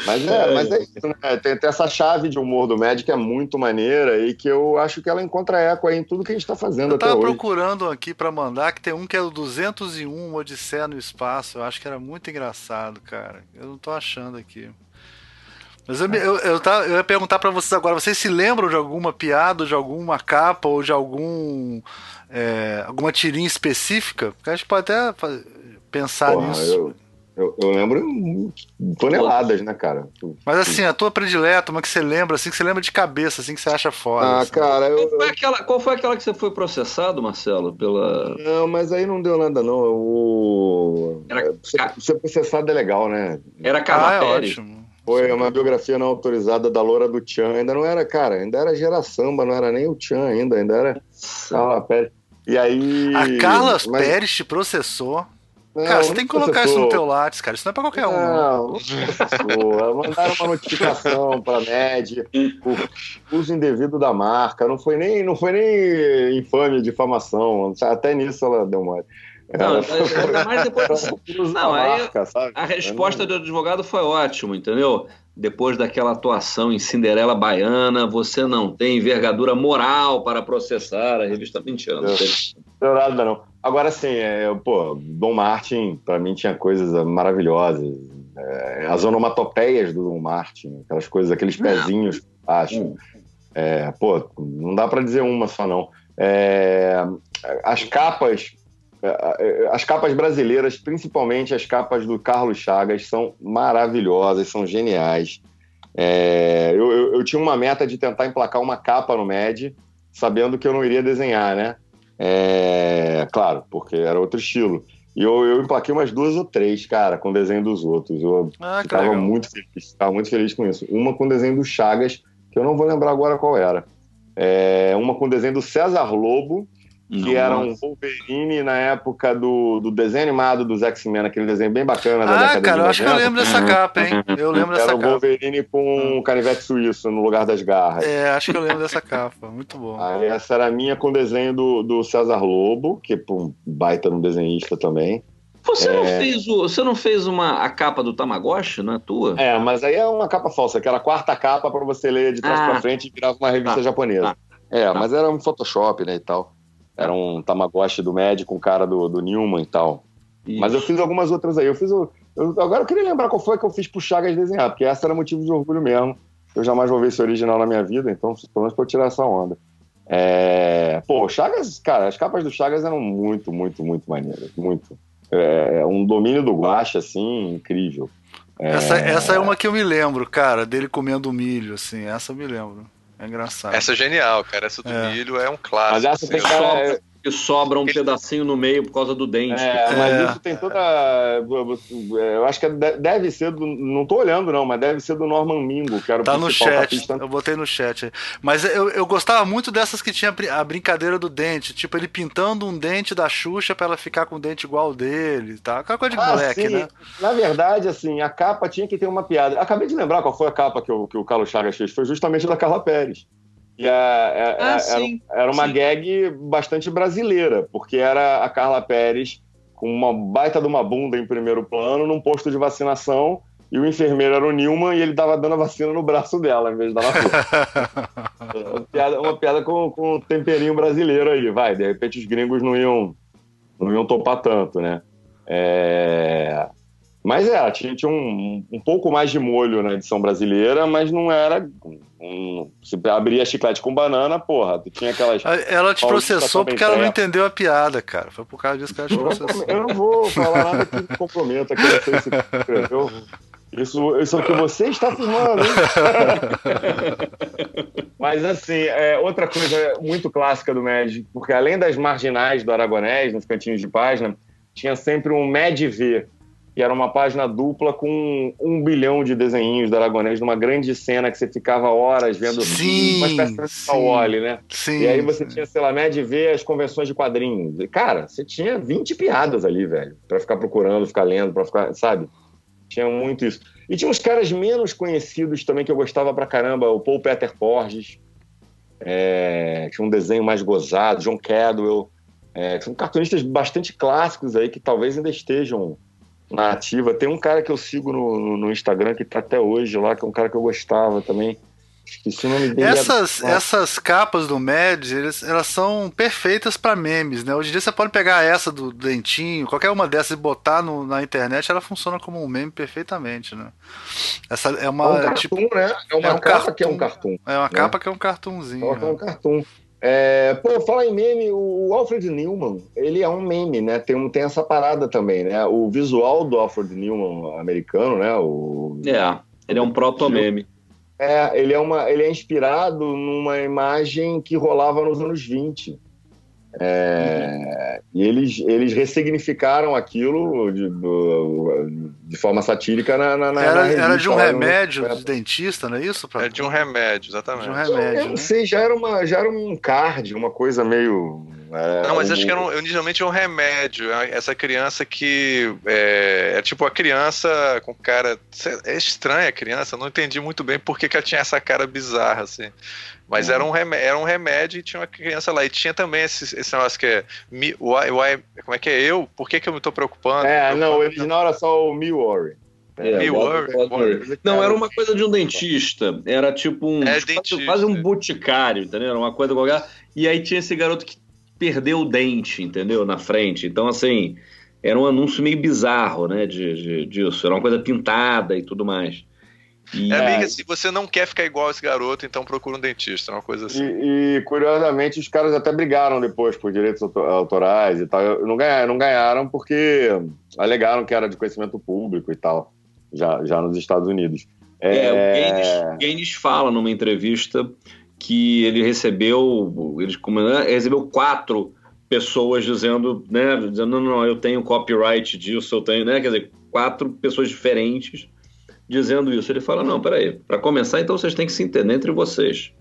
Mas é, mas é isso, né? Tem, tem, essa chave de humor do Mad que é muito maneira e que eu acho que ela encontra eco aí em tudo que a gente tá fazendo eu até hoje. Eu tava procurando aqui para mandar que tem um que é o 201 Odisseia no Espaço. Eu acho que era muito engraçado, cara. Eu não tô achando aqui. Mas eu, eu, eu, tá, eu ia perguntar para vocês agora, vocês se lembram de alguma piada, de alguma capa ou de algum é, alguma tirinha específica? Porque a gente pode até pensar Porra, nisso. Eu, eu, eu, lembro toneladas, né, cara? Mas assim, a tua predileta, uma que você lembra, assim, que você lembra de cabeça, assim, que você acha foda. Ah, assim. cara, eu... Qual foi, aquela, qual foi aquela que você foi processado, Marcelo, pela... Não, mas aí não deu nada, não. O... Era... Ser, ser processado é legal, né? Era Carla ah, é ótimo. Foi uma biografia não autorizada da Loura do Tchan. Ainda não era, cara, ainda era gera samba, não era nem o Tchan ainda, ainda era Carla Pérez. E aí... A Carla mas... Pérez te processou? Não, cara, você tem que colocar isso no teu Lattes, cara. Isso não é pra qualquer um. Não, não Mandaram uma notificação pra MED por uso indevido da marca. Não foi nem, não foi nem infame, difamação. Até nisso ela deu mole. Não, ainda *laughs* mais depois. Não, aí, marca, a resposta do advogado foi ótima, entendeu? Depois daquela atuação em Cinderela Baiana, você não tem envergadura moral para processar a revista 20 anos. Não, nada não. Agora sim, é, pô, Dom Martin, para mim, tinha coisas maravilhosas. É, as onomatopeias do Dom Martin, aquelas coisas, aqueles pezinhos acho. É, pô, não dá para dizer uma só, não. É, as capas, as capas brasileiras, principalmente as capas do Carlos Chagas, são maravilhosas, são geniais. É, eu, eu, eu tinha uma meta de tentar emplacar uma capa no MED, sabendo que eu não iria desenhar, né? É, claro, porque era outro estilo. E eu, eu emplaquei umas duas ou três, cara, com o desenho dos outros. Eu ah, ficava muito feliz, ficava muito feliz com isso. Uma com o desenho do Chagas, que eu não vou lembrar agora qual era. É, uma com o desenho do César Lobo, que Nossa. era um Wolverine na época do, do desenho animado dos X-Men, aquele desenho bem bacana da ah, década cara, eu acho que eu lembro dessa capa, hein? Eu lembro dessa era capa. Era o Wolverine com um canivete suíço no lugar das garras. É, acho que eu lembro dessa capa, muito bom. *laughs* Aí essa era a minha com o desenho do, do César Lobo, que é um baita no desenhista também. Você, é... não fez o, você não fez uma, a capa do Tamagotchi, não é tua? É, mas aí é uma capa falsa, que era a quarta capa para você ler de trás ah, para frente e virava uma revista tá, japonesa. Tá, é, tá. mas era um Photoshop, né, e tal. Era um Tamagotchi do médico, um cara do, do Newman e tal. Mas eu fiz algumas outras aí. Eu fiz o, eu, agora eu queria lembrar qual foi que eu fiz pro Chagas desenhar, porque essa era motivo de orgulho mesmo. Eu jamais vou ver esse original na minha vida, então pelo menos pra eu tirar essa onda. É... Pô, Chagas, cara, as capas do Chagas eram muito, muito, muito maneiras. Muito. É, um domínio do guache, assim, incrível. É... Essa, essa é uma que eu me lembro, cara, dele comendo milho, assim, essa eu me lembro. É engraçado. Essa é genial, cara. Essa do é. milho é um clássico. Mas essa tem que, que sobra um pedacinho no meio por causa do dente. É, mas é. isso tem toda. Eu acho que deve ser do. Não tô olhando, não, mas deve ser do Norman Mingo, que era o tá no chat. Eu botei no chat. Mas eu, eu gostava muito dessas que tinha a brincadeira do dente. Tipo, ele pintando um dente da Xuxa pra ela ficar com o dente igual dele. Tá? Aquela coisa de ah, moleque, sim. né? Na verdade, assim, a capa tinha que ter uma piada. Acabei de lembrar qual foi a capa que o, que o Carlos Chagas fez. Foi justamente da Carla Pérez. E a, a, ah, era, era, uma sim. gag bastante brasileira, porque era a Carla Pérez com uma baita de uma bunda em primeiro plano num posto de vacinação e o enfermeiro era o Nilman e ele tava dando a vacina no braço dela, em vez de dar na flor. *laughs* uma piada, uma piada com, com um temperinho brasileiro aí, vai. De repente os gringos não iam, não iam topar tanto, né? É... Mas é, tinha, tinha um, um pouco mais de molho na edição brasileira, mas não era um, se abria chiclete com banana, porra, tu tinha aquelas. Ela te processou porque ela não entendeu a piada, cara. Foi por causa disso que ela te processou. Eu não vou falar nada que me comprometa, que eu sei se escreveu. Isso, isso é o que você está filmando, hein? *laughs* Mas, assim, é, outra coisa muito clássica do Magic, porque além das marginais do Aragonés, nos cantinhos de página, tinha sempre um Med V, que era uma página dupla com um bilhão de desenhinhos do Aragonês, numa grande cena que você ficava horas vendo sim, uma espécie de Wally, né? Sim, e aí você sim. tinha, sei lá, média ver as convenções de quadrinhos. E, cara, você tinha 20 piadas ali, velho, para ficar procurando, ficar lendo, para ficar, sabe? Tinha muito isso. E tinha uns caras menos conhecidos também que eu gostava pra caramba, o Paul Peter Porges, é, tinha um desenho mais gozado, John Cadwell, é, são cartunistas bastante clássicos aí que talvez ainda estejam na ativa. Tem um cara que eu sigo no, no, Instagram que está até hoje lá, que é um cara que eu gostava também, Esqueci o nome dele. Essas, essas capas do Mad, eles, elas são perfeitas para memes, né? Hoje em dia você pode pegar essa do dentinho, qualquer uma dessas e botar no, na internet, ela funciona como um meme perfeitamente, né? Essa é uma. É um cartoon, tipo, né? É uma é um capa cartoon, que é um cartoon. É uma né? capa que é um cartoonzinho. É um né? cartoon. É, pô, fala em meme, o Alfred Newman, ele é um meme, né? Tem, um, tem essa parada também, né? O visual do Alfred Newman americano, né? O... É, ele é um proto-meme. É, ele é, uma, ele é inspirado numa imagem que rolava nos anos 20. É, e eles, eles ressignificaram aquilo de, de forma satírica na, na, na era, era de um remédio no... de dentista, não é isso? Pra... É de um remédio, exatamente. De um remédio. Eu, não né? sei, já era, uma, já era um card, uma coisa meio é, não, mas acho que era um, inicialmente é um remédio. É essa criança que é, é, tipo a criança com cara. É estranha a criança, não entendi muito bem por que, que ela tinha essa cara bizarra, assim. Mas era, um remédio, era um remédio e tinha uma criança lá. E tinha também esse, esse negócio que é. Me, why, why, como é que é eu? Por que, que eu me tô preocupando? É, não, o original era só o Me Worry. É, não, era uma coisa de um dentista. Era tipo um. É, dentista. Quase um boticário, entendeu? Era uma coisa qualquer. E aí tinha esse garoto que perdeu o dente, entendeu? Na frente. Então, assim, era um anúncio meio bizarro, né? De, de disso. Era uma coisa pintada e tudo mais. E, é meio que assim, você não quer ficar igual esse garoto, então procura um dentista, uma coisa assim. E, e curiosamente, os caras até brigaram depois por direitos autorais e tal. Não ganharam, não ganharam porque alegaram que era de conhecimento público e tal, já, já nos Estados Unidos. É, é... o Gaines, fala numa entrevista que ele recebeu, ele né, recebeu quatro pessoas dizendo, né, dizendo, não, não, eu tenho copyright disso, eu tenho, né, quer dizer, quatro pessoas diferentes dizendo isso. Ele fala, não, peraí, para começar, então vocês têm que se entender entre vocês.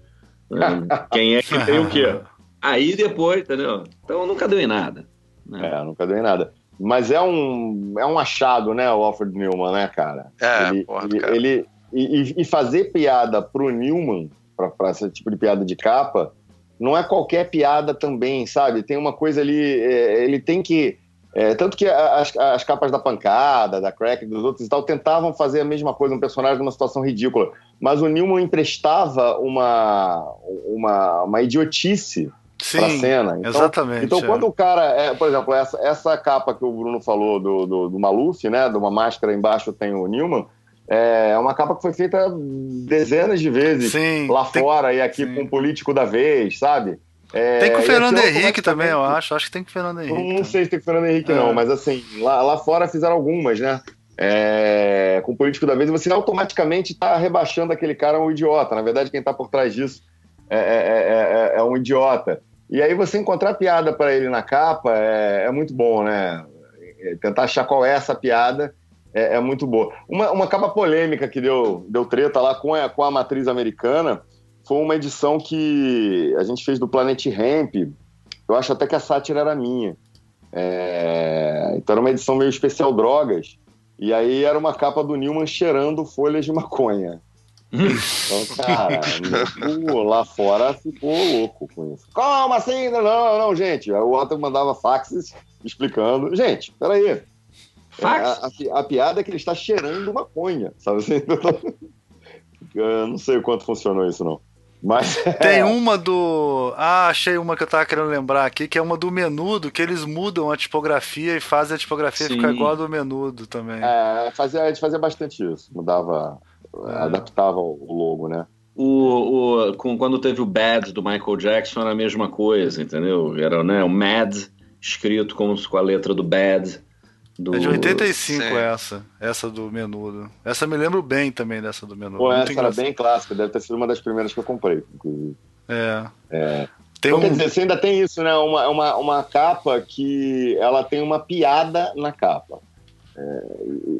Né? *laughs* Quem é que tem o quê? Aí depois, entendeu? Então nunca deu em nada. Né? É, nunca deu em nada. Mas é um, é um achado, né, o Alfred Newman, né, cara? É, ele, porra, ele, cara. ele e, e, fazer piada pro Newman para esse tipo de piada de capa, não é qualquer piada também, sabe? Tem uma coisa ali, é, ele tem que. É, tanto que as, as, capas da pancada, da crack, dos outros e tal, tentavam fazer a mesma coisa, um personagem numa situação ridícula. Mas o Newman emprestava uma, uma, uma idiotice Sim, pra cena. Então, exatamente. Então, é. quando o cara. É, por exemplo, essa, essa capa que o Bruno falou do, do, do Maluf, né? De uma máscara embaixo tem o Newman. É uma capa que foi feita dezenas de vezes sim, lá tem, fora e aqui sim. com o político da vez, sabe? É, tem com o Fernando Henrique também, eu acho. Acho que tem com o Fernando Henrique. Não sei se tem com o Fernando Henrique, é. não, mas assim, lá, lá fora fizeram algumas, né? É, com o político da vez, você automaticamente está rebaixando aquele cara um idiota. Na verdade, quem está por trás disso é, é, é, um idiota. E aí você encontrar piada para ele na capa é, muito bom, né? Tentar achar qual é essa piada é, é, muito boa. Uma, uma capa polêmica que deu, deu treta lá com a, com a matriz americana foi uma edição que a gente fez do Planet Ramp. Eu acho até que a sátira era minha. É, então era uma edição meio especial drogas. E aí era uma capa do Newman cheirando folhas de maconha. Então, cara, lá fora ficou louco com isso. Como assim? Não, não, gente. O Otto mandava faxes explicando. Gente, peraí. A, a, a, piada é que ele está cheirando maconha, sabe assim? *laughs* Eu não sei o quanto funcionou isso, não. Mas. *laughs* Tem é... uma do. Ah, achei uma que eu tava querendo lembrar aqui, que é uma do menudo, que eles mudam a tipografia e fazem a tipografia Sim. ficar igual a do menudo também. É, fazia, a gente fazia bastante isso. Mudava, é. adaptava o logo, né? O, o, com, quando teve o Bad do Michael Jackson era a mesma coisa, entendeu? Era né, o Mad escrito com, com a letra do Bad. Do... É de 85 Sim. essa, essa do Menudo. Essa me lembro bem também dessa do Menudo. Pô, essa era bem clássica, deve ter sido uma das primeiras que eu comprei, inclusive. É. é. Tem então, um... quer dizer, você ainda tem isso, né? Uma, uma, uma capa que ela tem uma piada na capa. É,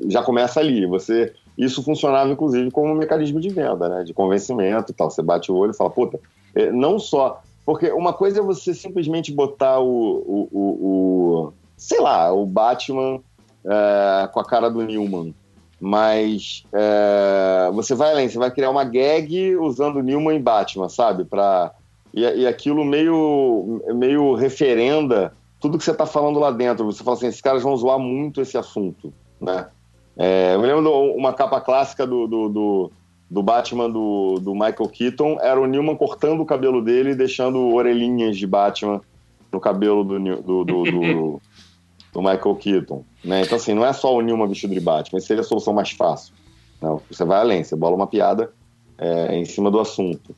já começa ali. Você, isso funcionava, inclusive, como um mecanismo de venda, né? De convencimento e tal. Você bate o olho e fala, puta, é, não só. Porque uma coisa é você simplesmente botar o, o, o, o sei lá, o Batman é, com a cara do Newman. Mas é, você vai além, você vai criar uma gag usando Newman e Batman, sabe? Pra, e, e aquilo meio, meio referenda tudo que você está falando lá dentro. Você fala assim, esses caras vão zoar muito esse assunto, né? É, eu me lembro de uma capa clássica do, do, do, do, Batman do, do Michael Keaton, era o Newman cortando o cabelo dele e deixando orelhinhas de Batman no cabelo do, do, do, *laughs* do, Michael Keaton. Né? Então, assim, não é só o Newman vestido de Batman, seria a solução mais fácil. Não, você vai além, você bola uma piada é, em cima do assunto.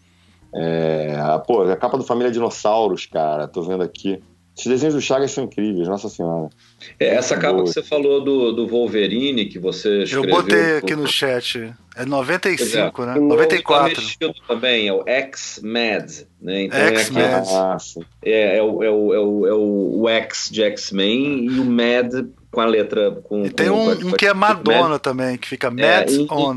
É, pô, a capa do Família Dinossauros, cara, tô vendo aqui. Os desenhos do Chagas são incríveis, nossa senhora. É, essa capa Boa. que você falou do, do Wolverine, que você escreveu... Eu botei aqui no chat. É 95, é. né? 94. Tá também, é o X-Mad, né? Então X-Mad. É, é, é, o, é, o, é, o, é o X de X-Men e o Mad com a letra... Com, e tem com, um, um que é Madonna Mad, também, que fica Mad é, On.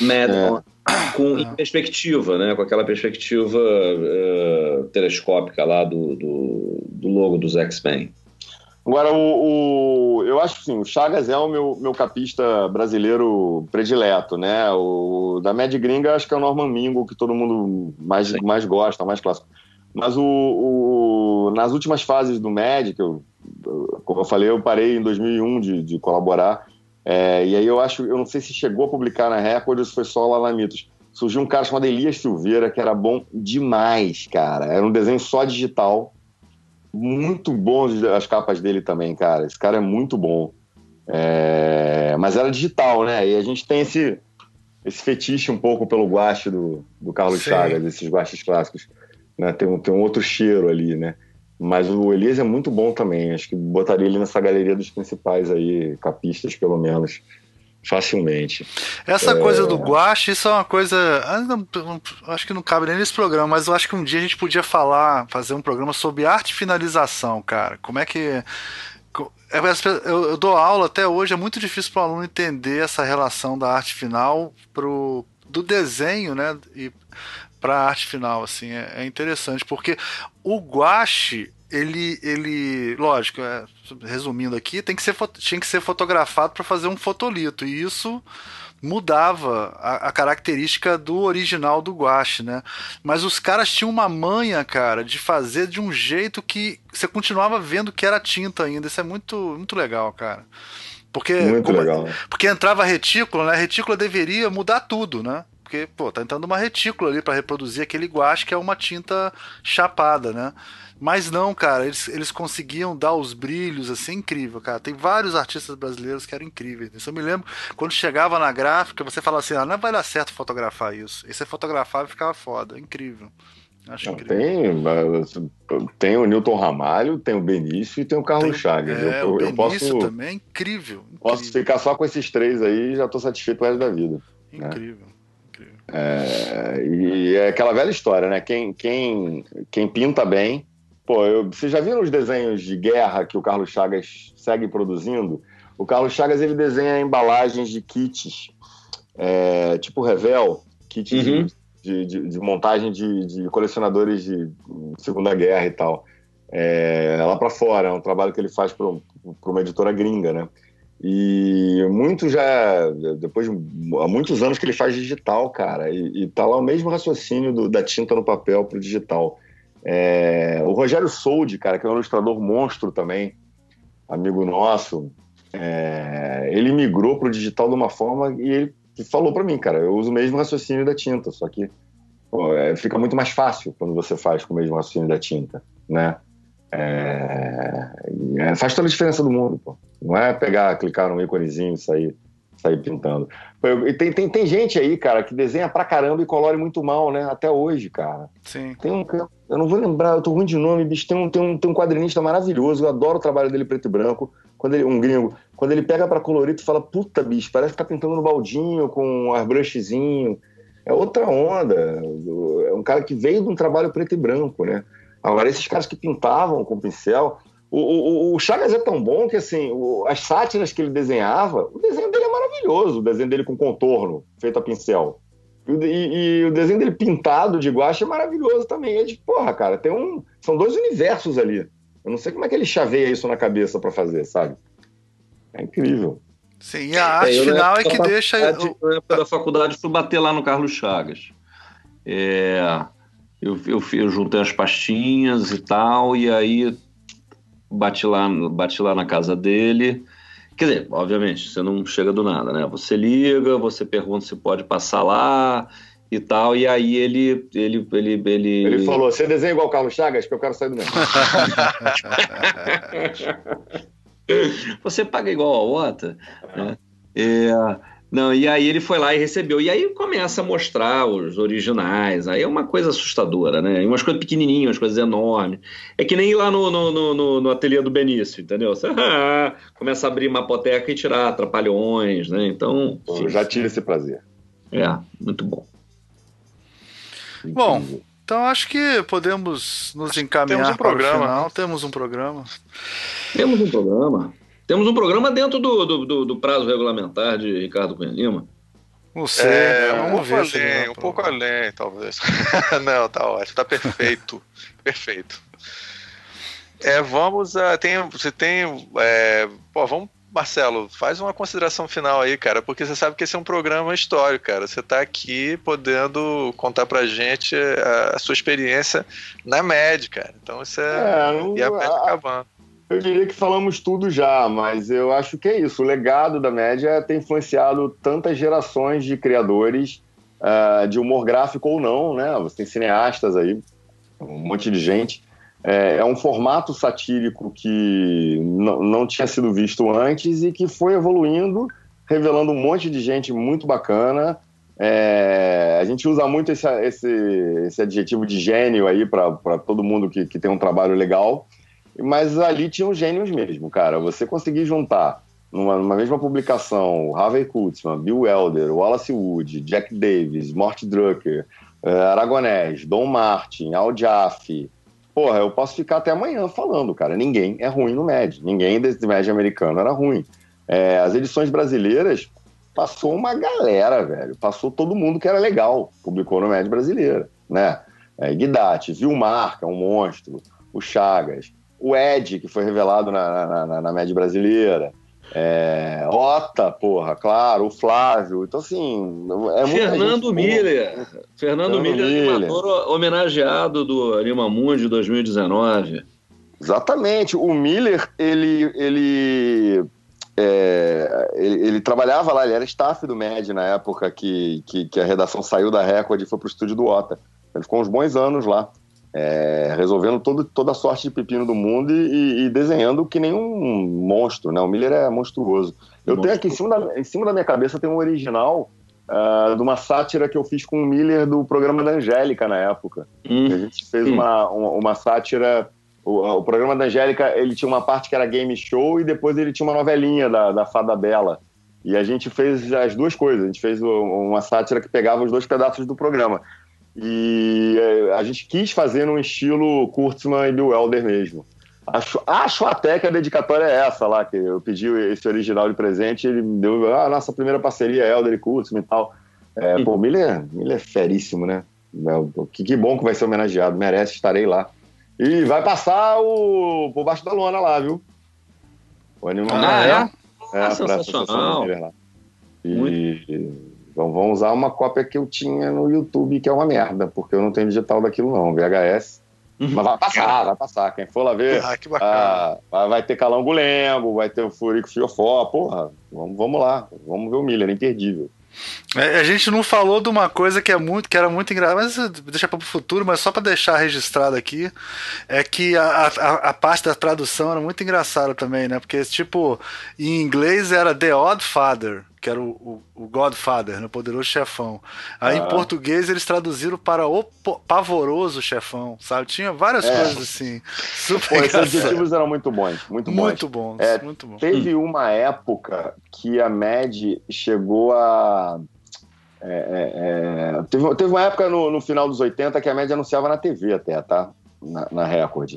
Mad é. On com em perspectiva, né? Com aquela perspectiva uh, telescópica lá do, do, do logo dos X-Men. Agora, o, o, eu acho que sim, o Chagas é o meu, meu capista brasileiro predileto, né? O da Mad Gringa, acho que é o Norman Mingo, que todo mundo mais, mais gosta, mais clássico. Mas o, o, nas últimas fases do Mad, que eu, como eu falei, eu parei em 2001 de, de colaborar. É, e aí eu acho, eu não sei se chegou a publicar na Record ou se foi só lá na Mitos. Surgiu um cara chamado Elias Silveira, que era bom demais, cara. Era um desenho só digital. Muito bom as capas dele também, cara. Esse cara é muito bom. É... Mas era digital, né? E a gente tem esse, esse fetiche um pouco pelo guache do, do Carlos Sim. Chagas, esses guaches clássicos. Né? Tem, um, tem um outro cheiro ali, né? Mas o Elias é muito bom também. Acho que botaria ele nessa galeria dos principais aí, capistas, pelo menos, facilmente. Essa é... coisa do guache, isso é uma coisa. Acho que não cabe nem nesse programa, mas eu acho que um dia a gente podia falar, fazer um programa sobre arte e finalização, cara. Como é que. É, eu, eu dou aula até hoje, é muito difícil para o aluno entender essa relação da arte final pro, do desenho, né? E para a arte final, assim, é, é, interessante, porque o guache, ele, ele lógico, é, resumindo aqui, tem que ser, tinha que ser fotografado para fazer um fotolito, e isso mudava a, a, característica do original do guache, né? Mas os caras tinham uma manha, cara, de fazer de um jeito que você continuava vendo que era tinta ainda. Isso é muito, muito legal, cara. Porque, muito como, legal. Porque entrava retícula, né? A retícula deveria mudar tudo, né? Porque, pô, tá entrando uma retícula ali para reproduzir aquele guache que é uma tinta chapada, né? Mas não, cara, eles, eles conseguiam dar os brilhos, assim, incrível, cara. Tem vários artistas brasileiros que eram incríveis. Isso eu me lembro, quando chegava na gráfica, você falava assim, ah, não vai dar certo fotografar isso. Esse é fotografava e ficava foda, incrível. Acho não, incrível. Tem, tem o Newton Ramalho, tem o Benício e tem o Carlos tem, Chagas. É, eu, o eu posso, também é incrível, incrível, Posso ficar só com esses três aí e já tô satisfeito o resto da vida. Né? Incrível. Né? É, e é aquela velha história, né? Quem, quem, quem pinta bem. Pô, eu, vocês já viram os desenhos de guerra que o Carlos Chagas segue produzindo? O Carlos Chagas ele desenha embalagens de kits, é, tipo Revel, kits uhum. de, de, de, montagem de, de, colecionadores de Segunda Guerra e tal. É, lá para fora, é um trabalho que ele faz para uma editora gringa, né? E muito já, depois de, há muitos anos que ele faz digital, cara, e, e tá lá o mesmo raciocínio do, da tinta no papel pro digital. É, o Rogério Soldi, cara, que é um ilustrador monstro também, amigo nosso, é, ele migrou pro digital de uma forma e ele falou para mim, cara, eu uso o mesmo raciocínio da tinta, só que pô, é, fica muito mais fácil quando você faz com o mesmo raciocínio da tinta, né? É, é, faz toda a diferença do mundo, pô. Não é pegar, clicar num íconezinho e sair, sair pintando. E tem, tem, tem gente aí, cara, que desenha pra caramba e colore muito mal, né? Até hoje, cara. Sim. Tem um. Eu não vou lembrar, eu tô ruim de nome, bicho. Tem um, tem um, tem um quadrinista maravilhoso, eu adoro o trabalho dele preto e branco. Quando ele, um gringo, quando ele pega pra colorir, tu fala, puta, bicho, parece que tá pintando no baldinho, com um airbrushzinho. É outra onda. É um cara que veio de um trabalho preto e branco, né? Agora, esses caras que pintavam com pincel. O, o, o Chagas é tão bom que, assim, o, as sátiras que ele desenhava, o desenho dele é maravilhoso, o desenho dele com contorno, feito a pincel. E, e, e o desenho dele pintado de guache é maravilhoso também. É de, porra, cara, tem um. São dois universos ali. Eu não sei como é que ele chaveia isso na cabeça para fazer, sabe? É incrível. Sim, a arte é, final é que deixa. Na época da faculdade, fui bater lá no Carlos Chagas. É, eu, eu, eu juntei as pastinhas e tal, e aí bati lá, bati lá na casa dele. Quer dizer, obviamente, você não chega do nada, né? Você liga, você pergunta se pode passar lá e tal, e aí ele ele ele ele, ele falou: "Você desenha igual o Carlos Chagas, que eu quero sair do mesmo". *laughs* você paga igual a outra, né? É, não, e aí ele foi lá e recebeu. E aí começa a mostrar os originais. Aí é uma coisa assustadora, né? E umas coisas pequenininhas, umas coisas enormes. É que nem ir lá no, no, no, no ateliê do Benício, entendeu? Você *laughs* ah, começa a abrir uma apoteca e tirar trapalhões, né? Então. Eu já tive esse prazer. É, muito bom. Bom, então acho que podemos nos encaminhar temos um programa. Final. Temos um programa. Temos um programa. Temos um programa dentro do, do, do, do prazo regulamentar de Ricardo Cunha Lima. Não sei, é, um pouco além, um pouco além, talvez. *laughs* Não, tá ótimo, tá perfeito. *laughs* perfeito. É, vamos a. Tem, você tem. É, pô, vamos, Marcelo, faz uma consideração final aí, cara, porque você sabe que esse é um programa histórico, cara. Você tá aqui podendo contar pra gente a, a sua experiência na MED, cara. Então isso é. é não, e a MED acabando. Eu diria que falamos tudo já, mas eu acho que é isso. O legado da média tem influenciado tantas gerações de criadores uh, de humor gráfico ou não, né? Você tem cineastas aí, um monte de gente. É, é um formato satírico que não tinha sido visto antes e que foi evoluindo, revelando um monte de gente muito bacana. É, a gente usa muito esse, esse, esse adjetivo de gênio aí para todo mundo que, que tem um trabalho legal. Mas ali tinham gênios mesmo, cara. Você conseguir juntar numa, numa mesma publicação Harvey Kurtzman, Bill Elder, Wallace Wood, Jack Davis, Mort Drucker, uh, Aragonés, Don Martin, Al Jaffe. Porra, eu posso ficar até amanhã falando, cara. Ninguém é ruim no MED. Ninguém desse MED americano era ruim. É, as edições brasileiras passou uma galera, velho. Passou todo mundo que era legal. Publicou no MED brasileira, né? É, Guidati, Vilmar, é um monstro. O Chagas o Ed, que foi revelado na, na, na média brasileira. É, Ota, porra, claro, o Flávio. Então, assim. É Fernando gente, Miller. Fernando, Fernando Miller, Miller, animador homenageado do Anima Mundi 2019. Exatamente. O Miller, ele. ele é, ele, ele, trabalhava lá, ele era staff do MED na época que, que, que a redação saiu da Record e foi pro estúdio do Ota. Ele ficou uns bons anos lá é, resolvendo todo, toda a sorte de pepino do mundo e, e, desenhando que nem um monstro, né? O Miller é monstruoso. Eu tenho aqui em cima, da, em cima da minha cabeça tem um original uh, de uma sátira que eu fiz com o Miller do programa da Angélica na época. Hum. A gente fez hum. uma, uma, uma, sátira. O, o, programa da Angélica ele tinha uma parte que era game show e depois ele tinha uma novelinha da, da Fada Bela. E a gente fez as duas coisas. A gente fez uma sátira que pegava os dois pedaços do programa. E é, a gente quis fazer num estilo Kurtzman e Bill Elder mesmo. Acho, acho até que a dedicatória é essa lá, que eu pedi esse original de presente, ele me deu a ah, nossa primeira parceria, Elder e Kurtzman e tal. É, pô, o Miller, Miller é feríssimo, né? É, que, que bom que vai ser homenageado, merece, estarei lá. E vai passar o por baixo da lona lá, viu? O animal ah, é? É, ah, sensacional. Lá. E, Muito. Então vamos usar uma cópia que eu tinha no YouTube, que é uma merda, porque eu não tenho digital daquilo não, VHS. Uhum. Mas vai passar, vai passar. Quem for lá ver, ah, que bacana. Ah, vai ter Calango Lengo, vai ter o Furico Fiofó, porra, vamos, vamos lá, vamos ver o Miller, é imperdível. É, a gente não falou de uma coisa que é muito, que era muito engraçada, mas deixa para o futuro, mas só para deixar registrado aqui, é que a, a, a, parte da tradução era muito engraçada também, né? Porque, tipo, em inglês era The Odd Father, que era o, o, o Godfather, né? o poderoso chefão. Aí ah. em português eles traduziram para o pavoroso chefão, sabe? Tinha várias é. coisas assim. Super Pô, esses adjetivos eram muito bons, muito bons. Muito bons, é, muito bons. Teve uma época que a Mad chegou a. É, é, é, teve, teve uma época no, no, final dos 80 que a Mad anunciava na TV até, tá? Na, na Record.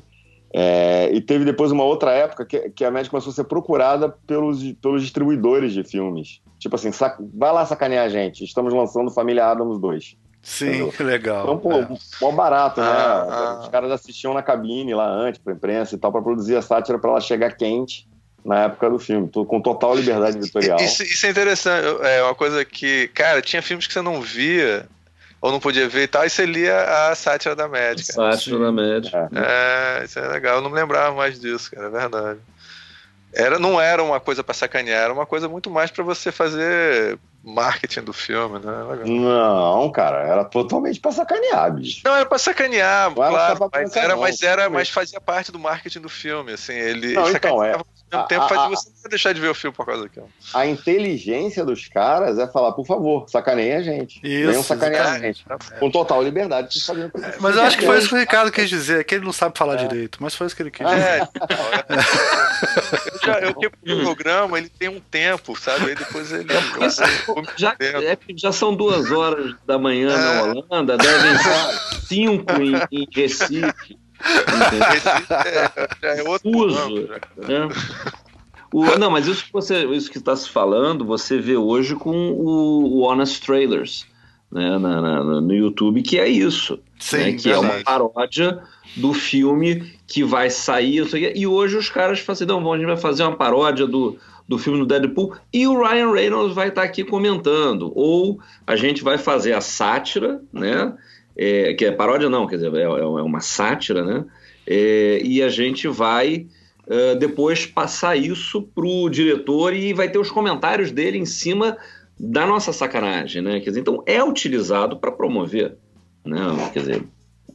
É, e teve depois uma outra época que, que a Mad começou a ser procurada pelos, pelos distribuidores de filmes. Tipo assim, sac... vai lá sacanear a gente. Estamos lançando Família Adams 2. Sim, que legal. Então, pô, é. mó barato, né? Ah, ah. Os caras assistiam na cabine lá antes, pra imprensa e tal, para produzir a sátira para ela chegar quente na época do filme, com total liberdade *laughs* editorial. Isso, isso, é interessante, é uma coisa que, cara, tinha filmes que você não via ou não podia ver e tal, e você lia a sátira da médica. Sátira da médica. É. isso é legal, eu não me lembrava mais disso, cara, é verdade. Era, não era uma coisa para sacanear, era uma coisa muito mais para você fazer marketing do filme, né? Não, cara, era totalmente pra sacanear, bicho. Não, era pra sacanear, não claro, era mas, era, mas era, mas fazia parte do marketing do filme, assim, ele não, então, é, mesmo tempo a, fazia você não deixar de ver o filme por causa daquilo. A inteligência dos caras é falar, por favor, sacaneiem a gente. Isso, Venham sacanear a gente. Com total liberdade de fazer é, Mas eu acho que foi isso que o Ricardo quis dizer, que ele não sabe falar é. direito, mas foi isso que ele quis dizer. É, eu, já, eu que o programa, ele tem um tempo, sabe? Aí depois ele. É, já, é, já são duas horas da manhã na é. Holanda, devem ser *laughs* cinco em, em Recife. *laughs* é, é outro Uso, né? o, não, mas isso que você, isso que está se falando, você vê hoje com o, o Honest Trailers, né, na, na, no YouTube, que é isso, Sim, né, que é uma paródia do filme que vai sair, e hoje os caras falam assim, não, bom, a gente vai fazer uma paródia do, do filme do Deadpool e o Ryan Reynolds vai estar tá aqui comentando, ou a gente vai fazer a sátira, né, é, que é paródia não, quer dizer, é, é, é uma sátira, né? É, e a gente vai uh, depois passar isso para o diretor e vai ter os comentários dele em cima da nossa sacanagem, né? Quer dizer, então é utilizado para promover, né? Quer dizer,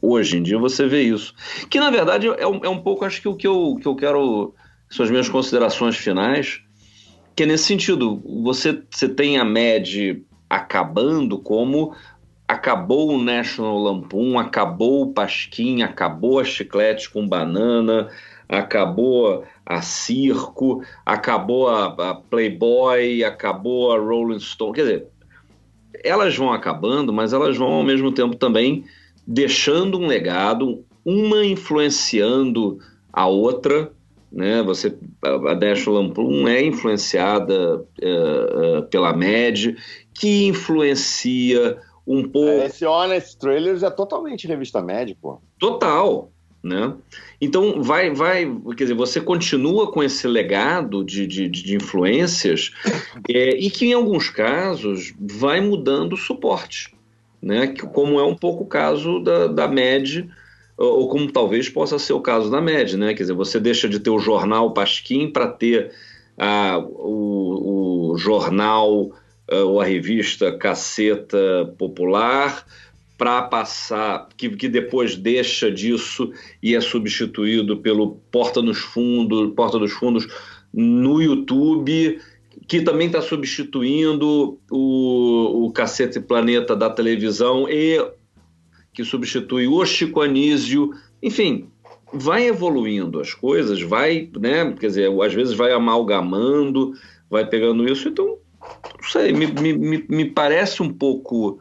hoje em dia você vê isso, que na verdade é um, é um pouco, acho que o que eu, que eu quero, são as minhas considerações finais, que é nesse sentido, você, você tem a MED acabando como acabou o National Lampoon, acabou o Pasquim, acabou a Chiclete com Banana, acabou a Circo, acabou a, Playboy, acabou a Rolling Stone. Quer dizer, elas vão acabando, mas elas vão ao mesmo tempo também deixando um legado, uma influenciando a outra. Né? Você, a National Lampoon é influenciada uh, uh, pela MED, que influencia um pouco. É, esse Honest Trailers é totalmente revista médico. Total. Né? Então vai, vai, quer dizer, você continua com esse legado de, de, de influências *laughs* é, e que em alguns casos vai mudando o suporte, né? Que, como é um pouco o caso da, da MED, ou como talvez possa ser o caso da MED, né? Quer dizer, você deixa de ter o jornal Pasquim para ter ah, o, o jornal ou a revista Caceta Popular, para passar, que, que depois deixa disso e é substituído pelo Porta nos Fundos, Porta dos Fundos no YouTube, que também está substituindo o, o Cacete Planeta da televisão e que substitui o Chico Anísio, enfim, vai evoluindo as coisas, vai, né, quer dizer, às vezes vai amalgamando, vai pegando isso, então não sei, me, me, me parece um pouco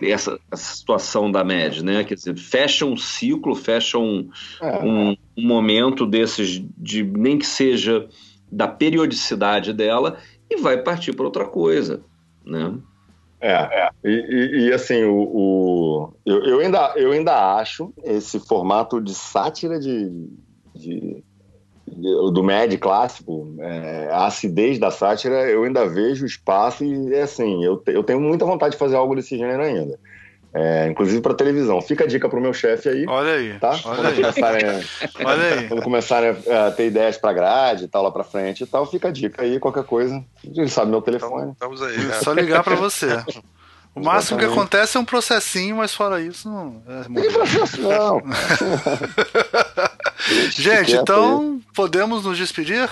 essa, essa situação da MED, né? Quer dizer, fecha um ciclo, fecha um, é. um, um, momento desses, de nem que seja da periodicidade dela, e vai partir para outra coisa, né? É, é. E, e, e assim, o, o, eu, eu, ainda, eu ainda acho esse formato de sátira de, de do Mad clássico, é, a acidez da sátira, eu ainda vejo espaço e, é assim, eu, eu tenho muita vontade de fazer algo desse gênero ainda. É, inclusive para televisão. Fica a dica pro meu chefe aí. Olha aí. Tá? Olha quando, aí. Começarem, *laughs* olha aí. quando começarem a, ter ideias para grade e tal, lá para frente e tal, fica a dica aí, qualquer coisa. Ele sabe meu telefone. Estamos aí. É só ligar para você. O máximo que acontece é um processinho, mas fora isso, não. É Tem processo, não. *laughs* Gente, então podemos nos despedir?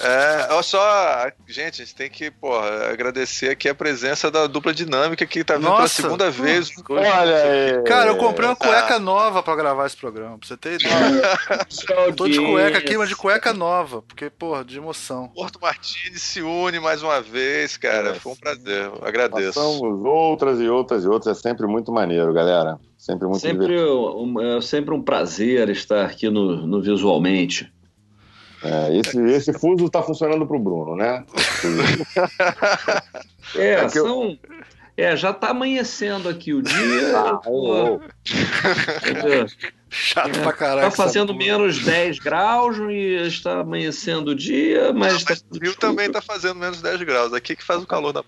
É, olha só, gente, a gente tem que, porra, agradecer aqui a presença da dupla dinâmica que tá vindo Nossa, pela segunda vez. Olha aí. Cara, eu comprei uma cueca nova pra gravar esse programa, pra você ter ideia. Tô de cueca aqui, mas de cueca nova, porque, porra, de emoção. Porto Martins se une mais uma vez, cara. Foi um prazer, eu agradeço. Passamos outras e outras e outras, é sempre muito maneiro, galera. Sempre muito sempre um, é sempre um prazer estar aqui no, no Visualmente. É, esse, esse fuso está funcionando para o Bruno, né? *laughs* é, é são. É, já está amanhecendo aqui o dia. *laughs* Ah, oh, oh. Chato é, pra caralho. Tá fazendo menos 10 graus e está amanhecendo o dia, mas. Não, mas tá... o Rio também tá fazendo menos 10 graus. Aqui que faz o calor da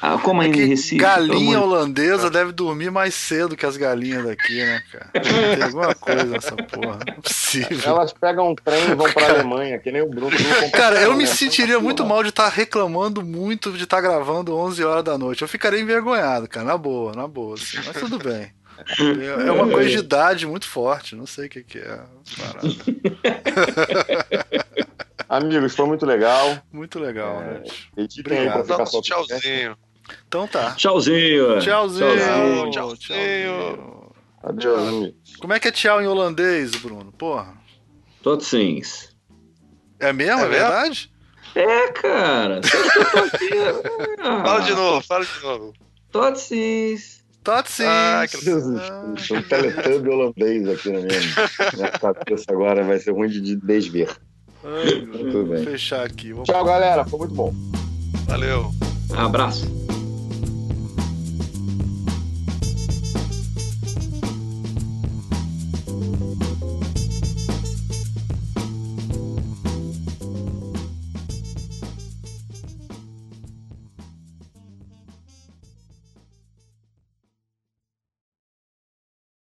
ah, como é em Recife? Galinha holandesa deve dormir mais cedo que as galinhas daqui, né, cara? Tem alguma coisa nessa porra. Não é possível. Elas pegam um trem e vão pra cara, Alemanha, que nem o Bruno. Cara, eu me sentiria muito mal de estar tá reclamando muito de estar tá gravando 11 horas da noite. Eu ficaria envergonhado, cara, na boa, na boa. Assim, mas tudo bem. É uma coisa de idade muito forte, não sei o que, que é. *laughs* Amigos, foi muito legal. Muito legal, é, né? Obrigado. Dá um tchauzinho. Então tá. Tchauzinho. Tchauzinho. Tchauzinho. tchauzinho. Adiós, Como é que é tchau em holandês, Bruno? Porra. Totsins. É mesmo? É, é verdade? É, cara. *laughs* fala de novo, fala de novo. Totsins. Totsins. Ah, que Jesus. Um teletubby holandês aqui na minha, minha cabeça agora vai ser ruim de desver. Ai, Tudo bem. Vou fechar aqui. Vou... Tchau, galera. Foi muito bom. Valeu. Abraço.